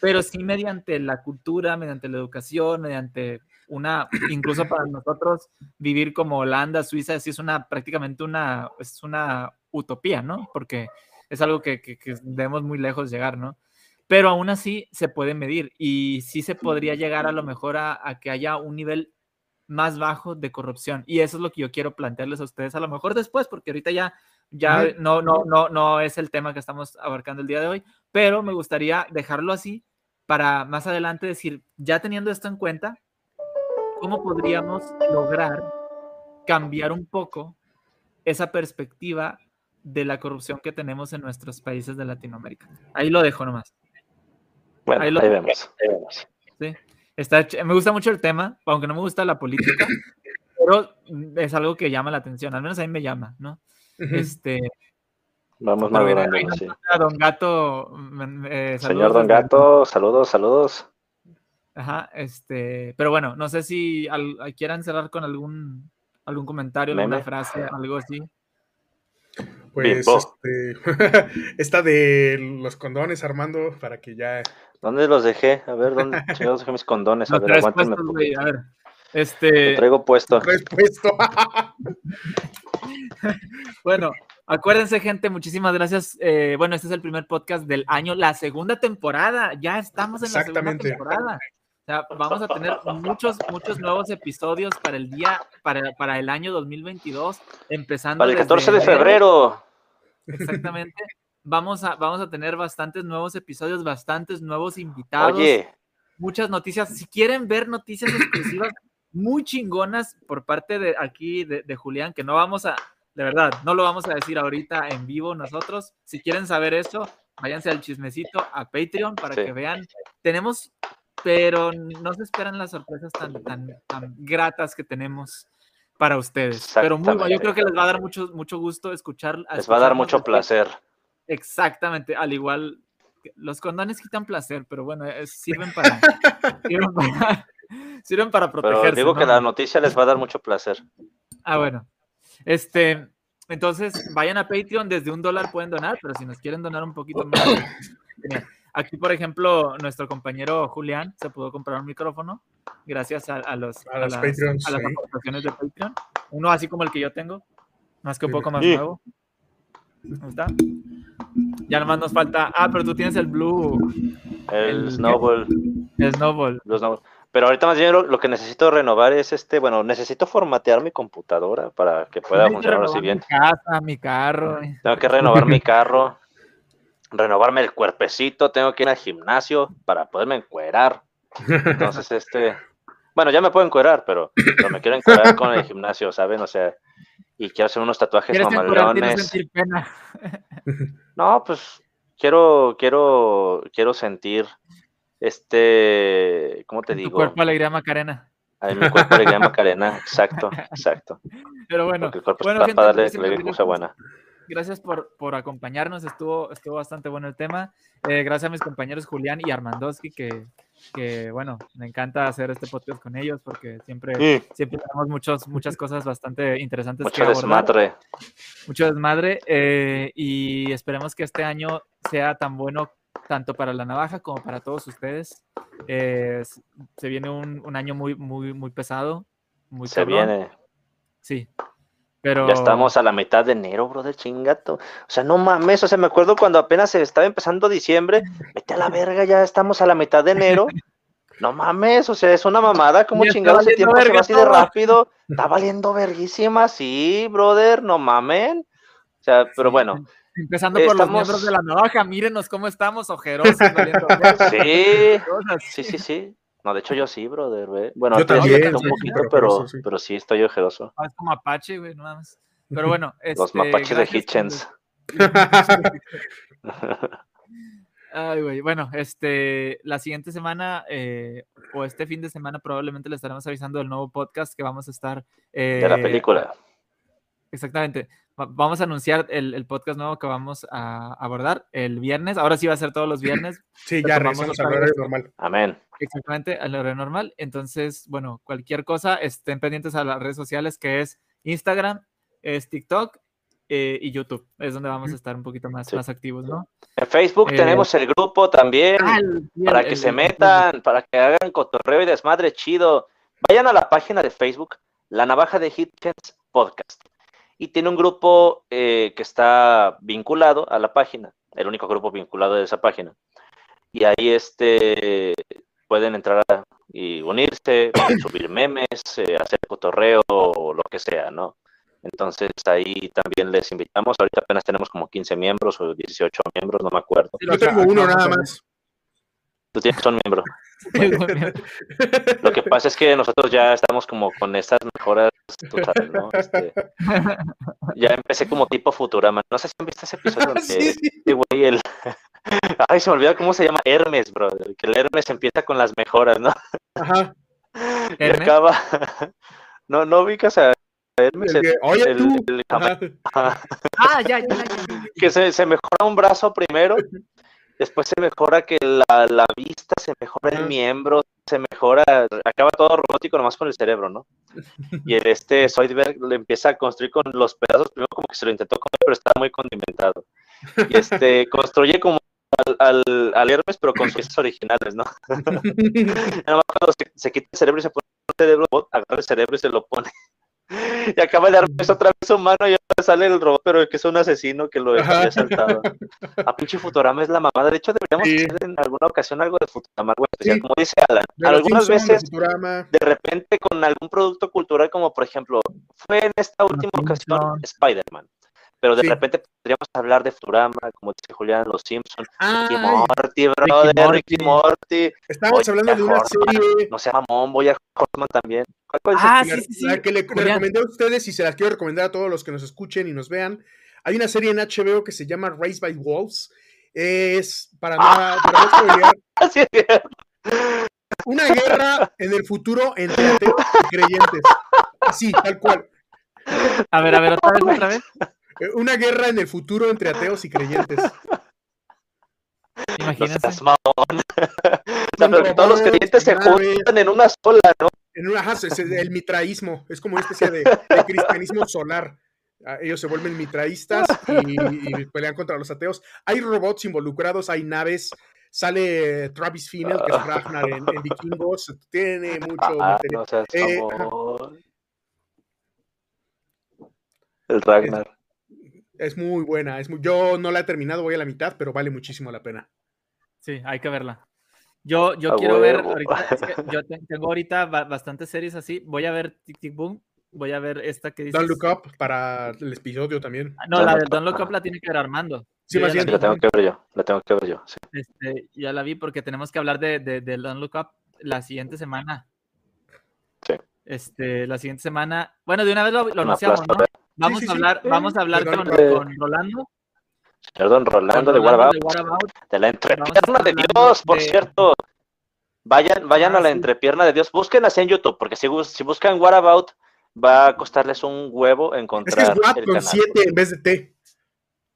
pero sí mediante la cultura, mediante la educación, mediante una, incluso para nosotros, vivir como Holanda, Suiza, sí es una, prácticamente una, es una utopía, ¿no? Porque es algo que, que, que debemos muy lejos llegar, ¿no? Pero aún así se puede medir y sí se podría llegar a lo mejor a, a que haya un nivel más bajo de corrupción. Y eso es lo que yo quiero plantearles a ustedes a lo mejor después, porque ahorita ya, ya no, no, no, no es el tema que estamos abarcando el día de hoy, pero me gustaría dejarlo así para más adelante decir, ya teniendo esto en cuenta, ¿cómo podríamos lograr cambiar un poco esa perspectiva de la corrupción que tenemos en nuestros países de Latinoamérica? Ahí lo dejo nomás. Bueno, ahí, lo vemos. Ahí vemos. Sí me gusta mucho el tema, aunque no me gusta la política, pero es algo que llama la atención, al menos a mí me llama, ¿no? Este. Vamos madurando, sí. Don Gato. Eh, Señor Don Gato, saludos, saludos. Ajá, este, pero bueno, no sé si quieran cerrar con algún, algún comentario, alguna frase, algo así. Pues este, esta de los condones, Armando, para que ya. ¿Dónde los dejé? A ver, ¿dónde chingados dejé mis condones? A ver, aguántenme. a ver. Este. Lo traigo puesto. puesto. bueno, acuérdense, gente, muchísimas gracias. Eh, bueno, este es el primer podcast del año, la segunda temporada. Ya estamos en la segunda temporada. O sea, vamos a tener muchos, muchos nuevos episodios para el día, para, para el año 2022, empezando. Para el 14 de febrero. Exactamente. Vamos a, vamos a tener bastantes nuevos episodios, bastantes nuevos invitados. Oye. Muchas noticias. Si quieren ver noticias exclusivas muy chingonas por parte de aquí de, de Julián, que no vamos a, de verdad, no lo vamos a decir ahorita en vivo nosotros. Si quieren saber eso, váyanse al chismecito a Patreon para que vean. Tenemos pero no se esperan las sorpresas tan, tan, tan gratas que tenemos para ustedes. Pero muy, yo creo que les va a dar mucho, mucho gusto escuchar. Les va a dar mucho placer. Exactamente, al igual, los condones quitan placer, pero bueno, sirven para, sirven para, protegerse. Pero digo que la noticia les va a dar mucho placer. Ah, bueno. Este, entonces, vayan a Patreon, desde un dólar pueden donar, pero si nos quieren donar un poquito más, Aquí, por ejemplo, nuestro compañero Julián se pudo comprar un micrófono gracias a, los, a, las, aportaciones de Patreon. Uno así como el que yo tengo, más que un poco más nuevo. ¿Dónde está? Ya nomás nos falta. Ah, pero tú tienes el Blue. El, Snowball. El Snowball. Pero ahorita más bien lo, que necesito renovar es este, bueno, necesito formatear mi computadora para que pueda funcionar así bien. Mi casa, mi carro. Tengo que renovar mi carro, renovarme el cuerpecito, tengo que ir al gimnasio para poderme encuerar. Entonces, este, bueno, ya me puedo encuerar, pero, me quiero encuerar con el gimnasio, ¿saben? O sea, y quiero hacer unos tatuajes mamalones. No, pues quiero, quiero, quiero sentir este, ¿cómo te digo? Tu cuerpo alegría Macarena. Ay, mi cuerpo alegría Macarena, exacto, exacto. Pero bueno, el cuerpo bueno, para darle, cosa buena. Gracias por, por acompañarnos, estuvo, estuvo bastante bueno el tema. Eh, gracias a mis compañeros Julián y Armandowski, que, que, bueno, me encanta hacer este podcast con ellos porque siempre, siempre tenemos muchos, muchas cosas bastante interesantes Mucho que desmadre. Mucho desmadre. Eh, y esperemos que este año sea tan bueno tanto para la navaja como para todos ustedes. Eh, se viene un, año muy, muy, muy pesado. Muy se viene. Sí. Pero... Ya estamos a la mitad de enero, bro, de chingato. O sea, no mames, o sea, me acuerdo cuando apenas estaba empezando diciembre, vete a la verga, ya estamos a la mitad de enero. No mames, o sea, es una mamada, como chingado ese tiempo se va así de rápido. Está valiendo verguísima, sí, brother, no mamen. O sea, pero bueno, Empezando por los miembros de la navaja, mírenos cómo estamos, ojerosos. sí, sí, sí, sí. No, de hecho yo sí, brother, Bueno, yo también, un poquito, pero, pero, sí. estoy ojeroso. Ah, es como Apache, güey, no más. Pero bueno, Los este, mapaches de Hitchens. Ay, güey. Bueno, este, la siguiente semana eh, o este fin de semana probablemente le estaremos avisando del nuevo podcast que vamos a estar. de la eh, película. Exactamente vamos a anunciar el, podcast nuevo que vamos a abordar el viernes. Ahora sí va a ser todos los viernes. Sí, ya regresamos al horario normal. Amén. Exactamente, al horario normal. Entonces, bueno, cualquier cosa, estén pendientes a las redes sociales que es Instagram, es TikTok eh, y YouTube. Es donde vamos a estar un poquito más, más activos, ¿no? En Facebook eh, tenemos el grupo también ah, para que se metan, para que hagan cotorreo y desmadre chido. Vayan a la página de Facebook, La Navaja de Hitchens Podcast y tiene un grupo eh, que está vinculado a la página, el único grupo vinculado de esa página. Y ahí este, pueden entrar y unirse, subir memes, eh, hacer cotorreo o lo que sea, ¿no? Entonces ahí también les invitamos. Ahorita apenas tenemos como 15 miembros o 18 miembros, no me acuerdo. Yo tengo uno nada más. Tú tienes un miembro. Lo que pasa es que nosotros ya estamos como con estas mejoras, tú sabes, ¿no? Este, ya empecé como tipo Futurama. No sé si han visto ese episodio donde sí, güey, el... Ay, se me olvidó cómo se llama Hermes, bro. Que el Hermes empieza con las mejoras, ¿no? Ajá. Y acaba... No, no ubicas a Hermes. El, Oye, tú. ah, ya, ya, ya. Que se, se mejora un brazo primero después se mejora que la, la vista, se mejora el miembro, se mejora, acaba todo robótico nomás con el cerebro, ¿no? Y el este Zoidberg le empieza a construir con los pedazos, primero como que se lo intentó comer, pero estaba muy condimentado. Y este construye como al, al, Hermes, pero con piezas originales, ¿no? Nada más cuando se, se, quita el cerebro y se pone el cerebro, agarra el cerebro y se lo pone y acaba de darme otra vez humano y ahora sale el robot, pero que es un asesino que lo había saltado. A pinche Futurama es la mamada. De hecho, deberíamos hacer en alguna ocasión algo de Futurama, como dice Alan. algunas veces, de, repente, con algún producto cultural, como por ejemplo, fue en esta última ocasión Spider-Man pero de repente podríamos hablar de Futurama, como dice Julián, Los Simpsons, Ricky Morty, brother, Ricky Morty. Estamos hablando de una serie. No se llama Mon, voy a Horseman también. ¿Cuál, ah, sí, sí, La que le, recomendé a ustedes y se las quiero recomendar a todos los que nos escuchen y nos vean. Hay una serie en HBO que se llama Race by Wolves. Es para nada, para una guerra en el futuro entre ateos y creyentes. Así, tal cual. A ver, a ver, otra vez, otra vez. Eh, una guerra en el futuro entre ateos y creyentes. Imagínate. todos los creyentes se juntan en una sola, ¿no? En una, es el mitraísmo, es como una especie de, cristianismo solar. Ah, ellos se vuelven mitraístas y, pelean contra los ateos. Hay robots involucrados, hay naves, Sale Travis Finnell, que es Ragnar en, Vikingos. Tiene mucho ah, material. Eh, el Ragnar. Es, muy buena. Es yo no la he terminado, voy a la mitad, pero vale muchísimo la pena. Sí, hay que verla. Yo, yo quiero ver, ahorita, yo tengo ahorita bastantes series así. Voy a ver Tic Tic Boom. Voy a ver esta que dice. Don't Look Up para el episodio también. Ah, no, la de Don't Look Up la tiene que ver Armando. Sí, más bien. La tengo que ver yo. La tengo que ver yo. Este, ya la vi porque tenemos que hablar de, de, de Don't Look Up la siguiente semana. Sí. Este, la siguiente semana. Bueno, de una vez lo, anunciamos, ¿no? Vamos, a hablar, vamos a hablar con, con Rolando Perdón, Rolando de What De la entrepierna de Dios, por cierto. Vayan, vayan a la entrepierna de Dios. Busquen así en YouTube, porque si, si buscan What About, va a costarles un huevo encontrar. Es que es con 7 en vez de T.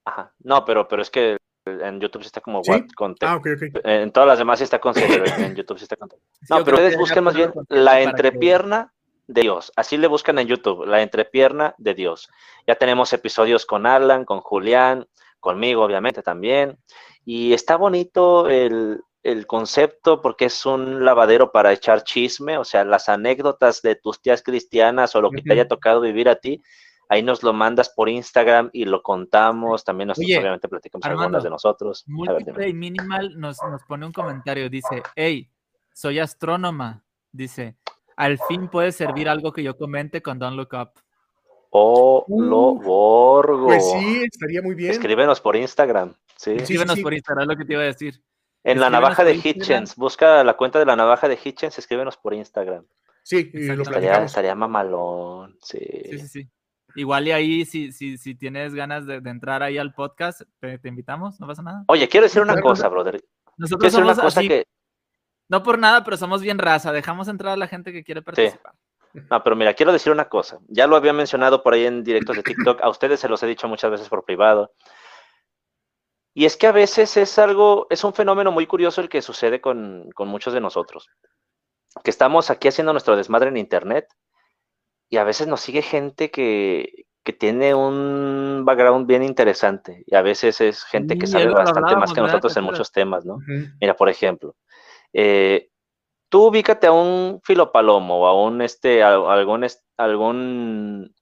Ajá. No, pero, pero es que en YouTube sí está como ¿Sí? con T. Ah, ok, ok. En todas las demás sí está con C, pero en YouTube sí está con T. No, pero ustedes busquen más bien la entrepierna de Dios. Así le buscan en YouTube, la entrepierna de Dios. Ya tenemos episodios con Alan, con Julián, conmigo obviamente también. Y está bonito el, concepto porque es un lavadero para echar chisme, o sea, las anécdotas de tus tías cristianas o lo que te haya tocado vivir a ti, ahí nos lo mandas por Instagram y lo contamos, también nosotros obviamente platicamos algunas de nosotros. Múltiple y Minimal nos, nos pone un comentario, dice, hey, soy astrónoma, dice, al fin puede servir algo que yo comente con Don't Look Up. Oh, lo borgo. Pues sí, estaría muy bien. Escríbenos por Instagram. Sí. Escríbenos por Instagram, es lo que te iba a decir. En la navaja de Hitchens, busca la cuenta de la navaja de Hitchens, escríbenos por Instagram. Sí, y lo estaría, estaría mamalón. Sí. sí, sí, sí. Igual y ahí, si, si, si tienes ganas de, entrar ahí al podcast, te, invitamos, no pasa nada. Oye, quiero decir una cosa, brother. Nosotros somos una cosa que... No por nada, pero somos bien raza. Dejamos entrar a la gente que quiere participar. No, pero mira, quiero decir una cosa. Ya lo había mencionado por ahí en directos de TikTok. A ustedes se los he dicho muchas veces por privado. Y es que a veces es algo, es un fenómeno muy curioso el que sucede con, muchos de nosotros. Que estamos aquí haciendo nuestro desmadre en Internet y a veces nos sigue gente que, tiene un background bien interesante y a veces es gente que sabe bastante más que nosotros en muchos temas, ¿no? Mira, por ejemplo, eh, tú ubícate a un filopalomo o a un este, algún, algún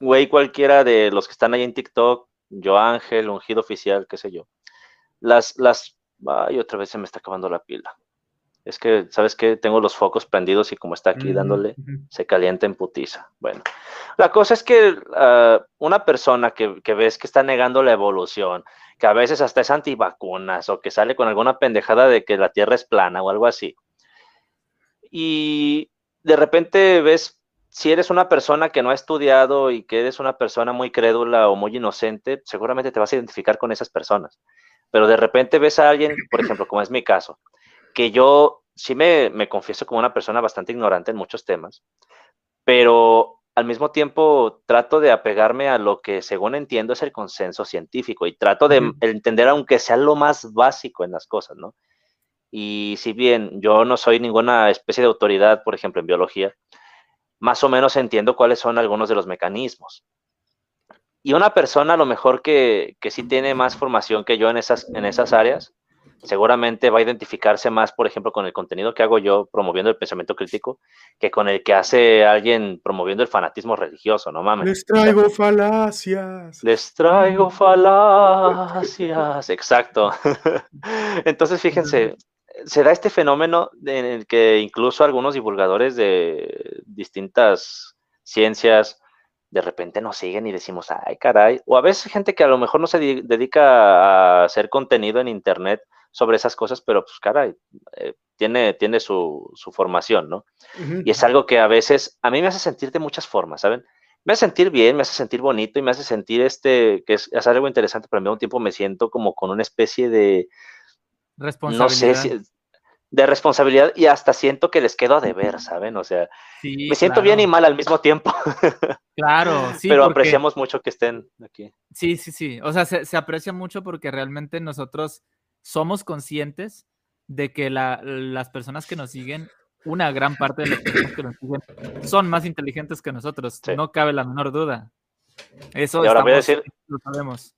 güey cualquiera de los que están ahí en TikTok, yo Ángel, ungido oficial, qué sé yo. Las, las, ay, otra vez se me está acabando la pila. Es que, ¿sabes qué? Tengo los focos prendidos y como está aquí dándole, se calienta en putiza. Bueno, la cosa es que ah, una persona que, que, ves que está negando la evolución, que a veces hasta es antivacunas o que sale con alguna pendejada de que la Tierra es plana o algo así, y de repente ves, si eres una persona que no ha estudiado y que eres una persona muy crédula o muy inocente, seguramente te vas a identificar con esas personas. Pero de repente ves a alguien, por ejemplo, como es mi caso, que yo sí me, me confieso como una persona bastante ignorante en muchos temas, pero al mismo tiempo trato de apegarme a lo que según entiendo es el consenso científico y trato de entender aunque sea lo más básico en las cosas, ¿no? Y si bien yo no soy ninguna especie de autoridad, por ejemplo, en biología, más o menos entiendo cuáles son algunos de los mecanismos. Y una persona a lo mejor que, que sí tiene más formación que yo en esas, en esas áreas, seguramente va a identificarse más, por ejemplo, con el contenido que hago yo promoviendo el pensamiento crítico, que con el que hace alguien promoviendo el fanatismo religioso, no mames. Les traigo falacias. Les traigo falacias. Exacto. Entonces, fíjense, se da este fenómeno en el que incluso algunos divulgadores de distintas ciencias de repente nos siguen y decimos, ay, caray, o a veces gente que a lo mejor no se dedica a hacer contenido en Internet sobre esas cosas, pero pues, caray, eh, tiene, tiene su, formación, ¿no? Y es algo que a veces a mí me hace sentir de muchas formas, ¿saben? Me hace sentir bien, me hace sentir bonito y me hace sentir este, que es, es algo interesante, pero al mismo tiempo me siento como con una especie de, no sé si, de responsabilidad y hasta siento que les quedo a deber, ¿saben? O sea, me siento bien y mal al mismo tiempo. Claro, sí. Pero apreciamos mucho que estén aquí. Sí, sí, sí. O sea, se, aprecia mucho porque realmente nosotros somos conscientes de que las personas que nos siguen, una gran parte de las personas que nos siguen, son más inteligentes que nosotros. No cabe la menor duda. Eso y ahora voy a decir, lo sabemos.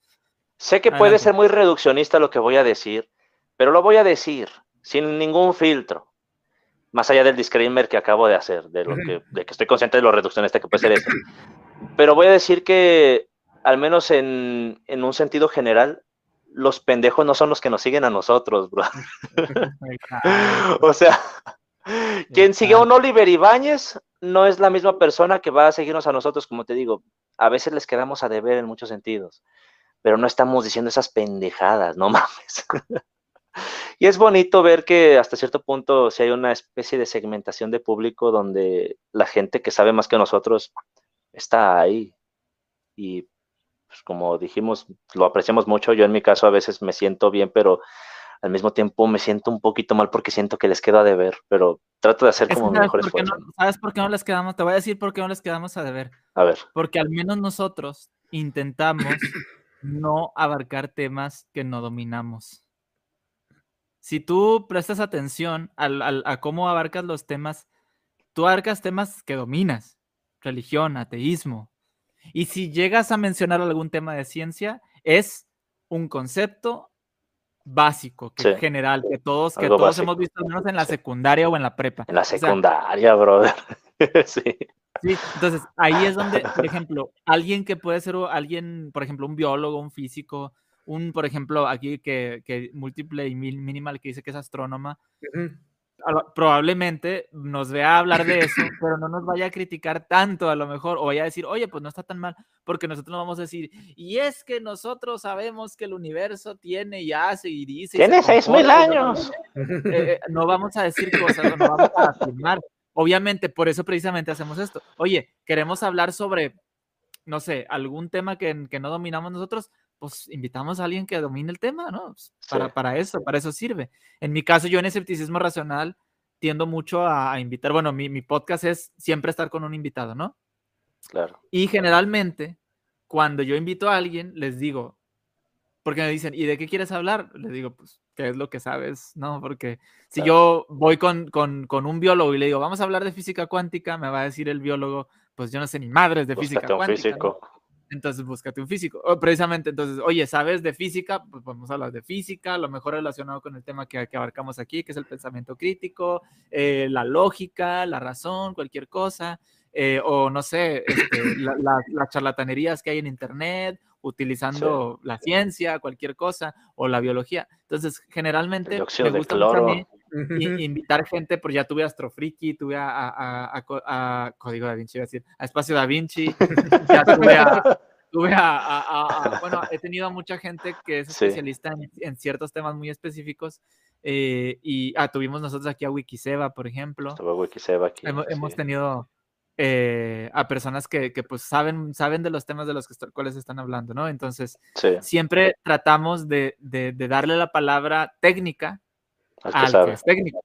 Sé que puede ser muy reduccionista lo que voy a decir, pero lo voy a decir sin ningún filtro. Más allá del disclaimer que acabo de hacer, de, lo que, de que estoy consciente de lo reduccionista que puede ser eso. Pero voy a decir que, al menos en, en un sentido general, los pendejos no son los que nos siguen a nosotros, bro. o sea, quien sigue a un Oliver Ibáñez no es la misma persona que va a seguirnos a nosotros, como te digo. A veces les quedamos a deber en muchos sentidos, pero no estamos diciendo esas pendejadas, no mames. y es bonito ver que hasta cierto punto si hay una especie de segmentación de público donde la gente que sabe más que nosotros está ahí. Y pues, como dijimos, lo apreciamos mucho. Yo en mi caso a veces me siento bien, pero al mismo tiempo me siento un poquito mal porque siento que les queda a deber, pero trato de hacer como mi mejor esfuerzo. ¿Sabes por qué no les quedamos? Te voy a decir por qué no les quedamos a deber. A ver. Porque al menos nosotros intentamos no abarcar temas que no dominamos. Si tú prestas atención a cómo abarcas los temas, tú abarcas temas que dominas, religión, ateísmo, y si llegas a mencionar algún tema de ciencia, es un concepto básico, que general, que todos, que todos hemos visto, menos en la secundaria o en la prepa. En la secundaria, brother. sí. Sí, entonces ahí es donde, por ejemplo, alguien que puede ser alguien, por ejemplo, un biólogo, un físico, un, por ejemplo, aquí que, que múltiple y minimal que dice que es astrónoma, probablemente nos vea hablar de eso, pero no nos vaya a criticar tanto a lo mejor, o vaya a decir, oye, pues no está tan mal, porque nosotros no vamos a decir, y es que nosotros sabemos que el universo tiene y hace y dice. Tiene seis mil años. Eh, eh, no vamos a decir cosas, no vamos a afirmar. Obviamente, por eso precisamente hacemos esto. Oye, queremos hablar sobre, no sé, algún tema que, que no dominamos nosotros, pues invitamos a alguien que domine el tema, ¿no? Pues, para, para eso, para eso sirve. En mi caso, yo en escepticismo racional tiendo mucho a, invitar, bueno, mi, mi, podcast es siempre estar con un invitado, ¿no? Claro. Y generalmente, cuando yo invito a alguien, les digo, porque me dicen, ¿y de qué quieres hablar? Les digo, pues, ¿qué es lo que sabes? ¿No? Porque si yo voy con, con, con, un biólogo y le digo, vamos a hablar de física cuántica, me va a decir el biólogo, pues yo no sé ni madres de física cuántica. Físico entonces búscate un físico. O precisamente, entonces, oye, ¿sabes de física? Pues podemos hablar de física, lo mejor relacionado con el tema que, que abarcamos aquí, que es el pensamiento crítico, eh, la lógica, la razón, cualquier cosa, eh, o no sé, este, las charlatanerías que hay en Internet, utilizando la ciencia, cualquier cosa, o la biología. Entonces, generalmente me gusta mucho a mí invitar gente, porque ya tuve a Astrofriki, tuve a, a, Código Da Vinci, a decir, a Espacio Da Vinci, ya tuve a, tuve a, bueno, he tenido a mucha gente que es especialista en, ciertos temas muy específicos. Eh, y ah, tuvimos nosotros aquí a Wikiseba, por ejemplo. Wikiseba aquí. Hemos, tenido eh, a personas que, que, pues saben, saben de los temas de los que cuales están hablando, ¿no? Entonces, siempre tratamos de, de, darle la palabra técnica al, que, es técnico.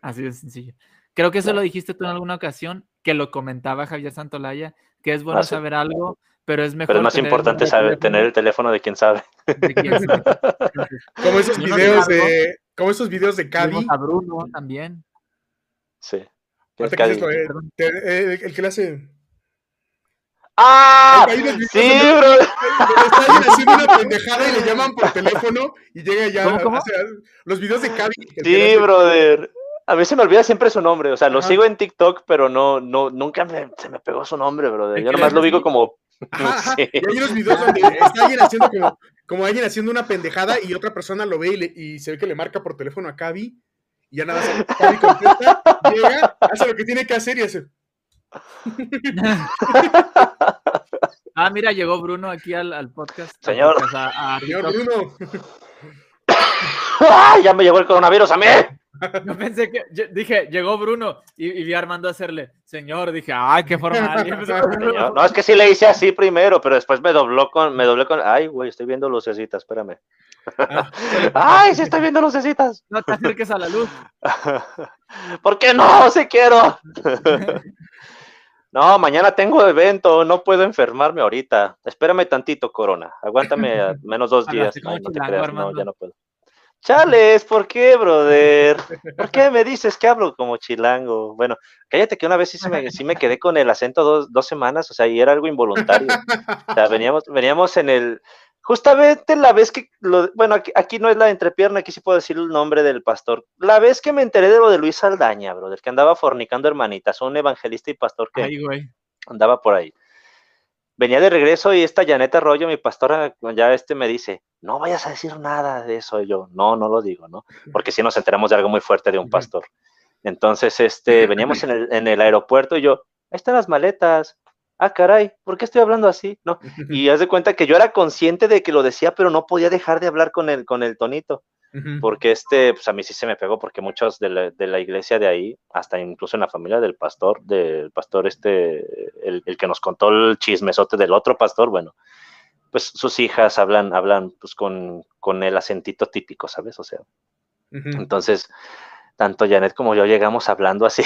Así de sencillo. Creo que eso lo dijiste tú en alguna ocasión, que lo comentaba Javier Santolaya, que es bueno ah, saber algo, pero es mejor. Pero es más importante saber, tener el teléfono de quien sabe. como esos videos de, como esos videos de Cali. A Bruno también. Sí. El, el, que le hace. ¡Ah! Sí, bro. Está haciendo una pendejada y le llaman por teléfono y llega ya. los videos de Cavi. Sí, brother. A mí se me olvida siempre su nombre, o sea, lo sigo en TikTok, pero no, no, nunca se me pegó su nombre, brother. Yo nomás lo digo como. Y hay unos videos donde está alguien haciendo como, como alguien haciendo una pendejada y otra persona lo ve y, y se ve que le marca por teléfono a Cavi y ya nada más Cavi contesta, llega, hace lo que tiene que hacer y hace. Ah, mira, llegó Bruno aquí al, podcast. Señor. Señor Bruno. Ya me llegó el coronavirus a mí. Yo pensé que, dije, llegó Bruno y, vi a Armando hacerle, señor, dije, ay, qué formal. no, es que sí le hice así primero, pero después me dobló con, me doblé con, ay, güey, estoy viendo lucecitas, espérame. Ah, ay, sí estoy viendo lucecitas. No te acerques a la luz. ¿Por qué no? Si quiero. No, mañana tengo evento, no puedo enfermarme ahorita. Espérame tantito, Corona. Aguántame menos dos días. no te creas, no, ya no puedo. Chales, ¿por qué, brother? ¿Por qué me dices que hablo como chilango? Bueno, cállate que una vez sí, me, sí me quedé con el acento dos, dos, semanas, o sea, y era algo involuntario. O sea, veníamos, veníamos en el, Justamente la vez que, lo, bueno, aquí, no es la entrepierna, aquí sí puedo decir el nombre del pastor. La vez que me enteré de lo de Luis Saldaña, bro, del que andaba fornicando hermanitas, un evangelista y pastor que andaba por ahí. Venía de regreso y esta Janeta Arroyo, mi pastora, ya este me dice, no vayas a decir nada de eso. Y yo, no, no lo digo, ¿no? Porque si nos enteramos de algo muy fuerte de un pastor. Entonces, este, veníamos en el, en el aeropuerto y yo, ahí están las maletas, ah, caray, ¿por qué estoy hablando así? ¿No? Y haz de cuenta que yo era consciente de que lo decía, pero no podía dejar de hablar con el, con el tonito. Porque este, pues a mí sí se me pegó, porque muchos de la, iglesia de ahí, hasta incluso en la familia del pastor, del pastor este, el, que nos contó el chismesote del otro pastor, bueno, pues sus hijas hablan, hablan pues con, con el acentito típico, ¿sabes? O sea, entonces, tanto Janet como yo llegamos hablando así,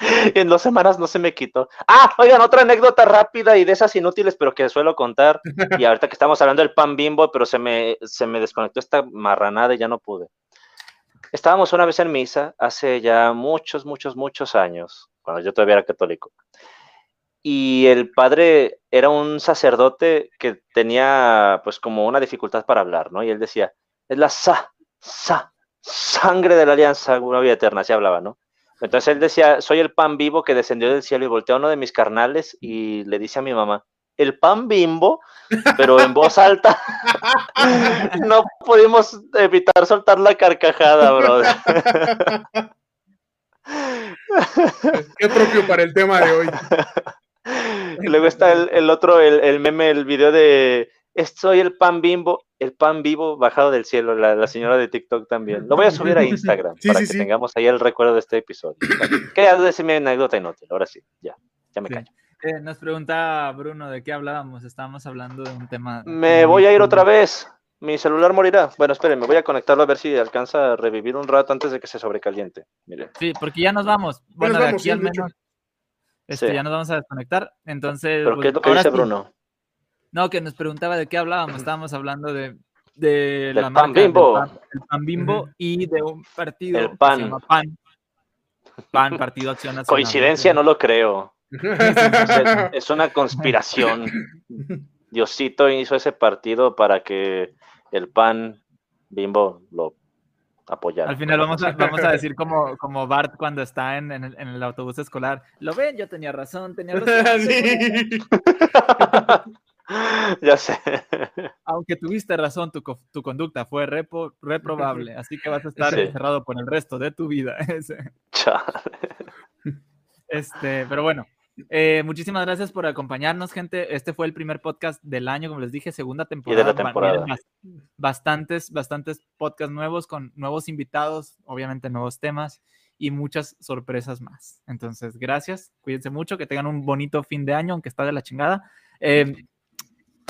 en dos semanas no se me quitó. Ah, oigan, otra anécdota rápida y de esas inútiles, pero que suelo contar. Y ahorita que estamos hablando del pan bimbo, pero se me, se me desconectó esta marranada y ya no pude. Estábamos una vez en misa hace ya muchos, muchos, muchos años, cuando yo todavía era católico. Y el padre era un sacerdote que tenía pues como una dificultad para hablar, ¿no? Y él decía, es la sa, sa, sangre de la alianza, una vida eterna, así hablaba, ¿no? Entonces él decía, soy el pan vivo que descendió del cielo y volteó a uno de mis carnales y le dice a mi mamá, el pan bimbo, pero en voz alta. no pudimos evitar soltar la carcajada, brother. Qué propio para el tema de hoy. Y luego está el, el otro, el, el, meme, el video de soy el pan bimbo, el pan vivo bajado del cielo, la, señora de TikTok también. Lo voy a subir a Instagram para que tengamos ahí el recuerdo de este episodio. Quería decirme anécdota inútil, ahora sí, ya, ya me callo. Eh, nos pregunta Bruno de qué hablábamos, estábamos hablando de un tema. Me voy a ir otra vez. Mi celular morirá. Bueno, espérenme, voy a conectarlo a ver si alcanza a revivir un rato antes de que se sobrecaliente. Sí, porque ya nos vamos. Bueno, de aquí al menos. Este, Ya nos vamos a desconectar. Entonces. ¿Pero qué es lo que dice Bruno? No, que nos preguntaba de qué hablábamos. Estábamos hablando de, de la pan bimbo. el pan bimbo y de un partido el pan. se llama PAN. PAN, Partido Acción Nacional. Coincidencia, no lo creo. es una conspiración. Diosito hizo ese partido para que el PAN bimbo lo apoyara. Al final vamos a, vamos a decir como, como Bart cuando está en, en, el, en, el, autobús escolar. Lo ven, yo tenía razón, tenía razón. ya sé. Aunque tuviste razón, tu, tu conducta fue reprobable, así que vas a estar encerrado por el resto de tu vida. este, pero bueno, eh, muchísimas gracias por acompañarnos, gente. Este fue el primer podcast del año, como les dije, segunda temporada. Y de la temporada. Bastantes, bastantes podcasts nuevos con nuevos invitados, obviamente nuevos temas y muchas sorpresas más. Entonces, gracias, cuídense mucho, que tengan un bonito fin de año, aunque está de la chingada. Eh,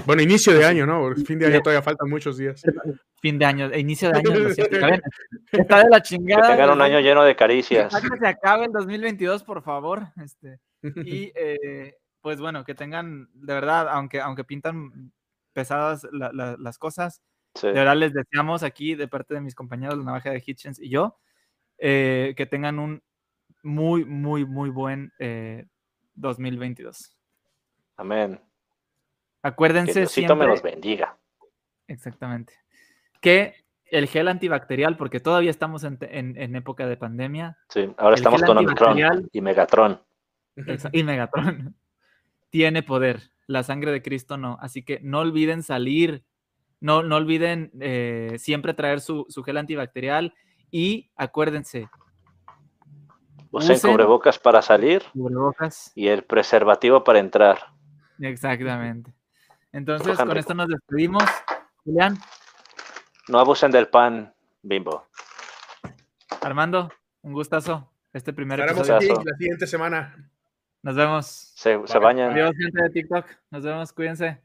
bueno, inicio de año, ¿no? Fin de año todavía faltan muchos días. Fin de año, inicio de año. Está de la chingada. Que tengan un año lleno de caricias. Que se acabe el 2022, por favor. Este, y eh, pues bueno, que tengan, de verdad, aunque, aunque pintan pesadas las cosas, de verdad les deseamos aquí, de parte de mis compañeros, la navaja de Hitchens y yo, eh, que tengan un muy, muy, muy buen 2022. Eh, Amén. Acuérdense. Que siempre, me los bendiga. Exactamente. Que el gel antibacterial, porque todavía estamos en, época de pandemia. Sí, ahora estamos con Omicron y Megatron. Y Megatron. Tiene poder. La sangre de Cristo no. Así que no olviden salir. No, no olviden eh, siempre traer su, gel antibacterial. Y acuérdense. Usen, cubrebocas para salir. Cubrebocas. Y el preservativo para entrar. Exactamente. Entonces, con esto nos despedimos. Julián. No abusen del pan, bimbo. Armando, un gustazo. Este primer episodio. aquí la siguiente semana. Nos vemos. Se, se bañan. Adiós, gente de TikTok. Nos vemos. Cuídense.